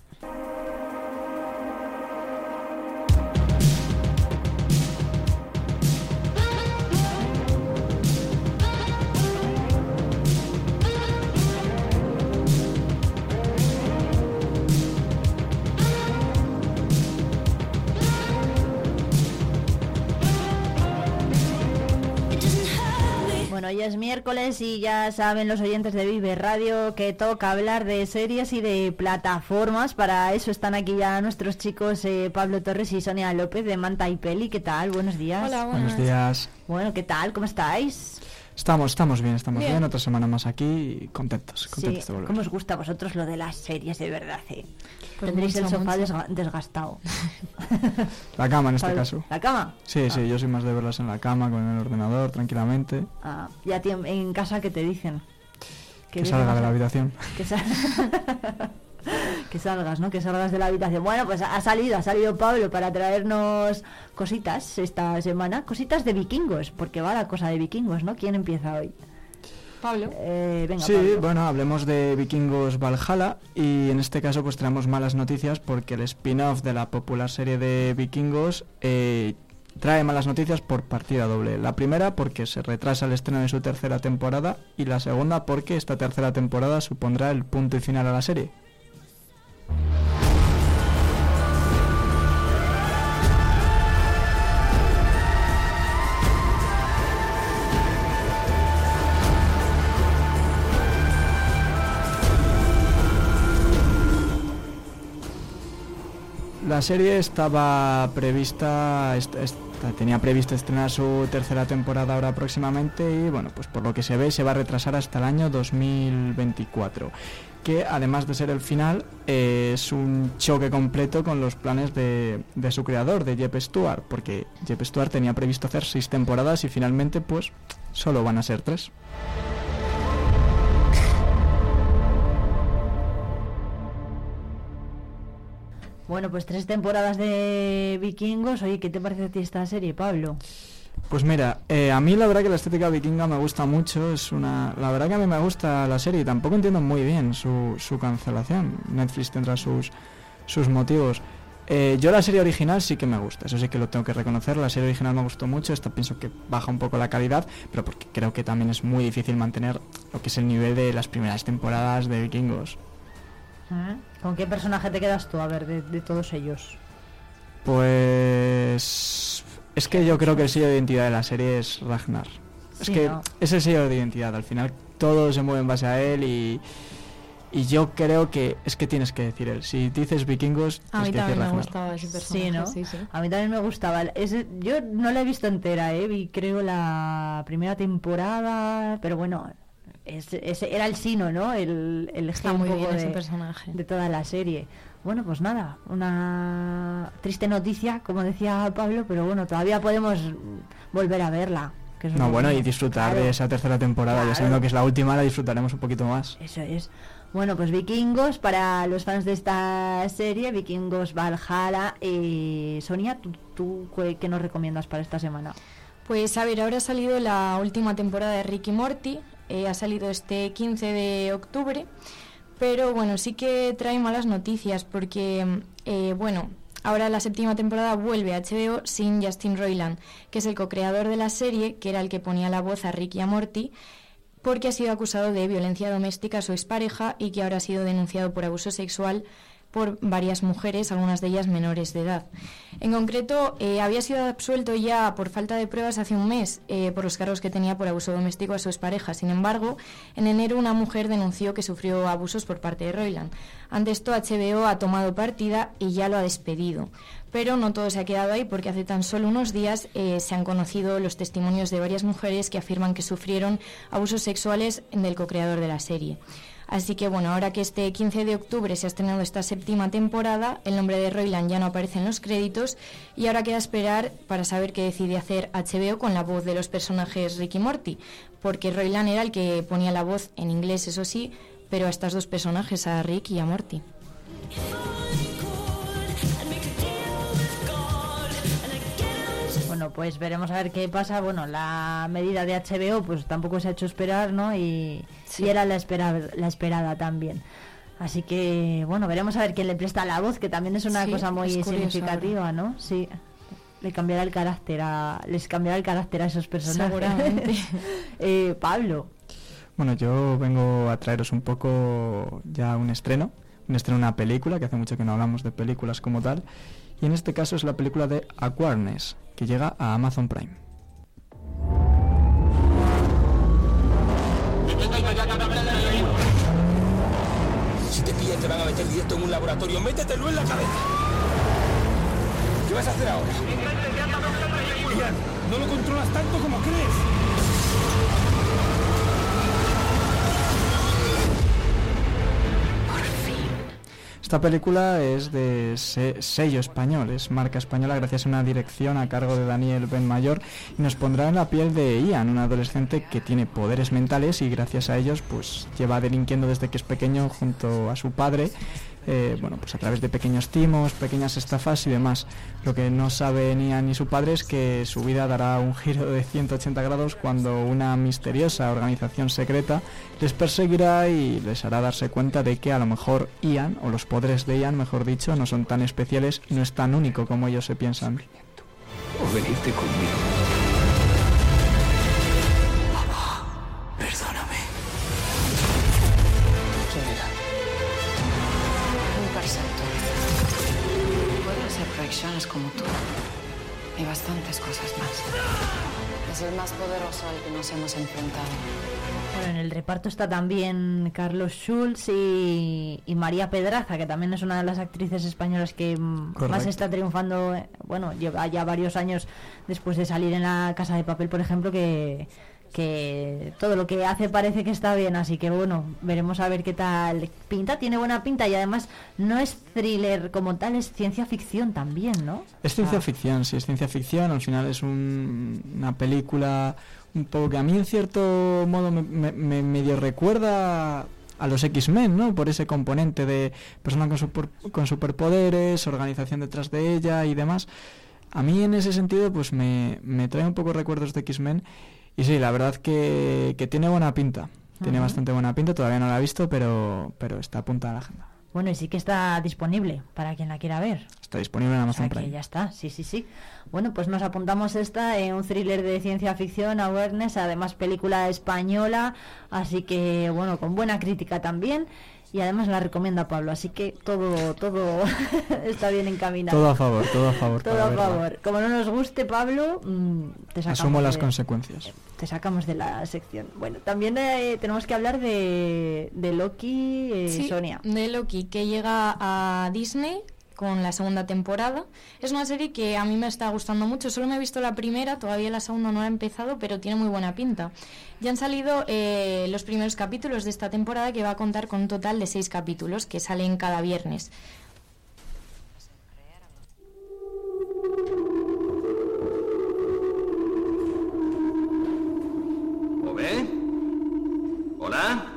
Es miércoles y ya saben los oyentes de Vive Radio que toca hablar de series y de plataformas. Para eso están aquí ya nuestros chicos eh, Pablo Torres y Sonia López de Manta y Peli. ¿Qué tal? Buenos días. Hola, buenos días. Bueno, ¿qué tal? ¿Cómo estáis? Estamos, estamos bien, estamos bien. Otra semana más aquí y contentos, contentos de volver. ¿Cómo os gusta a vosotros lo de las series de verdad? Eh? Pues Tendréis el sofá desgastado. La cama en este caso. ¿La cama? Sí, sí, ah. yo soy más de verlas en la cama, con el ordenador, tranquilamente. Ah, ¿y en casa qué te dicen? Que, salga de la habitación. Que, que salgas, ¿no? Que salgas de la habitación. Bueno, pues ha salido, ha salido Pablo para traernos cositas esta semana, cositas de vikingos, porque va la cosa de vikingos, ¿no? ¿Quién empieza hoy? Pablo. Eh, venga, sí, bueno, hablemos de Vikingos Valhalla y en este caso pues traemos malas noticias porque el spin-off de la popular serie de Vikingos eh, trae malas noticias por partida doble. La primera porque se retrasa el estreno de su tercera temporada y la segunda porque esta tercera temporada supondrá el punto y final a la serie. La serie estaba prevista, tenía previsto estrenar su tercera temporada ahora próximamente y bueno, pues por lo que se ve se va a retrasar hasta el año 2024 que además de ser el final es un choque completo con los planes de, de, su creador, de Jeff Stewart, porque Jeff Stewart tenía previsto hacer seis temporadas y finalmente pues solo van a ser tres. Bueno, pues tres temporadas de vikingos. Oye, ¿qué te parece a ti esta serie, Pablo? Pues mira, eh, a mí la verdad que la estética vikinga me gusta mucho. Es una, la verdad que a mí me gusta la serie y tampoco entiendo muy bien su, su cancelación. Netflix tendrá sus, sus motivos. Eh, yo la serie original sí que me gusta, eso sí que lo tengo que reconocer. La serie original me gustó mucho, esta pienso que baja un poco la calidad, pero porque creo que también es muy difícil mantener lo que es el nivel de las primeras temporadas de vikingos. ¿Con qué personaje te quedas tú, a ver, de, todos ellos? Pues es que yo creo que el sello de identidad de la serie es Ragnar. Es Sí, que ¿no? es el sello de identidad, al final todo se mueve en base a él y, y yo creo que es que tienes que decir él. Si dices vikingos, A mí tienes que decir también me gustaba ese personaje. Sí, ¿no? Sí, sí. A mí también me gustaba. Ese- yo no la he visto entera, ¿eh? Vi creo la primera temporada, pero bueno, ese, ese era el sino, ¿no? El, el Está muy bien ese personaje. de toda la serie. Bueno, pues nada, una triste noticia, como decía Pablo, pero bueno, todavía podemos volver a verla. que es No, bueno, y disfrutar Claro. de esa tercera temporada, Claro. ya sabiendo que es la última, la disfrutaremos un poquito más. Eso es. Bueno, pues Vikingos, para los fans de esta serie, Vikingos Valhalla. Eh, Sonia, ¿tú, tú qué, qué nos recomiendas para esta semana? Pues a ver, ahora ha salido la última temporada de Ricky Morty, eh, ha salido este 15 de octubre, pero bueno, sí que trae malas noticias porque, eh, bueno, ahora la séptima temporada vuelve a HBO sin Justin Roiland, que es el co-creador de la serie, que era el que ponía la voz a Ricky y a Morty, porque ha sido acusado de violencia doméstica a su expareja y que ahora ha sido denunciado por abuso sexual por varias mujeres, algunas de ellas menores de edad. En concreto, eh, había sido absuelto ya por falta de pruebas hace un mes eh, por los cargos que tenía por abuso doméstico a su expareja. Sin embargo, en enero una mujer denunció que sufrió abusos por parte de Roiland. Ante esto, HBO ha tomado partida y ya lo ha despedido. Pero no todo se ha quedado ahí porque hace tan solo unos días eh, se han conocido los testimonios de varias mujeres que afirman que sufrieron abusos sexuales del co-creador de la serie. Así que bueno, ahora que este 15 de octubre se ha estrenado esta séptima temporada, el nombre de Roiland ya no aparece en los créditos y ahora queda esperar para saber qué decide hacer HBO con la voz de los personajes Ricky Morty, porque Roiland era el que ponía la voz en inglés, eso sí, pero a estos dos personajes, a Rick y a Morty. Bueno, pues veremos a ver qué pasa. Bueno, la medida de HBO pues tampoco se ha hecho esperar, ¿no? Y, y era la, espera, la esperada también. Así que, bueno, veremos a ver quién le presta la voz, que también es una Sí, cosa muy curioso significativa, ¿no? Sí. Le cambiará el carácter a, les cambiará el carácter a esos personajes. Seguramente. Eh, Pablo. Bueno, yo vengo a traeros un poco ya un estreno, un estreno de una película, que hace mucho que no hablamos de películas como tal, y en este caso es la película de Aquarnes, que llega a Amazon Prime. Si te pillan te van a meter directo en un laboratorio, métetelo en la cabeza. ¿Qué vas a hacer ahora? Ian, no lo controlas tanto como crees. Esta película es de se- sello español, es marca española gracias a una dirección a cargo de Daniel Benmayor y nos pondrá en la piel de Ian, un adolescente que tiene poderes mentales y gracias a ellos pues lleva delinquiendo desde que es pequeño junto a su padre, eh, bueno pues a través de pequeños timos, pequeñas estafas y demás. Lo que no sabe ni Ian ni su padre es que su vida dará un giro de 180 grados cuando una misteriosa organización secreta les perseguirá y les hará darse cuenta de que a lo mejor Ian, o los poderes de Ian, mejor dicho, no son tan especiales y no es tan único como ellos se piensan. O conmigo. Más poderoso al que nos hemos enfrentado. Bueno, en el reparto está también Carlos Schulz y, y María Pedraza, que también es una de las actrices españolas que mm, más Correcto. está triunfando, eh, bueno, lleva ya varios años después de salir en la Casa de Papel, por ejemplo, que, que todo lo que hace parece que está bien, así que bueno, veremos a ver qué tal pinta, tiene buena pinta y además no es thriller como tal, es ciencia ficción también, ¿no? Es ciencia Ah. ficción, sí, es ciencia ficción. Al final es un- una película un poco que a mí en cierto modo me, me- me medio recuerda a los X-Men, ¿no? Por ese componente de persona con, super- con superpoderes, organización detrás de ella y demás. A mí en ese sentido pues me, me trae un poco recuerdos de X-Men y sí, la verdad que, que tiene buena pinta. Tiene bastante buena pinta, todavía no la he visto, pero, pero está apuntada a la agenda. Bueno, y sí que está disponible para quien la quiera ver. Está disponible en O Amazon que Prime. ya está, sí, sí, sí. Bueno, pues nos apuntamos esta en un thriller de ciencia ficción, Awareness, además película española, así que bueno, con buena crítica también. Y además la recomienda Pablo, así que todo todo está bien encaminado. Todo a favor, todo a favor. Todo a favor. Como no nos guste Pablo, mm, te sacamos Asumo las de- consecuencias. Te sacamos de la sección. Bueno, también eh, tenemos que hablar de, de Loki, eh, Sí, Sonia. de Loki, que llega a Disney con la segunda temporada. Es una serie que a mí me está gustando mucho. Solo me he visto la primera, todavía la segunda no he empezado, pero tiene muy buena pinta. Ya han salido eh, los primeros capítulos de esta temporada que va a contar con un total de seis capítulos que salen cada viernes. ¿Hola?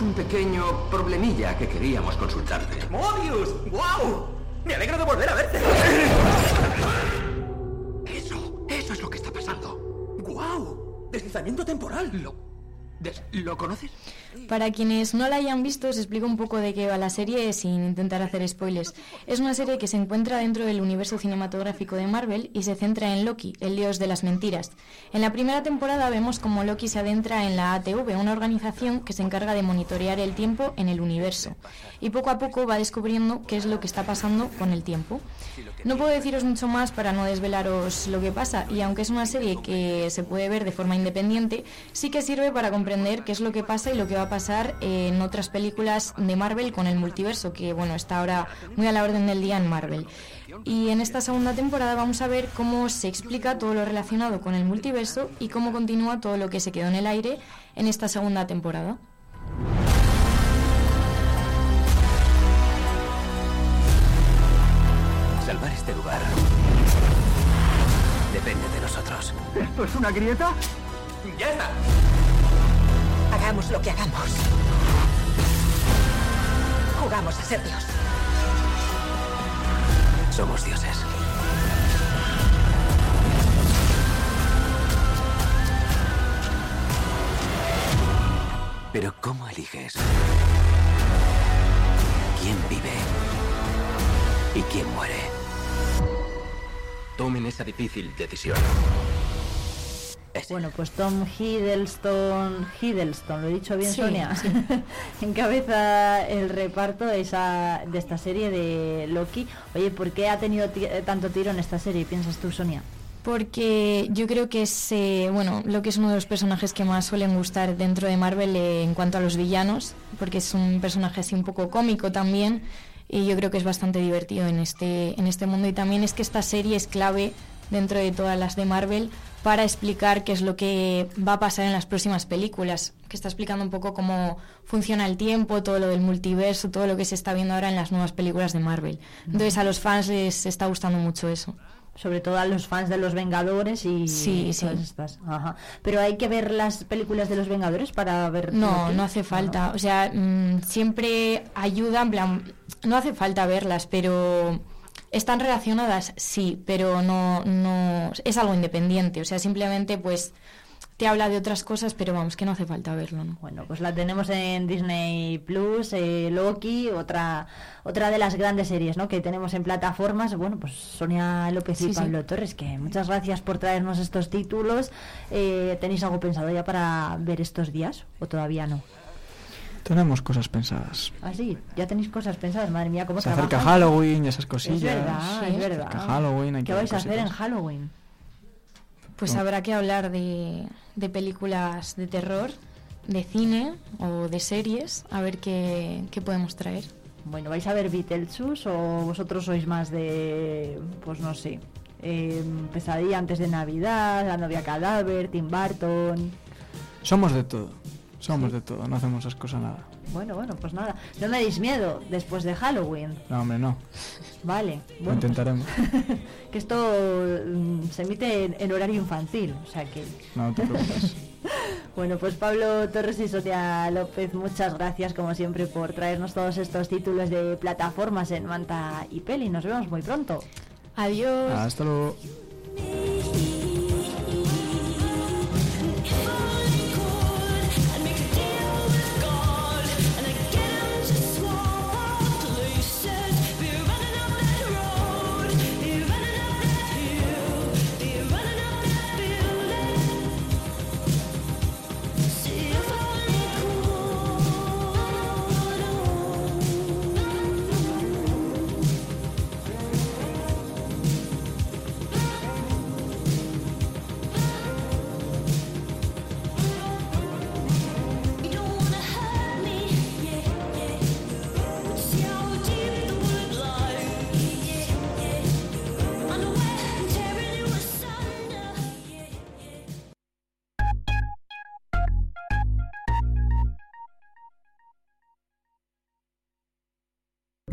Tenemos un pequeño problemilla que queríamos consultarte. ¡Mobius! ¡Guau! Me alegro de volver a verte. Eso, eso es lo que está pasando. ¡Guau! Deslizamiento temporal. ¿Lo, ¿lo conoces? Para quienes no la hayan visto, os explico un poco de qué va la serie sin intentar hacer spoilers. Es una serie que se encuentra dentro del universo cinematográfico de Marvel y se centra en Loki, el dios de las mentiras. En la primera temporada vemos cómo Loki se adentra en la ATV, una organización que se encarga de monitorear el tiempo en el universo. Y poco a poco va descubriendo qué es lo que está pasando con el tiempo. No puedo deciros mucho más para no desvelaros lo que pasa, y aunque es una serie que se puede ver de forma independiente, sí que sirve para comprender qué es lo que pasa y lo que va a pasar en otras películas de Marvel con el multiverso, que bueno, está ahora muy a la orden del día en Marvel. Y en esta segunda temporada vamos a ver cómo se explica todo lo relacionado con el multiverso y cómo continúa todo lo que se quedó en el aire en esta segunda temporada. Salvar este lugar depende de nosotros. ¿Esto es una grieta? ¡Ya está! Hagamos lo que hagamos. Jugamos a ser Dios. Somos dioses. Pero ¿cómo eliges? ¿Quién vive? ¿Y quién muere? Tomen esa difícil decisión. Bueno, pues Tom Hiddleston, Hiddleston, lo he dicho bien, Sí, Sonia, sí. encabeza el reparto de, esa, de esta serie de Loki. Oye, ¿por qué ha tenido eh, tanto tiro en esta serie, piensas tú, Sonia? Porque yo creo que es, eh, bueno, lo que es uno de los personajes que más suelen gustar dentro de Marvel eh, en cuanto a los villanos, porque es un personaje así un poco cómico también, y yo creo que es bastante divertido en este, en este mundo. Y también es que esta serie es clave dentro de todas las de Marvel para explicar qué es lo que va a pasar en las próximas películas, que está explicando un poco cómo funciona el tiempo, todo lo del multiverso, todo lo que se está viendo ahora en las nuevas películas de Marvel. Entonces a los fans les está gustando mucho eso. Sobre todo a los fans de los Vengadores y Sí, sí. todas estas. Ajá. Pero hay que ver las películas de los Vengadores para ver. No, no hace falta. O sea, mm, siempre ayuda, en plan, no hace falta verlas, pero están relacionadas, sí, pero no, no es algo independiente. O sea, simplemente pues te habla de otras cosas, pero vamos, que no hace falta verlo, ¿no? Bueno, pues la tenemos en Disney Plus, eh, Loki, otra otra de las grandes series ¿no? que tenemos en plataformas. Bueno, pues Sonia López y sí. Pablo Torres, que muchas gracias por traernos estos títulos. Eh, ¿Tenéis algo pensado ya para ver estos días o todavía no? Tenemos cosas pensadas. Ah, sí, ya tenéis cosas pensadas, madre mía, cómo Se acerca trabajáis. Halloween y esas cosillas. Es verdad, Sí, es verdad. acerca Halloween, hay ¿Qué que vais a hacer en. Halloween? Pues No. habrá que hablar de, de películas de terror, de cine o de series, a ver qué, qué podemos traer. Bueno, ¿vais a ver Beetlejuice o vosotros sois más de, pues no sé, eh, Pesadilla antes de Navidad, La novia cadáver, Tim Burton? Somos de todo. Somos de todo. No hacemos esas cosas nada. Bueno, bueno, pues nada. No me deis miedo después de Halloween. No, hombre, no. Vale. Lo Bueno, pues, intentaremos. que esto mm, se emite en, en horario infantil, o sea que... No te preocupes. Bueno, pues Pablo Torres y Sonia López, muchas gracias como siempre por traernos todos estos títulos de plataformas en Manta y Peli. Nos vemos muy pronto. Adiós. Hasta luego.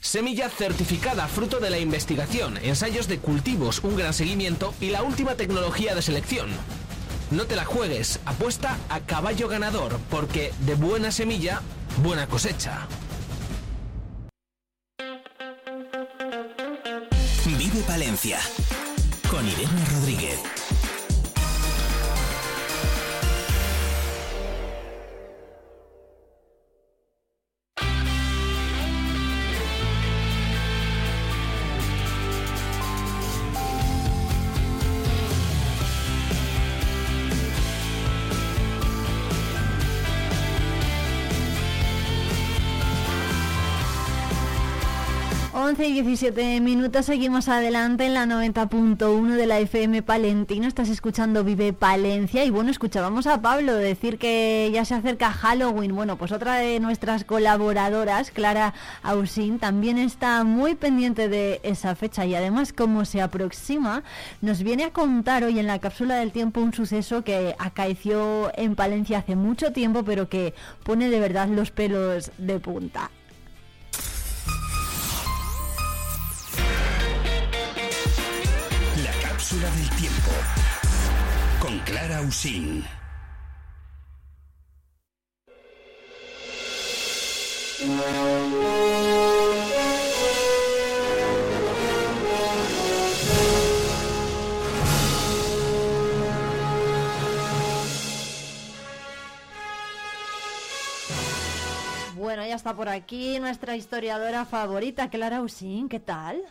Semilla certificada fruto de la investigación, ensayos de cultivos, un gran seguimiento y la última tecnología de selección. No te la juegues, apuesta a caballo ganador, porque de buena semilla, buena cosecha. Vive Palencia con Irene Rodríguez. Y 17 minutos, seguimos adelante en la 90.1 de la FM Palentino. Estás escuchando Vive Palencia. Y bueno, escuchábamos a Pablo decir que ya se acerca Halloween. Bueno, pues otra de nuestras colaboradoras, Clara Ausín, también está muy pendiente de esa fecha. Y además, como se aproxima, nos viene a contar hoy en la cápsula del tiempo un suceso que acaeció en Palencia hace mucho tiempo, pero que pone de verdad los pelos de punta. Bueno, ya está por aquí nuestra historiadora favorita, Clara Usín. ¿Qué tal?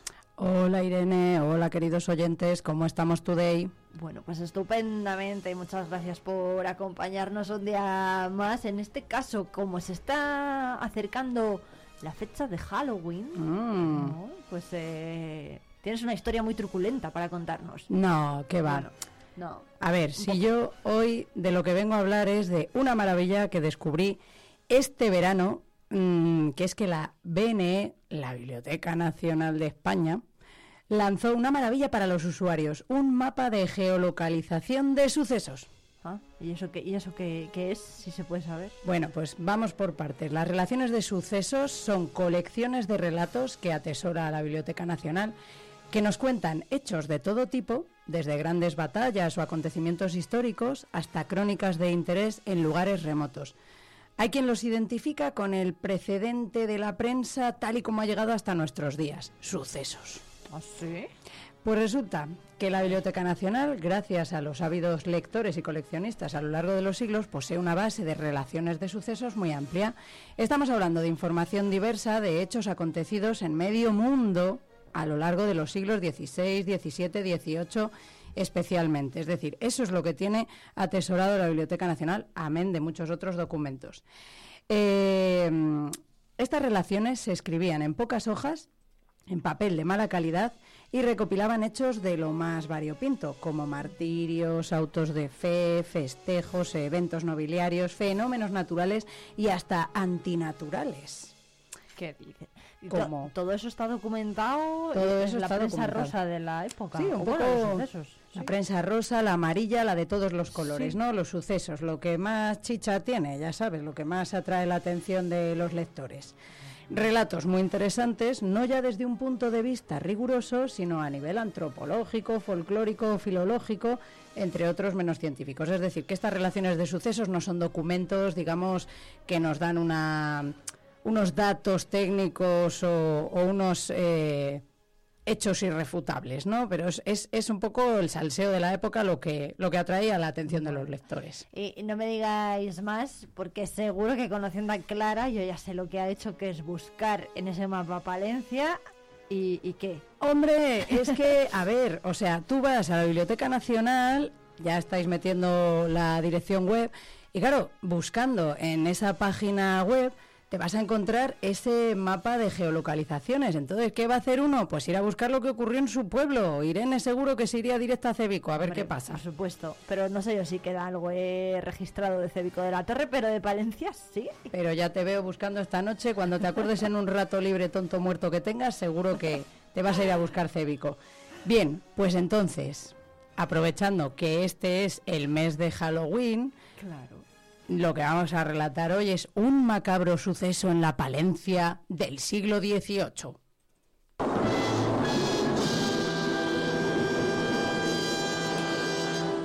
Hola Irene, hola queridos oyentes, ¿cómo estamos today? Bueno, pues estupendamente, muchas gracias por acompañarnos un día más. En este caso, como se está acercando la fecha de Halloween, mm. pues eh, tienes una historia muy truculenta para contarnos. No, qué va. no. A ver, si yo hoy de lo que vengo a hablar es de una maravilla que descubrí este verano, mm, que es que la BNE, la Biblioteca Nacional de España, lanzó una maravilla para los usuarios, un mapa de geolocalización de sucesos. Ah, ¿Y eso, qué, y eso qué, es, si se puede saber? Bueno, pues vamos por partes. Las relaciones de sucesos son colecciones de relatos que atesora la Biblioteca Nacional que nos cuentan hechos de todo tipo, desde grandes batallas o acontecimientos históricos hasta crónicas de interés en lugares remotos. Hay quien los identifica con el precedente de la prensa tal y como ha llegado hasta nuestros días, sucesos. ¿Ah? Pues resulta que la Biblioteca Nacional, gracias a los ávidos lectores y coleccionistas a lo largo de los siglos, posee una base de relaciones de sucesos muy amplia. Estamos hablando de información diversa de hechos acontecidos en medio mundo a lo largo de los siglos XVI, XVII, XVIII especialmente. Es decir, eso es lo que tiene atesorado la Biblioteca Nacional, amén de muchos otros documentos. Eh, estas relaciones se escribían en pocas hojas en papel de mala calidad y recopilaban hechos de lo más variopinto, como martirios, autos de fe, festejos, eventos nobiliarios, fenómenos naturales y hasta antinaturales. ¿Qué dice? ¿Todo eso está documentado todo eso en la prensa rosa de la época? Sí, un poco la prensa rosa, la amarilla, la de todos los colores, ¿no? Los sucesos, lo que más chicha tiene, ya sabes, lo que más atrae la atención de los lectores. Relatos muy interesantes, no ya desde un punto de vista riguroso, sino a nivel antropológico, folclórico, filológico, entre otros menos científicos. Es decir, que estas relaciones de sucesos no son documentos, digamos, que nos dan una, unos datos técnicos o, unos eh, hechos irrefutables, ¿no? Pero es, es, un poco el salseo de la época lo que, lo que atraía la atención de los lectores. Y no me digáis más, porque seguro que conociendo a Clara, yo ya sé lo que ha hecho, que es buscar en ese mapa Palencia y, y qué. Hombre, es que, a ver, o sea, tú vas a la Biblioteca Nacional, ya estáis metiendo la dirección web, y claro, buscando en esa página web te vas a encontrar ese mapa de geolocalizaciones. Entonces, ¿qué va a hacer uno? Pues ir a buscar lo que ocurrió en su pueblo. Irene seguro que se iría directa a Cévico a ver qué pasa. Por supuesto, pero no sé yo si queda algo he registrado de Cévico de la Torre, pero de Palencia sí. Pero ya te veo buscando esta noche. Cuando te acuerdes en un rato libre, tonto muerto que tengas, seguro que te vas a ir a buscar Cévico. Bien, pues entonces, aprovechando que este es el mes de Halloween, Claro. Lo que vamos a relatar hoy es un macabro suceso en la Palencia del siglo XVIII.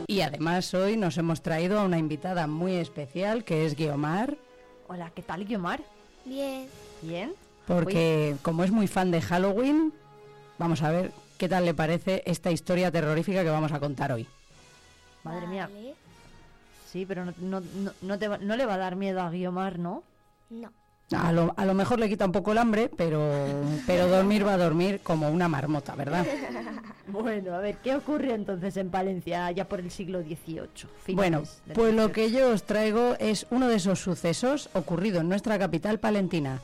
Y además hoy nos hemos traído a una invitada muy especial que es Guiomar, Hola, ¿qué tal, Guiomar? Bien. Bien. porque como es muy fan de Halloween, vamos a ver qué tal le parece esta historia terrorífica que vamos a contar hoy. Madre mía. Sí, pero no, no, no, te va- no le va a dar miedo a Guiomar, ¿no? No. A lo, a lo mejor le quita un poco el hambre, pero, pero dormir va a dormir como una marmota, ¿verdad? Bueno, a ver, ¿qué ocurre entonces en Palencia ya por el siglo XVIII? finales Bueno, pues lo 18? que yo os traigo es uno de esos sucesos ocurrido en nuestra capital palentina.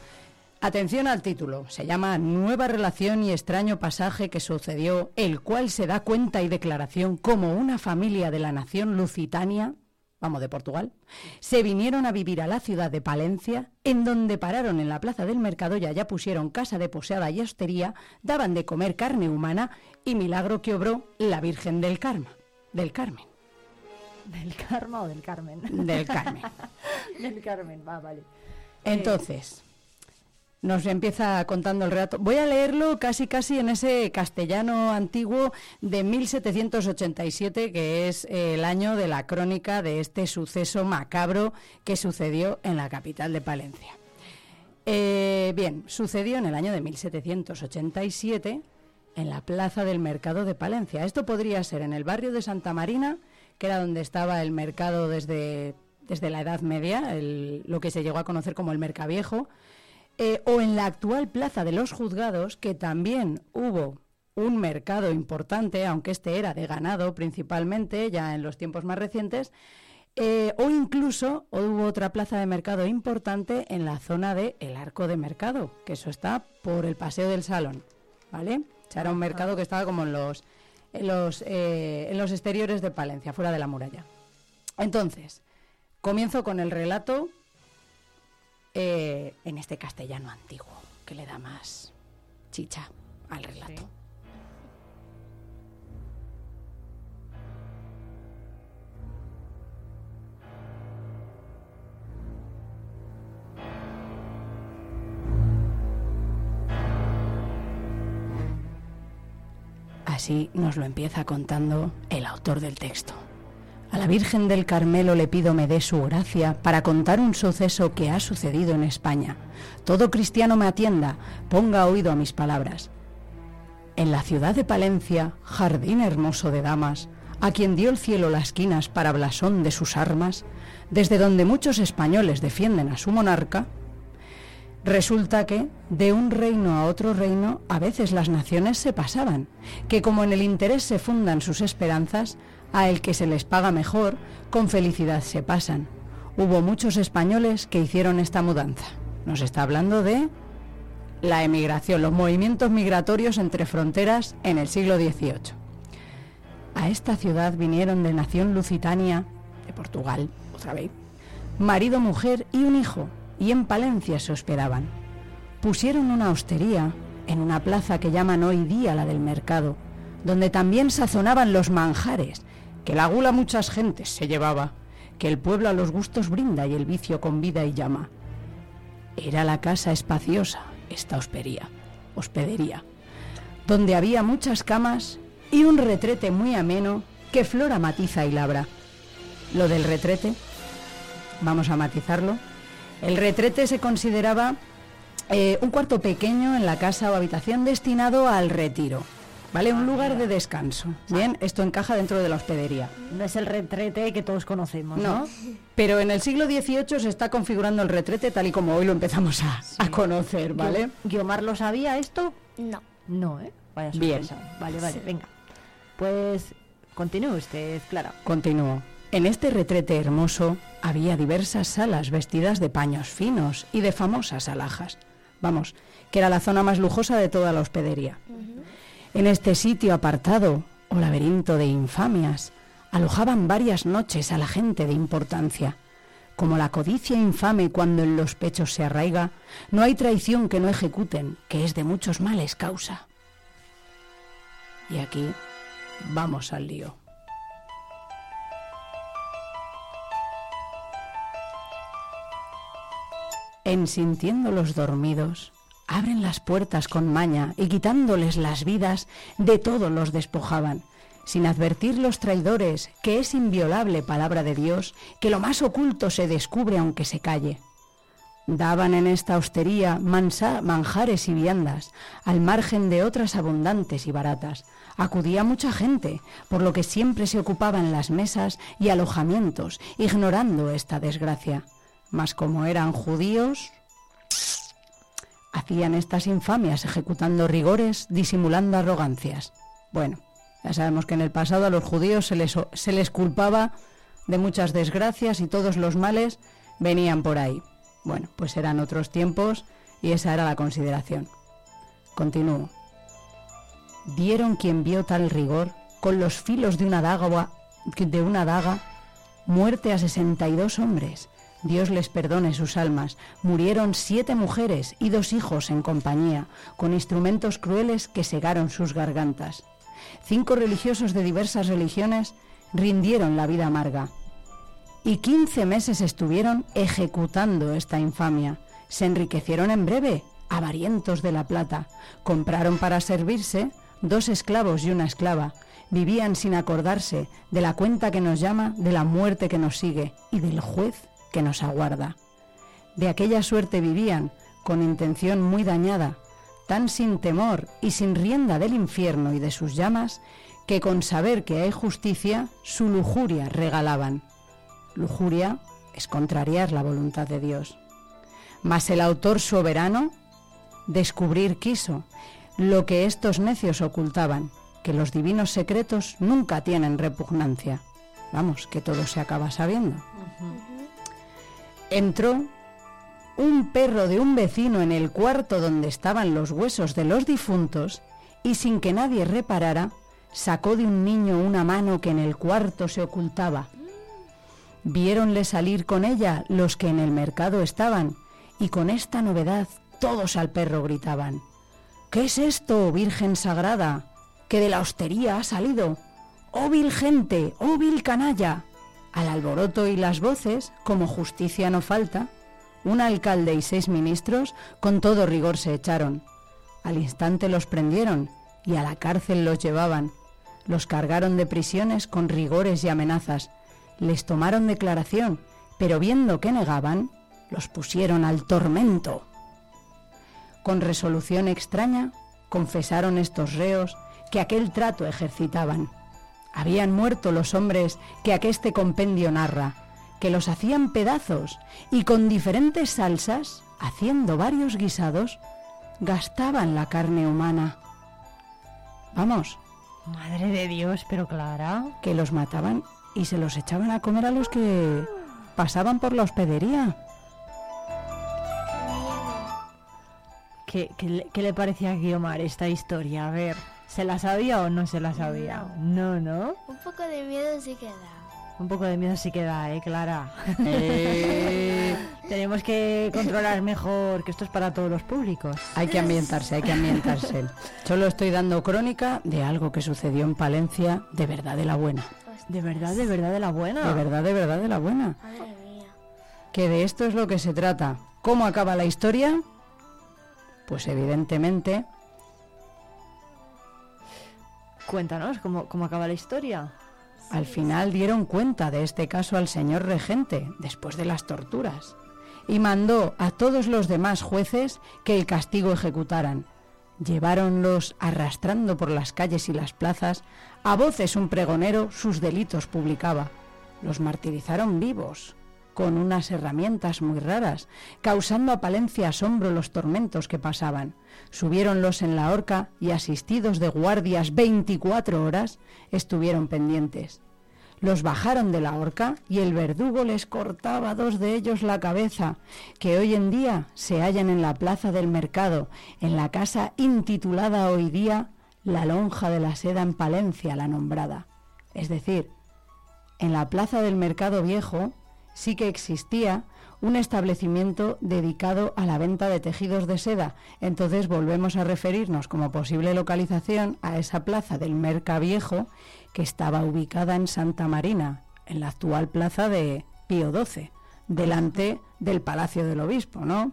Atención al título, se llama Nueva relación y extraño pasaje que sucedió, el cual se da cuenta y declaración como una familia de la nación lusitania, vamos, de Portugal, se vinieron a vivir a la ciudad de Palencia, en donde pararon en la plaza del mercado y allá pusieron casa de poseada y hostería, daban de comer carne humana y milagro que obró la Virgen del Carmen. Del Carmen. ¿Del Karma o del Carmen? Del Carmen. del Carmen, va, vale. Entonces, nos empieza contando el relato. Voy a leerlo casi casi en ese castellano antiguo de 1787, que es el año de la crónica de este suceso macabro que sucedió en la capital de Palencia. Eh, bien, sucedió en el año de 1787 en la plaza del mercado de Palencia. Esto podría ser en el barrio de Santa Marina, que era donde estaba el mercado desde, desde la Edad Media, el- lo que se llegó a conocer como el Mercaviejo, eh, o en la actual Plaza de los Juzgados, que también hubo un mercado importante, aunque este era de ganado principalmente, ya en los tiempos más recientes, eh, o incluso hubo otra plaza de mercado importante en la zona de El Arco de Mercado, que eso está por el Paseo del Salón, ¿vale? O sea, era un mercado que estaba como en los, en los, eh, en los exteriores de Palencia, fuera de la muralla. Entonces, comienzo con el relato eh, en este castellano antiguo, que le da más chicha al relato. Así nos lo empieza contando el autor del texto. A la Virgen del Carmelo le pido me dé su gracia para contar un suceso que ha sucedido en España. Todo cristiano me atienda, ponga oído a mis palabras. En la ciudad de Palencia, jardín hermoso de damas, a quien dio el cielo las quinas para blasón de sus armas, desde donde muchos españoles defienden a su monarca, Resulta que de un reino a otro reino a veces las naciones se pasaban, que como en el interés se fundan sus esperanzas, a el que se les paga mejor, con felicidad se pasan. Hubo muchos españoles que hicieron esta mudanza. Nos está hablando de la emigración, los movimientos migratorios entre fronteras en el siglo XVIII. A esta ciudad vinieron de nación lusitania, de Portugal, otra vez, marido, mujer y un hijo, y en Palencia se hospedaban. Pusieron una hostería en una plaza que llaman hoy día la del mercado, donde también sazonaban los manjares, que la gula muchas gentes se llevaba, que el pueblo a los gustos brinda y el vicio convida y llama. Era la casa espaciosa, esta hospería, hospedería, donde había muchas camas y un retrete muy ameno que Flora matiza y labra. Lo del retrete, vamos a matizarlo, el retrete se consideraba eh, un cuarto pequeño en la casa o habitación destinado al retiro, ¿vale? Un lugar de descanso. Bien, esto encaja dentro de la hospedería. No es el retrete que todos conocemos, ¿no? No, pero en el siglo XVIII se está configurando el retrete tal y como hoy lo empezamos a, a conocer, ¿vale? ¿Guiomar lo sabía esto? No. No, ¿eh? Vaya Bien. Vale, vale, venga. Pues continúe usted, Clara. Continúo. En este retrete hermoso había diversas salas vestidas de paños finos y de famosas alhajas. Vamos, que era la zona más lujosa de toda la hospedería. En este sitio apartado, o laberinto de infamias, alojaban varias noches a la gente de importancia. Como la codicia infame cuando en los pechos se arraiga, no hay traición que no ejecuten, que es de muchos males causa. Y aquí vamos al lío. En sintiendo los dormidos, abren las puertas con maña y quitándoles las vidas, de todo los despojaban, sin advertir los traidores que es inviolable palabra de Dios, que lo más oculto se descubre aunque se calle. Daban en esta hostería manjares y viandas, al margen de otras abundantes y baratas. Acudía mucha gente, por lo que siempre se ocupaban las mesas y alojamientos, ignorando esta desgracia. Mas como eran judíos, estas infamias ejecutando rigores, disimulando arrogancias. Bueno, ya sabemos que en el pasado a los judíos se les, se les culpaba de muchas desgracias y todos los males venían por ahí. Bueno, pues eran otros tiempos y esa era la consideración. Continúo. Dieron quien vio tal rigor con los filos de una daga, de una daga muerte a 62 hombres Dios les perdone sus almas. Murieron siete mujeres y dos hijos en compañía, con instrumentos crueles que segaron sus gargantas. Cinco religiosos de diversas religiones rindieron la vida amarga. Y quince meses estuvieron ejecutando esta infamia. Se enriquecieron en breve, avarientos de la plata. Compraron para servirse dos esclavos y una esclava. Vivían sin acordarse de la cuenta que nos llama, de la muerte que nos sigue y del juez que nos aguarda. De aquella suerte vivían, con intención muy dañada, tan sin temor y sin rienda del infierno y de sus llamas, que con saber que hay justicia, su lujuria regalaban. Lujuria es contrariar la voluntad de Dios. Mas el autor soberano descubrir quiso lo que estos necios ocultaban, que los divinos secretos nunca tienen repugnancia. Vamos, que todo se acaba sabiendo entró un perro de un vecino en el cuarto donde estaban los huesos de los difuntos y sin que nadie reparara, sacó de un niño una mano que en el cuarto se ocultaba. Viéronle salir con ella los que en el mercado estaban, y con esta novedad todos al perro gritaban. ¿Qué es esto, Virgen Sagrada? que de la hostería ha salido. ¡Oh vil gente! ¡Oh vil canalla! Al alboroto y las voces, como justicia no falta, un alcalde y seis ministros con todo rigor se echaron. Al instante los prendieron y a la cárcel los llevaban. Los cargaron de prisiones con rigores y amenazas. Les tomaron declaración, pero viendo que negaban, los pusieron al tormento. Con resolución extraña, confesaron estos reos que aquel trato ejercitaban habían muerto los hombres que aqueste compendio narra, que los hacían pedazos y con diferentes salsas, haciendo varios guisados, gastaban la carne humana. Vamos. Madre de Dios, pero Clara. Que los mataban y se los echaban a comer a los que pasaban por la hospedería. ¿Qué, le parecía a Guiomar esta historia? A ver. ¿Se la sabía o no se la sabía? No, ¿no? Un poco de miedo sí que da. Un poco de miedo sí que da, ¿eh, Clara? Eh. Tenemos que controlar mejor, que esto es para todos los públicos. Hay que ambientarse, hay que ambientarse. Solo estoy dando crónica de algo que sucedió en Palencia, de verdad de la buena. ¿De verdad, de verdad de la buena? De verdad, de verdad de la buena. Madre mía. Que de esto es lo que se trata. ¿Cómo acaba la historia? Pues evidentemente Cuéntanos cómo, cómo acaba la historia. Al final dieron cuenta de este caso al señor regente, después de las torturas, y mandó a todos los demás jueces que el castigo ejecutaran. Lleváronlos arrastrando por las calles y las plazas, a voces un pregonero sus delitos publicaba. Los martirizaron vivos, con unas herramientas muy raras, causando a Palencia asombro los tormentos que pasaban. Subiéronlos en la horca y asistidos de guardias 24 horas estuvieron pendientes. Los bajaron de la horca y el verdugo les cortaba a dos de ellos la cabeza, que hoy en día se hallan en la plaza del mercado, en la casa intitulada hoy día La Lonja de la Seda en Palencia, la nombrada. Es decir, en la plaza del mercado viejo sí que existía un establecimiento dedicado a la venta de tejidos de seda. Entonces volvemos a referirnos como posible localización a esa plaza del Merca Viejo que estaba ubicada en Santa Marina, en la actual plaza de Pío XII, delante del Palacio del Obispo, ¿no?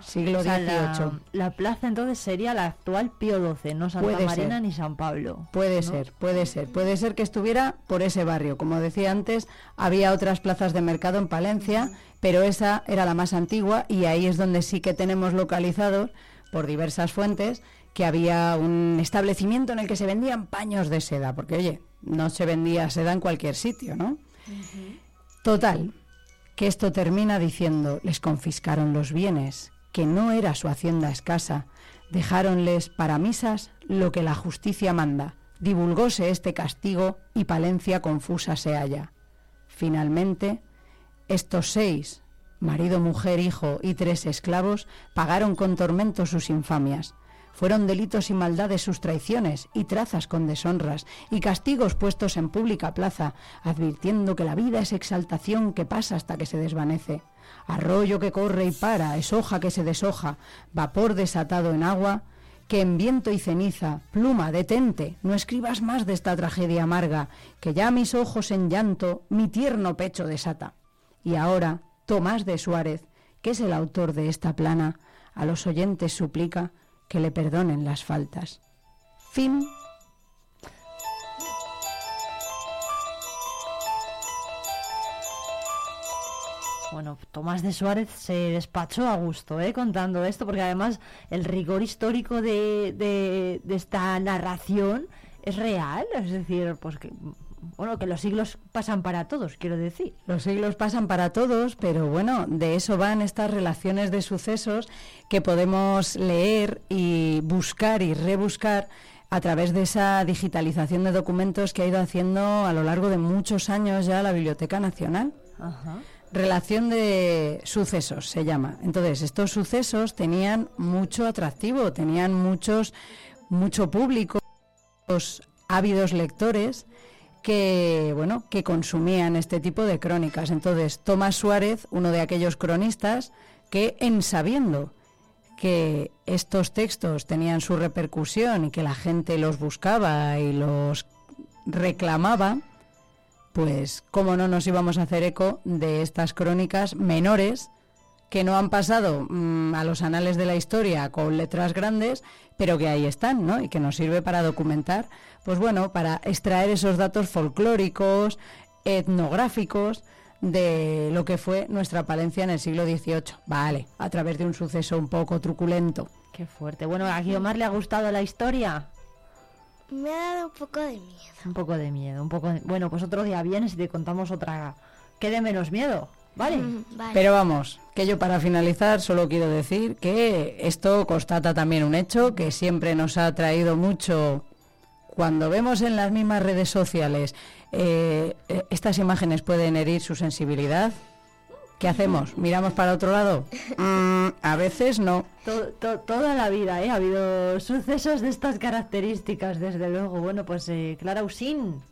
Siglo O sea, XVIII. la, la plaza entonces sería la actual Pío XII, no Santa Puede Marina ser. ni San Pablo. Puede ¿no? ser, puede ser. Puede ser que estuviera por ese barrio. Como decía antes, había otras plazas de mercado en Palencia, pero esa era la más antigua y ahí es donde sí que tenemos localizados, por diversas fuentes, que había un establecimiento en el que se vendían paños de seda, porque oye, no se vendía seda en cualquier sitio, ¿no? Total, que esto termina diciendo, les confiscaron los bienes, que no era su hacienda escasa, dejáronles para misas lo que la justicia manda, divulgóse este castigo y Palencia confusa se halla. Finalmente, estos seis, marido, mujer, hijo y tres esclavos, pagaron con tormento sus infamias. Fueron delitos y maldades sus traiciones y trazas con deshonras y castigos puestos en pública plaza, advirtiendo que la vida es exaltación que pasa hasta que se desvanece. Arroyo que corre y para, es hoja que se deshoja, vapor desatado en agua, que en viento y ceniza, pluma, detente, no escribas más de esta tragedia amarga, que ya mis ojos en llanto mi tierno pecho desata. Y ahora, Tomás de Suárez, que es el autor de esta plana, a los oyentes suplica que le perdonen las faltas. Fin. Bueno, Tomás de Suárez se despachó a gusto, ¿eh? Contando esto, porque además el rigor histórico de, de- de esta narración es real, es decir, pues que, bueno, que los siglos pasan para todos, quiero decir. Los siglos pasan para todos, pero bueno, de eso van estas relaciones de sucesos que podemos leer y buscar y rebuscar a través de esa digitalización de documentos que ha ido haciendo a lo largo de muchos años ya la Biblioteca Nacional. Ajá. Relación de sucesos se llama. Entonces, estos sucesos tenían mucho atractivo, tenían muchos, mucho público, los ávidos lectores que, bueno, que consumían este tipo de crónicas. Entonces, Tomás Suárez, uno de aquellos cronistas que, en sabiendo que estos textos tenían su repercusión y que la gente los buscaba y los reclamaba, pues cómo no nos íbamos a hacer eco de estas crónicas menores que no han pasado mm, a los anales de la historia con letras grandes, pero que ahí están, ¿no? Y que nos sirve para documentar, pues bueno, para extraer esos datos folclóricos, etnográficos de lo que fue nuestra Palencia en el siglo XVIII. Vale, a través de un suceso un poco truculento. Qué fuerte. Bueno, ¿a Guiomar le ha gustado la historia? Me ha dado un poco de miedo. Un poco de miedo, un poco de... Bueno, pues otro día vienes y te contamos otra que de menos miedo, ¿vale? Pero vamos, que yo para finalizar solo quiero decir que esto constata también un hecho que siempre nos ha traído mucho cuando vemos en las mismas redes sociales eh, eh, estas imágenes pueden herir su sensibilidad. ¿Qué hacemos? ¿Miramos para otro lado? Mm, a veces no. To- to- toda la vida, ¿eh? Ha habido sucesos de estas características, desde luego. Bueno, pues eh, Clara Usín.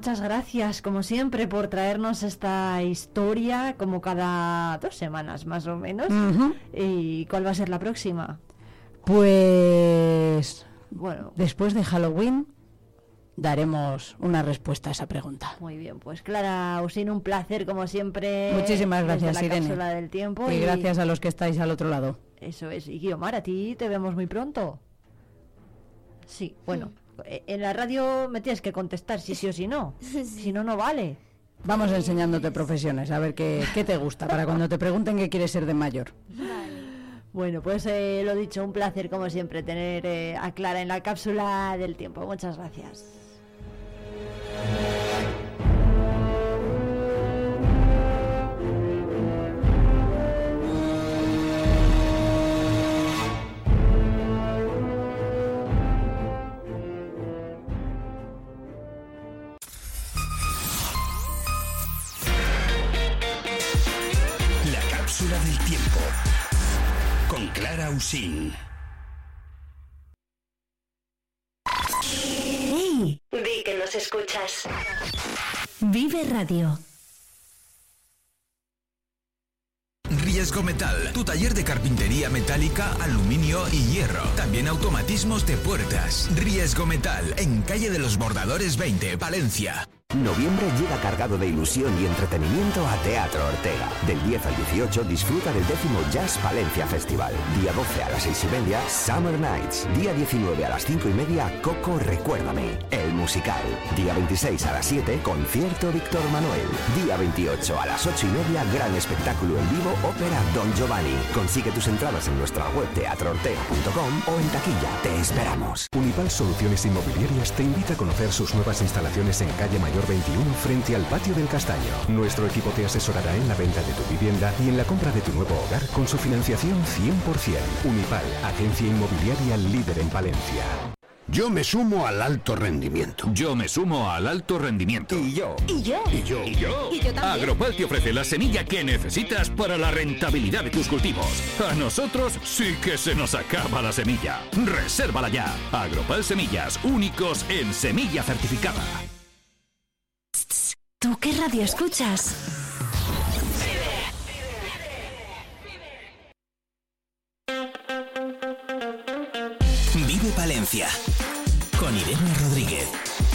Muchas gracias, como siempre, por traernos esta historia, como cada dos semanas más o menos. ¿Y cuál va a ser la próxima? Pues Bueno, después de Halloween daremos una respuesta a esa pregunta. muy bien. Pues Clara Usín, un placer, como siempre. Muchísimas desde gracias, la Irene. cápsula del tiempo. Y gracias a los que estáis al otro lado. Eso es. Y Guiomar, a ti te vemos muy pronto. Sí, bueno. En la radio me tienes que contestar si sí o si no. Si no, no vale. Vamos enseñándote profesiones, a ver qué, qué te gusta, para cuando te pregunten qué quieres ser de mayor. Bueno, pues eh, lo dicho, un placer como siempre tener eh, a Clara en la cápsula del tiempo. Muchas gracias. Clara Usín. ¡Hey! Di que nos escuchas. Vive Radio. Riesgo Metal, tu taller de carpintería metálica, aluminio y hierro. También automatismos de puertas. Riesgo Metal, en calle de los Bordadores 20, Valencia. Noviembre llega cargado de ilusión y entretenimiento a Teatro Ortega. Del 10 al 18 disfruta del décimo Jazz Valencia Festival. Día 12 a las 6 y media, Summer Nights. Día 19 a las 5 y media, Coco Recuérdame, el musical. Día 26 a las 7, concierto Víctor Manuel. Día 28 a las 8 y media, gran espectáculo en vivo, ópera Don Giovanni. Consigue tus entradas en nuestra web teatroortega.com o en taquilla. Te esperamos. Unipal Soluciones Inmobiliarias te invita a conocer sus nuevas instalaciones en calle Mayor 21 frente al patio del Castaño. Nuestro equipo te asesorará en la venta de tu vivienda y en la compra de tu nuevo hogar con su financiación 100%. Unipal, agencia inmobiliaria líder en Palencia. Yo me sumo al alto rendimiento. Yo me sumo al alto rendimiento. Y yo. Y yo. Y yo. Y yo. Y yo también. Agropal te ofrece la semilla que necesitas para la rentabilidad de tus cultivos. A nosotros sí que se nos acaba la semilla. Resérvala ya. Agropal Semillas, únicos en semilla certificada. ¿Tú qué radio escuchas? Vive Palencia con Irene Rodríguez.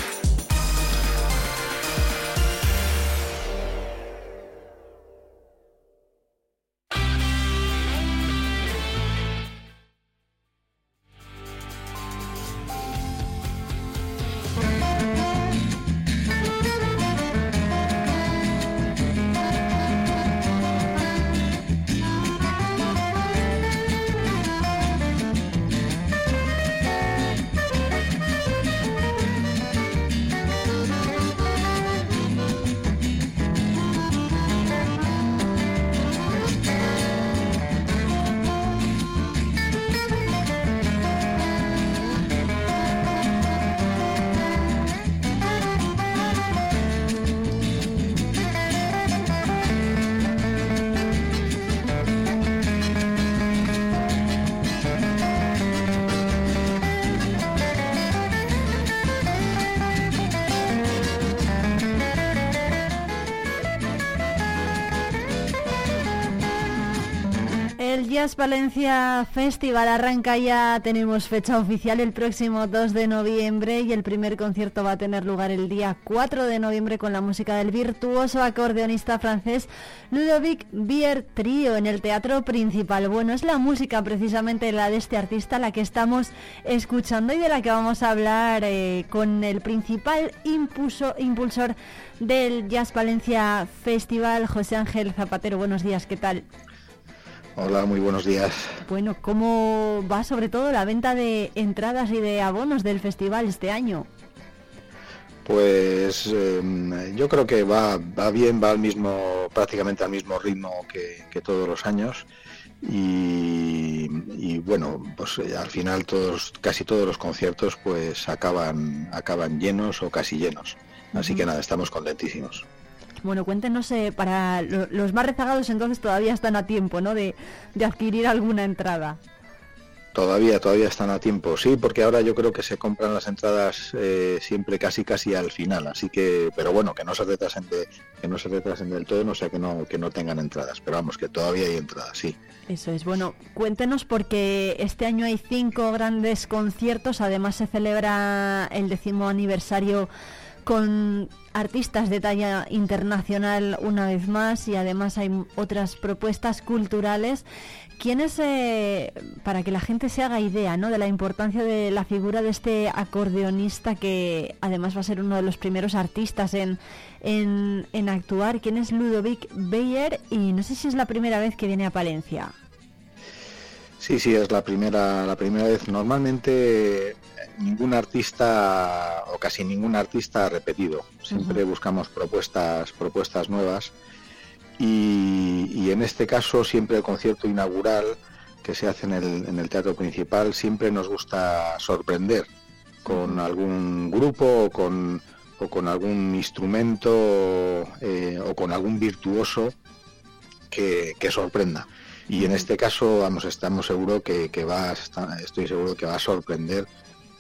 Jazz Valencia Festival arranca ya, tenemos fecha oficial el próximo 2 de noviembre y el primer concierto va a tener lugar el día 4 de noviembre con la música del virtuoso acordeonista francés Ludovic Bier Trio en el Teatro Principal. Bueno, es la música precisamente la de este artista la que estamos escuchando y de la que vamos a hablar eh, con el principal impulso, impulsor del Jazz Valencia Festival, José Ángel Zapatero. Buenos días, ¿qué tal? Hola, muy buenos días. Bueno, ¿cómo va sobre todo la venta de entradas y de abonos del festival este año? Pues eh, yo creo que va, va bien, va al mismo, prácticamente al mismo ritmo que, que todos los años. Y, y, bueno, pues eh, al final todos, casi todos los conciertos pues acaban, acaban llenos o casi llenos. Así que nada, estamos contentísimos. Bueno, cuéntenos, eh, para lo, los más rezagados entonces todavía están a tiempo, ¿no? De, de, adquirir alguna entrada. Todavía, todavía están a tiempo, sí, porque ahora yo creo que se compran las entradas eh, siempre casi casi al final, así que, pero bueno, que no se retrasen de, que no se retrasen del todo, no sea que no, que no tengan entradas, pero vamos, que todavía hay entradas, sí. Eso es, bueno, cuéntenos porque este año hay cinco grandes conciertos, además se celebra el décimo aniversario con artistas de talla internacional una vez más y además hay otras propuestas culturales. ¿Quiénes, eh, para que la gente se haga idea ¿no? de la importancia de la figura de este acordeonista que además va a ser uno de los primeros artistas en, en, en actuar? ¿Quién es Ludovic Beyer? Y no sé si es la primera vez que viene a Palencia. Sí, sí, es la primera, la primera vez. Normalmente ningún artista o casi ningún artista ha repetido. Siempre uh -huh. buscamos propuestas, propuestas nuevas. Y, y, en este caso siempre el concierto inaugural que se hace en el, en el teatro principal siempre nos gusta sorprender con algún grupo o con, o con algún instrumento eh, o con algún virtuoso que, sorprenda. Y en este caso, vamos, estamos seguros que, que va, estoy seguro que va a sorprender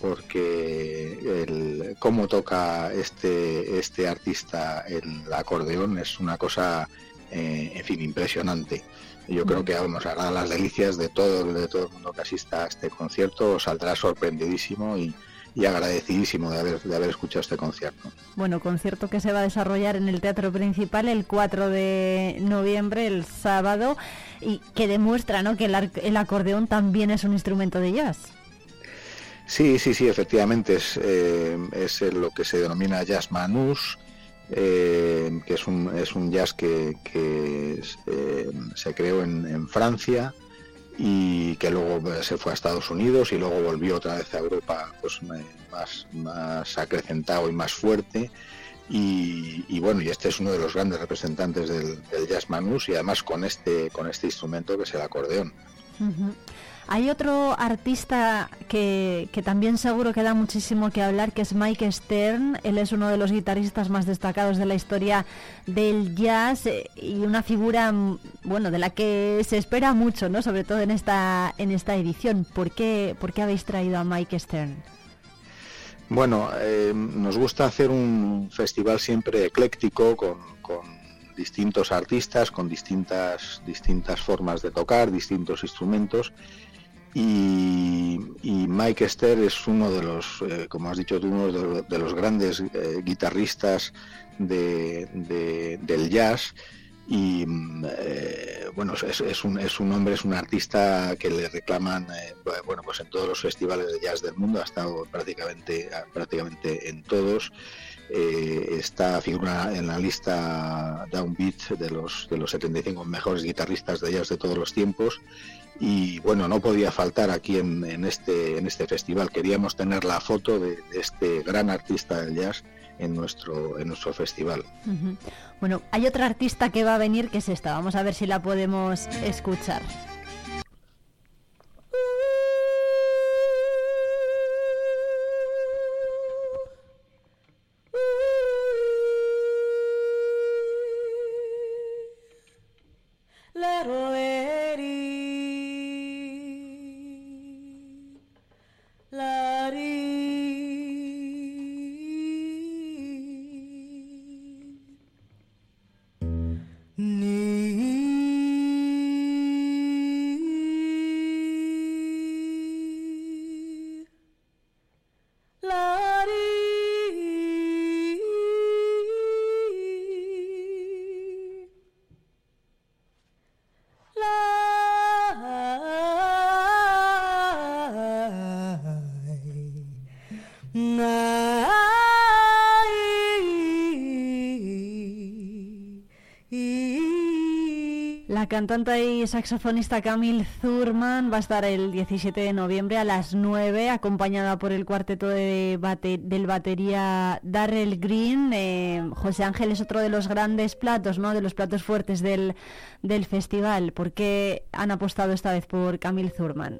porque el, cómo toca este, este artista el acordeón es una cosa, eh, en fin, impresionante. Yo creo que vamos a las delicias de todo, de todo el mundo que asista a este concierto, saldrá sorprendidísimo y, agradecidísimo de haber, de haber escuchado este concierto. Bueno, concierto que se va a desarrollar en el Teatro Principal el 4 de noviembre, el sábado, y que demuestra ¿no? que el, el acordeón también es un instrumento de jazz. Sí, sí, sí, efectivamente es, eh, es lo que se denomina jazz manús, eh, que es un, es un jazz que, que eh, se creó en, en, Francia y que luego se fue a Estados Unidos y luego volvió otra vez a Europa pues, más, más acrecentado y más fuerte. Y, bueno, y este es uno de los grandes representantes del, jazz manús y además con este, con este instrumento que es el acordeón. Hay otro artista que, también seguro que da muchísimo que hablar, que es Mike Stern. Él es uno de los guitarristas más destacados de la historia del jazz eh, y una figura, mm, bueno, de la que se espera mucho, ¿no? Sobre todo en esta, en esta edición. ¿Por qué, por qué habéis traído a Mike Stern? Bueno, eh, nos gusta hacer un festival siempre ecléctico con, con distintos artistas, con distintas, distintas formas de tocar, distintos instrumentos y, Mike Esther es uno de los, eh, como has dicho tú, uno de, los, grandes eh, guitarristas de, del jazz. Y eh, bueno es, un, es un hombre es un artista que le reclaman bueno pues en todos los festivales de jazz del mundo. Ha estado prácticamente prácticamente en todos. Está figura en la lista Downbeat de los de los 75 mejores guitarristas de jazz de todos los tiempos y bueno, no podía faltar aquí en, este, en este festival. Queríamos tener la foto de, este gran artista del jazz en nuestro, en nuestro festival. Bueno, hay otra artista que va a venir que es esta. Vamos a ver si la podemos escuchar. Cantante y saxofonista Camille Zurman va a estar el 17 de noviembre a las 9, acompañada por el cuarteto de del batería Darrell Green. Eh, José Ángel es otro de los grandes platos, ¿no? de los platos fuertes del, del festival. ¿Por qué han apostado esta vez por Camille Zurman?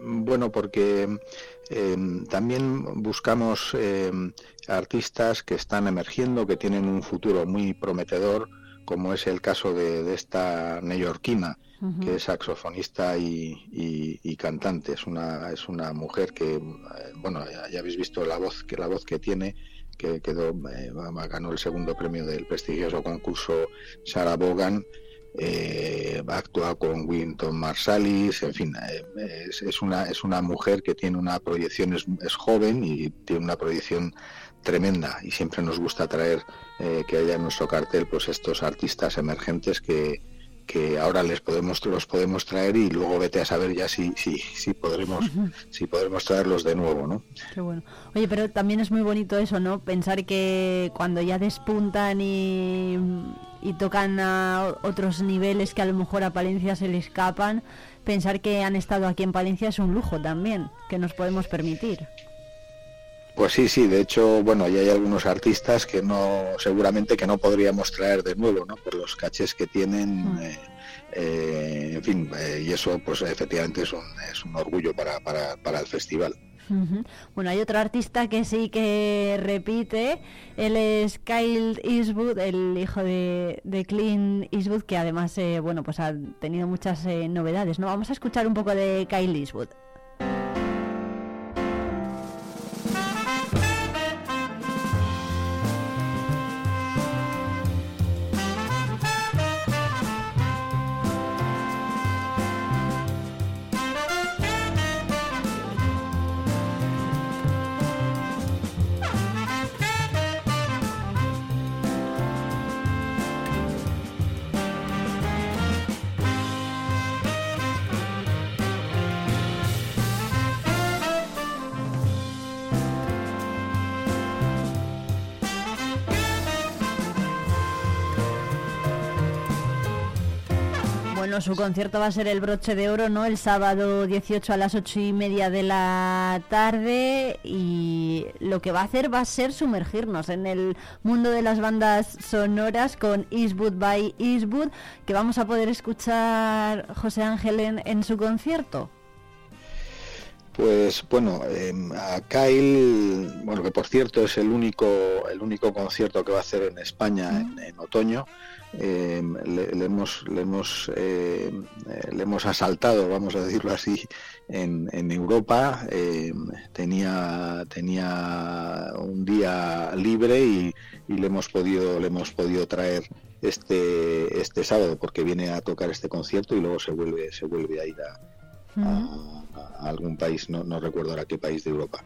Bueno, porque em, también buscamos em, artistas que están emergiendo, que tienen un futuro muy prometedor como es el caso de, esta neoyorquina, que es saxofonista y, cantante. Es una, es una mujer que, eh, bueno, ya, habéis visto la voz que, la voz que tiene, que quedó, eh, ganó el segundo premio del prestigioso concurso Sarah Bogan. Eh, actuado con Winton Marsalis, en fin, es, una, es una mujer que tiene una proyección, es, es joven y tiene una proyección tremenda y siempre nos gusta traer eh, que haya en nuestro cartel pues estos artistas emergentes que, que ahora les podemos los podemos traer y luego vete a saber ya si si, si podremos si podremos traerlos de nuevo no qué bueno. Oye pero también es muy bonito eso no pensar que cuando ya despuntan y, y tocan a otros niveles que a lo mejor a Palencia se le escapan pensar que han estado aquí en Palencia es un lujo también que nos podemos permitir pues sí, sí, de hecho, bueno, ya hay algunos artistas que no, seguramente que no podríamos traer de nuevo, ¿no? Por los cachés que tienen, mm. eh, eh, en fin, eh, y eso pues efectivamente es un, es un orgullo para, para, para el festival. Bueno, hay otro artista que sí que repite, él es Kyle Eastwood, el hijo de, de Clint Eastwood, que además, eh, bueno, pues ha tenido muchas eh, novedades, ¿no? Vamos a escuchar un poco de Kyle Eastwood. Bueno, su concierto va a ser el broche de oro, ¿no? El sábado 18 a las 8 y media de la tarde y lo que va a hacer va a ser sumergirnos en el mundo de las bandas sonoras con Eastwood by Eastwood, que vamos a poder escuchar José Ángel en, su concierto. Pues bueno, em, a Kyle, bueno que por cierto es el único el único concierto que va a hacer en España en otoño. Eh, le, hemos le hemos eh, le hemos asaltado vamos a decirlo así en, en Europa. Eh, tenía tenía un día libre y, le hemos podido le hemos podido traer este este sábado porque viene a tocar este concierto y luego se vuelve se vuelve a ir a, algún país no, no recuerdo ahora qué país de Europa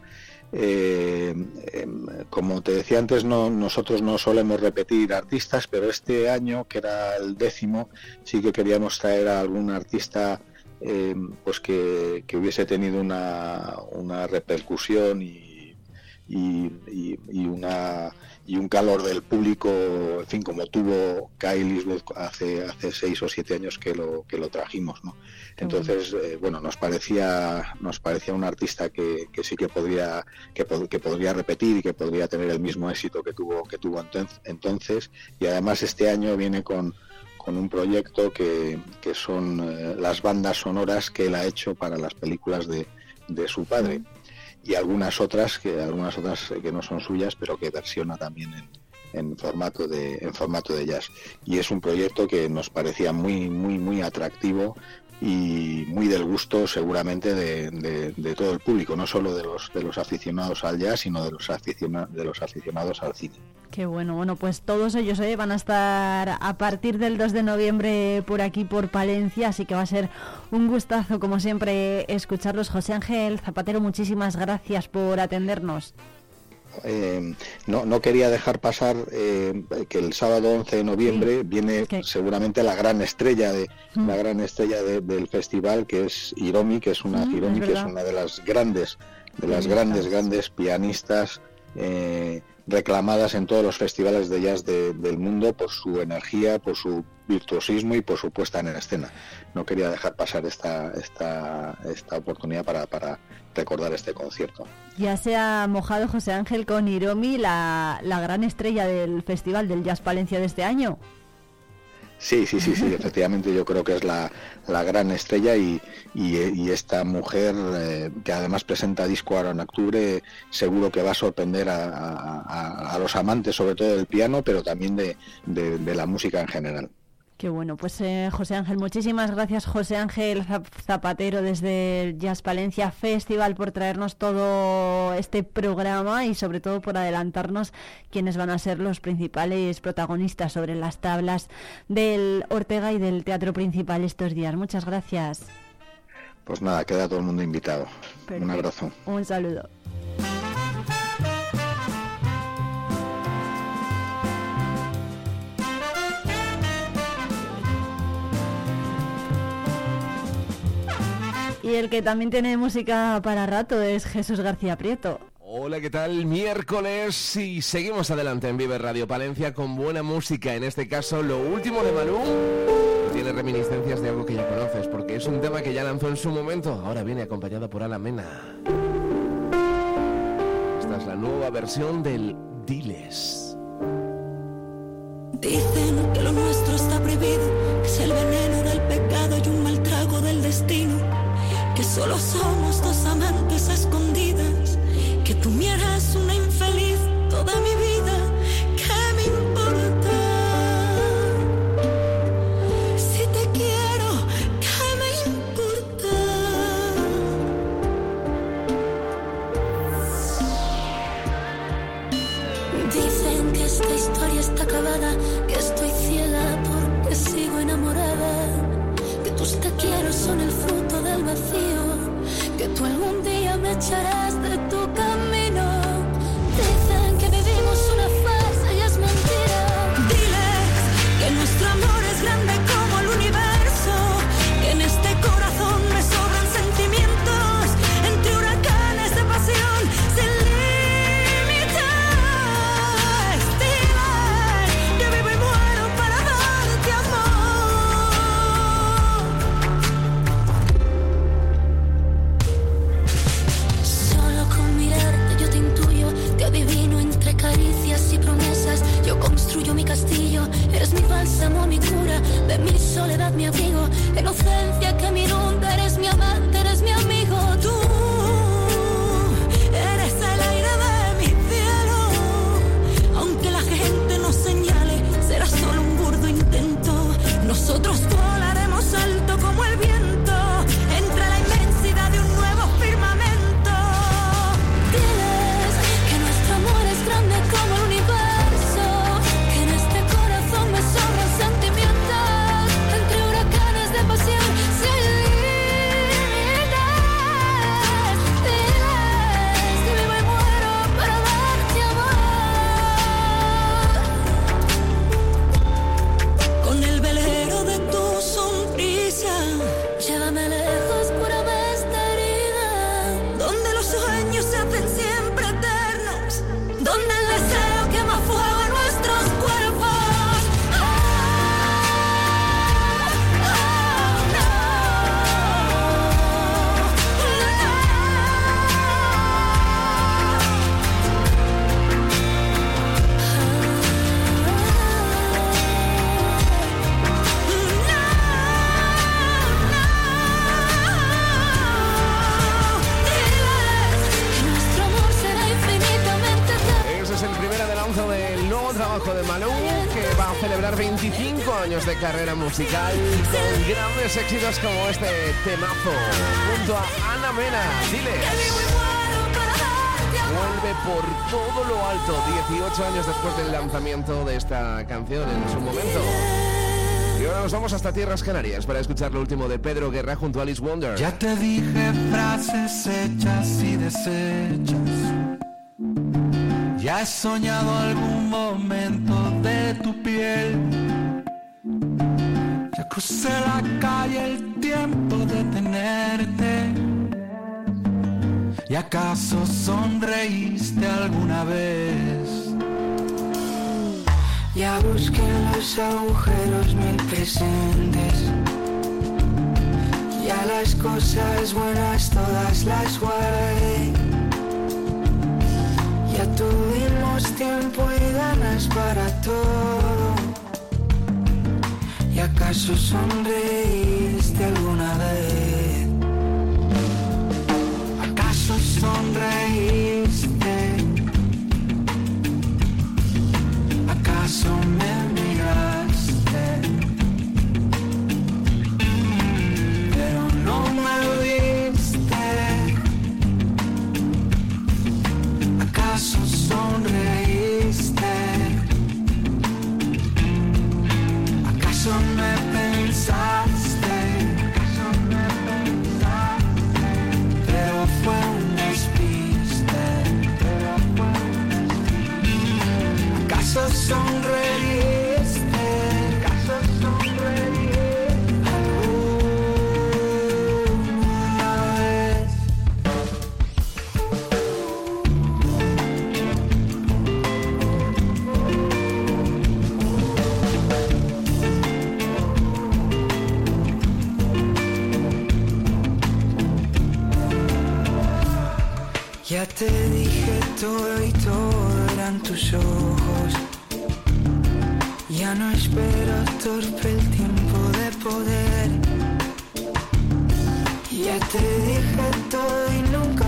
eh, em, como te decía antes, no, nosotros no solemos repetir artistas, pero este año, que era el décimo, sí que queríamos traer a algún artista em, pues que, hubiese tenido una, repercusión y, un calor del público, en fin, como tuvo Kyle hace hace seis o siete años que lo que lo trajimos, ¿no? Entonces, eh, bueno, nos parecía nos parecía un artista que, que sí que podría que, que, podría repetir y que podría tener el mismo éxito que tuvo que tuvo entonces. Y además este año viene con con un proyecto que, que son eh, las bandas sonoras que él ha hecho para las películas de, de su padre. Y algunas otras que algunas otras que no son suyas pero que versiona también en, en formato de en formato de jazz. Y es un proyecto que nos parecía muy muy muy atractivo y muy del gusto seguramente de, todo el público, no solo de los de los aficionados al jazz, sino de los aficionados de los aficionados al cine. Qué bueno, bueno, pues todos ellos eh, van a estar a partir del 2 de noviembre por aquí por Palencia, así que va a ser un gustazo como siempre escucharlos. José Ángel Zapatero, muchísimas gracias por atendernos. Eh, no, no quería dejar pasar eh, que el sábado 11 de noviembre viene seguramente la gran estrella de mm. la gran estrella del festival que es Hiromi que es una mm, que es una de las grandes de las grandes grandes pianistas eh, reclamadas en todos los festivales de jazz del mundo por su energía, por su virtuosismo y por su puesta en escena. No quería dejar pasar esta, esta, esta oportunidad para, para recordar este concierto. Ya se ha mojado José Ángel con Hiromi, la, la gran estrella del Festival del Jazz Palencia de este año. Sí, sí, sí, sí, efectivamente yo creo que es la, gran estrella y, y, esta mujer eh, que además presenta disco ahora en octubre seguro que va a sorprender a, los amantes sobre todo del piano, pero también de la música en general. Qué bueno, pues eh, José Ángel, muchísimas gracias José Ángel Zapatero desde el Jazz Palencia Festival por traernos todo este programa y sobre todo por adelantarnos quiénes van a ser los principales protagonistas sobre las tablas del Ortega y del Teatro Principal estos días. Muchas gracias. Pues nada, queda todo el mundo invitado. Un abrazo. Un saludo. Y el que también tiene música para rato es Jesús García Prieto. Hola, ¿qué tal? Miércoles y seguimos adelante en Vive Radio Palencia con buena música, en este caso lo último de Malú. Tiene reminiscencias de algo que ya conoces, porque es un tema que ya lanzó en su momento, ahora viene acompañado por Alamena. Esta es la nueva versión del Diles. Dicen que lo nuestro está prohibido, que es el veneno del pecado y un mal trago del destino que solo somos dos amantes escondidas tú me harás una infeliz toda mi vida. ¿Qué me importa? Si te quiero, ¿qué me importa? Dicen que esta historia está acabada, que estoy ciega porque sigo enamorada, que tus te quiero son el fruto día me mi soledad mi de carrera musical con grandes éxitos como este temazo, junto a Ana Mena. Diles. Vuelve por todo lo alto, 18 años después del lanzamiento de esta canción en su momento. Y ahora nos vamos hasta Tierras Canarias para escuchar lo último de Pedro Guerra junto a Alice Wonder. Ya te dije frases hechas y deshechas. Ya he soñado algún momento de tu piel. Crucé la calle el tiempo de tenerte. ¿Y acaso sonreíste alguna vez? Ya busqué en los agujeros mil presentes. Ya las cosas buenas todas las guardé. Ya tuvimos tiempo y ganas para todo. ¿Y acaso sonreíste alguna vez? ¿Acaso sonreíste? Te dije todo y todo eran tus ojos. Ya no espero torpe el tiempo de poder. Ya te dije todo y nunca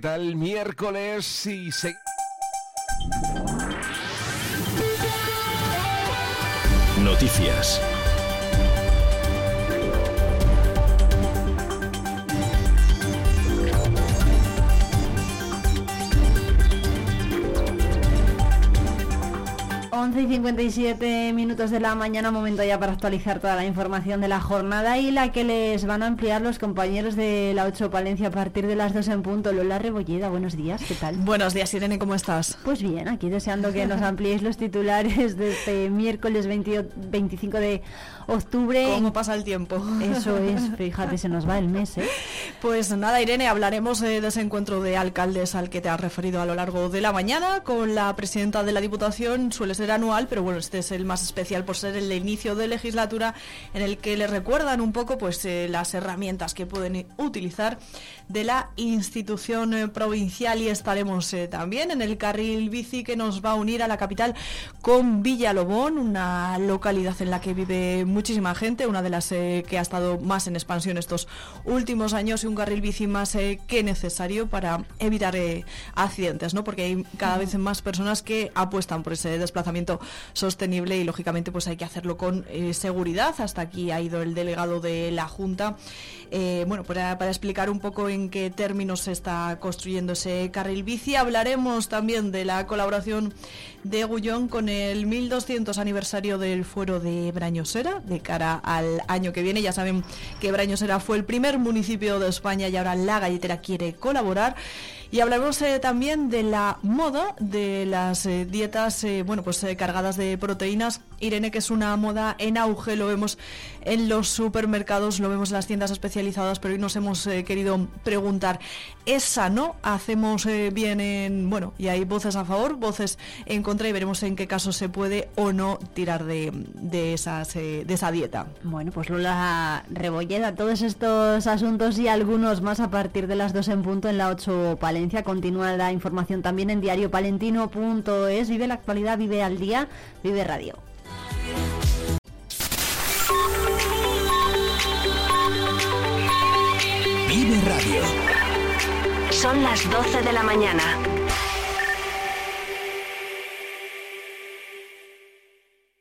¿qué tal? Miércoles y se... Noticias. Once y 57 minutos de la mañana, momento ya para actualizar toda la información de la jornada y la que les van a ampliar los compañeros de la 8 Palencia a partir de las 2 en punto. Lola Rebolleda, buenos días, ¿qué tal? Buenos días, Irene, ¿cómo estás? Pues bien, aquí deseando que nos ampliéis los titulares de este miércoles 20 25 de octubre. ¿Cómo pasa el tiempo? Eso es, fíjate, se nos va el mes, ¿eh? Pues nada, Irene, hablaremos eh, de ese encuentro de alcaldes al que te has referido a lo largo de la mañana con la presidenta de la Diputación. Suele ser anual, pero bueno, este es el más especial por ser el inicio de legislatura en el que le recuerdan un poco pues eh, las herramientas que pueden utilizar de la institución eh, provincial y estaremos eh, también en el carril bici que nos va a unir a la capital con Villalobón, una localidad en la que vive muchísima gente, una de las eh, que ha estado más en expansión estos últimos años y un carril bici más que necesario para evitar accidentes, ¿no? Porque hay cada vez más personas que apuestan por ese desplazamiento sostenible y lógicamente pues hay que hacerlo con seguridad. Hasta aquí ha ido el delegado de la Junta, bueno, para, para explicar un poco en qué términos se está construyendo ese carril bici. Hablaremos también de la colaboración de Gullón con el 1200 aniversario del fuero de Brañosera de cara al año que viene. Ya saben que Brañosera fue el primer municipio de España y ahora la galletera quiere colaborar. Y hablaremos eh, también de la moda, de las eh, dietas, eh, bueno, pues eh, cargadas de proteínas. Irene, que es una moda en auge, lo vemos en los supermercados, lo vemos en las tiendas especializadas, pero hoy nos hemos eh, querido preguntar, ¿es sano? ¿Hacemos eh, bien en...? Bueno, y hay voces a favor, voces en contra y veremos en qué caso se puede o no tirar de, de, esas, eh, de esa dieta. Bueno, pues Lola Rebolleda, todos estos asuntos y algunos más a partir de las 2 en punto en la 8 Palencia. Continúa la información también en diariopalentino.es. Vive la actualidad, vive al día, vive radio. Vive Radio. Son las 12 de la mañana.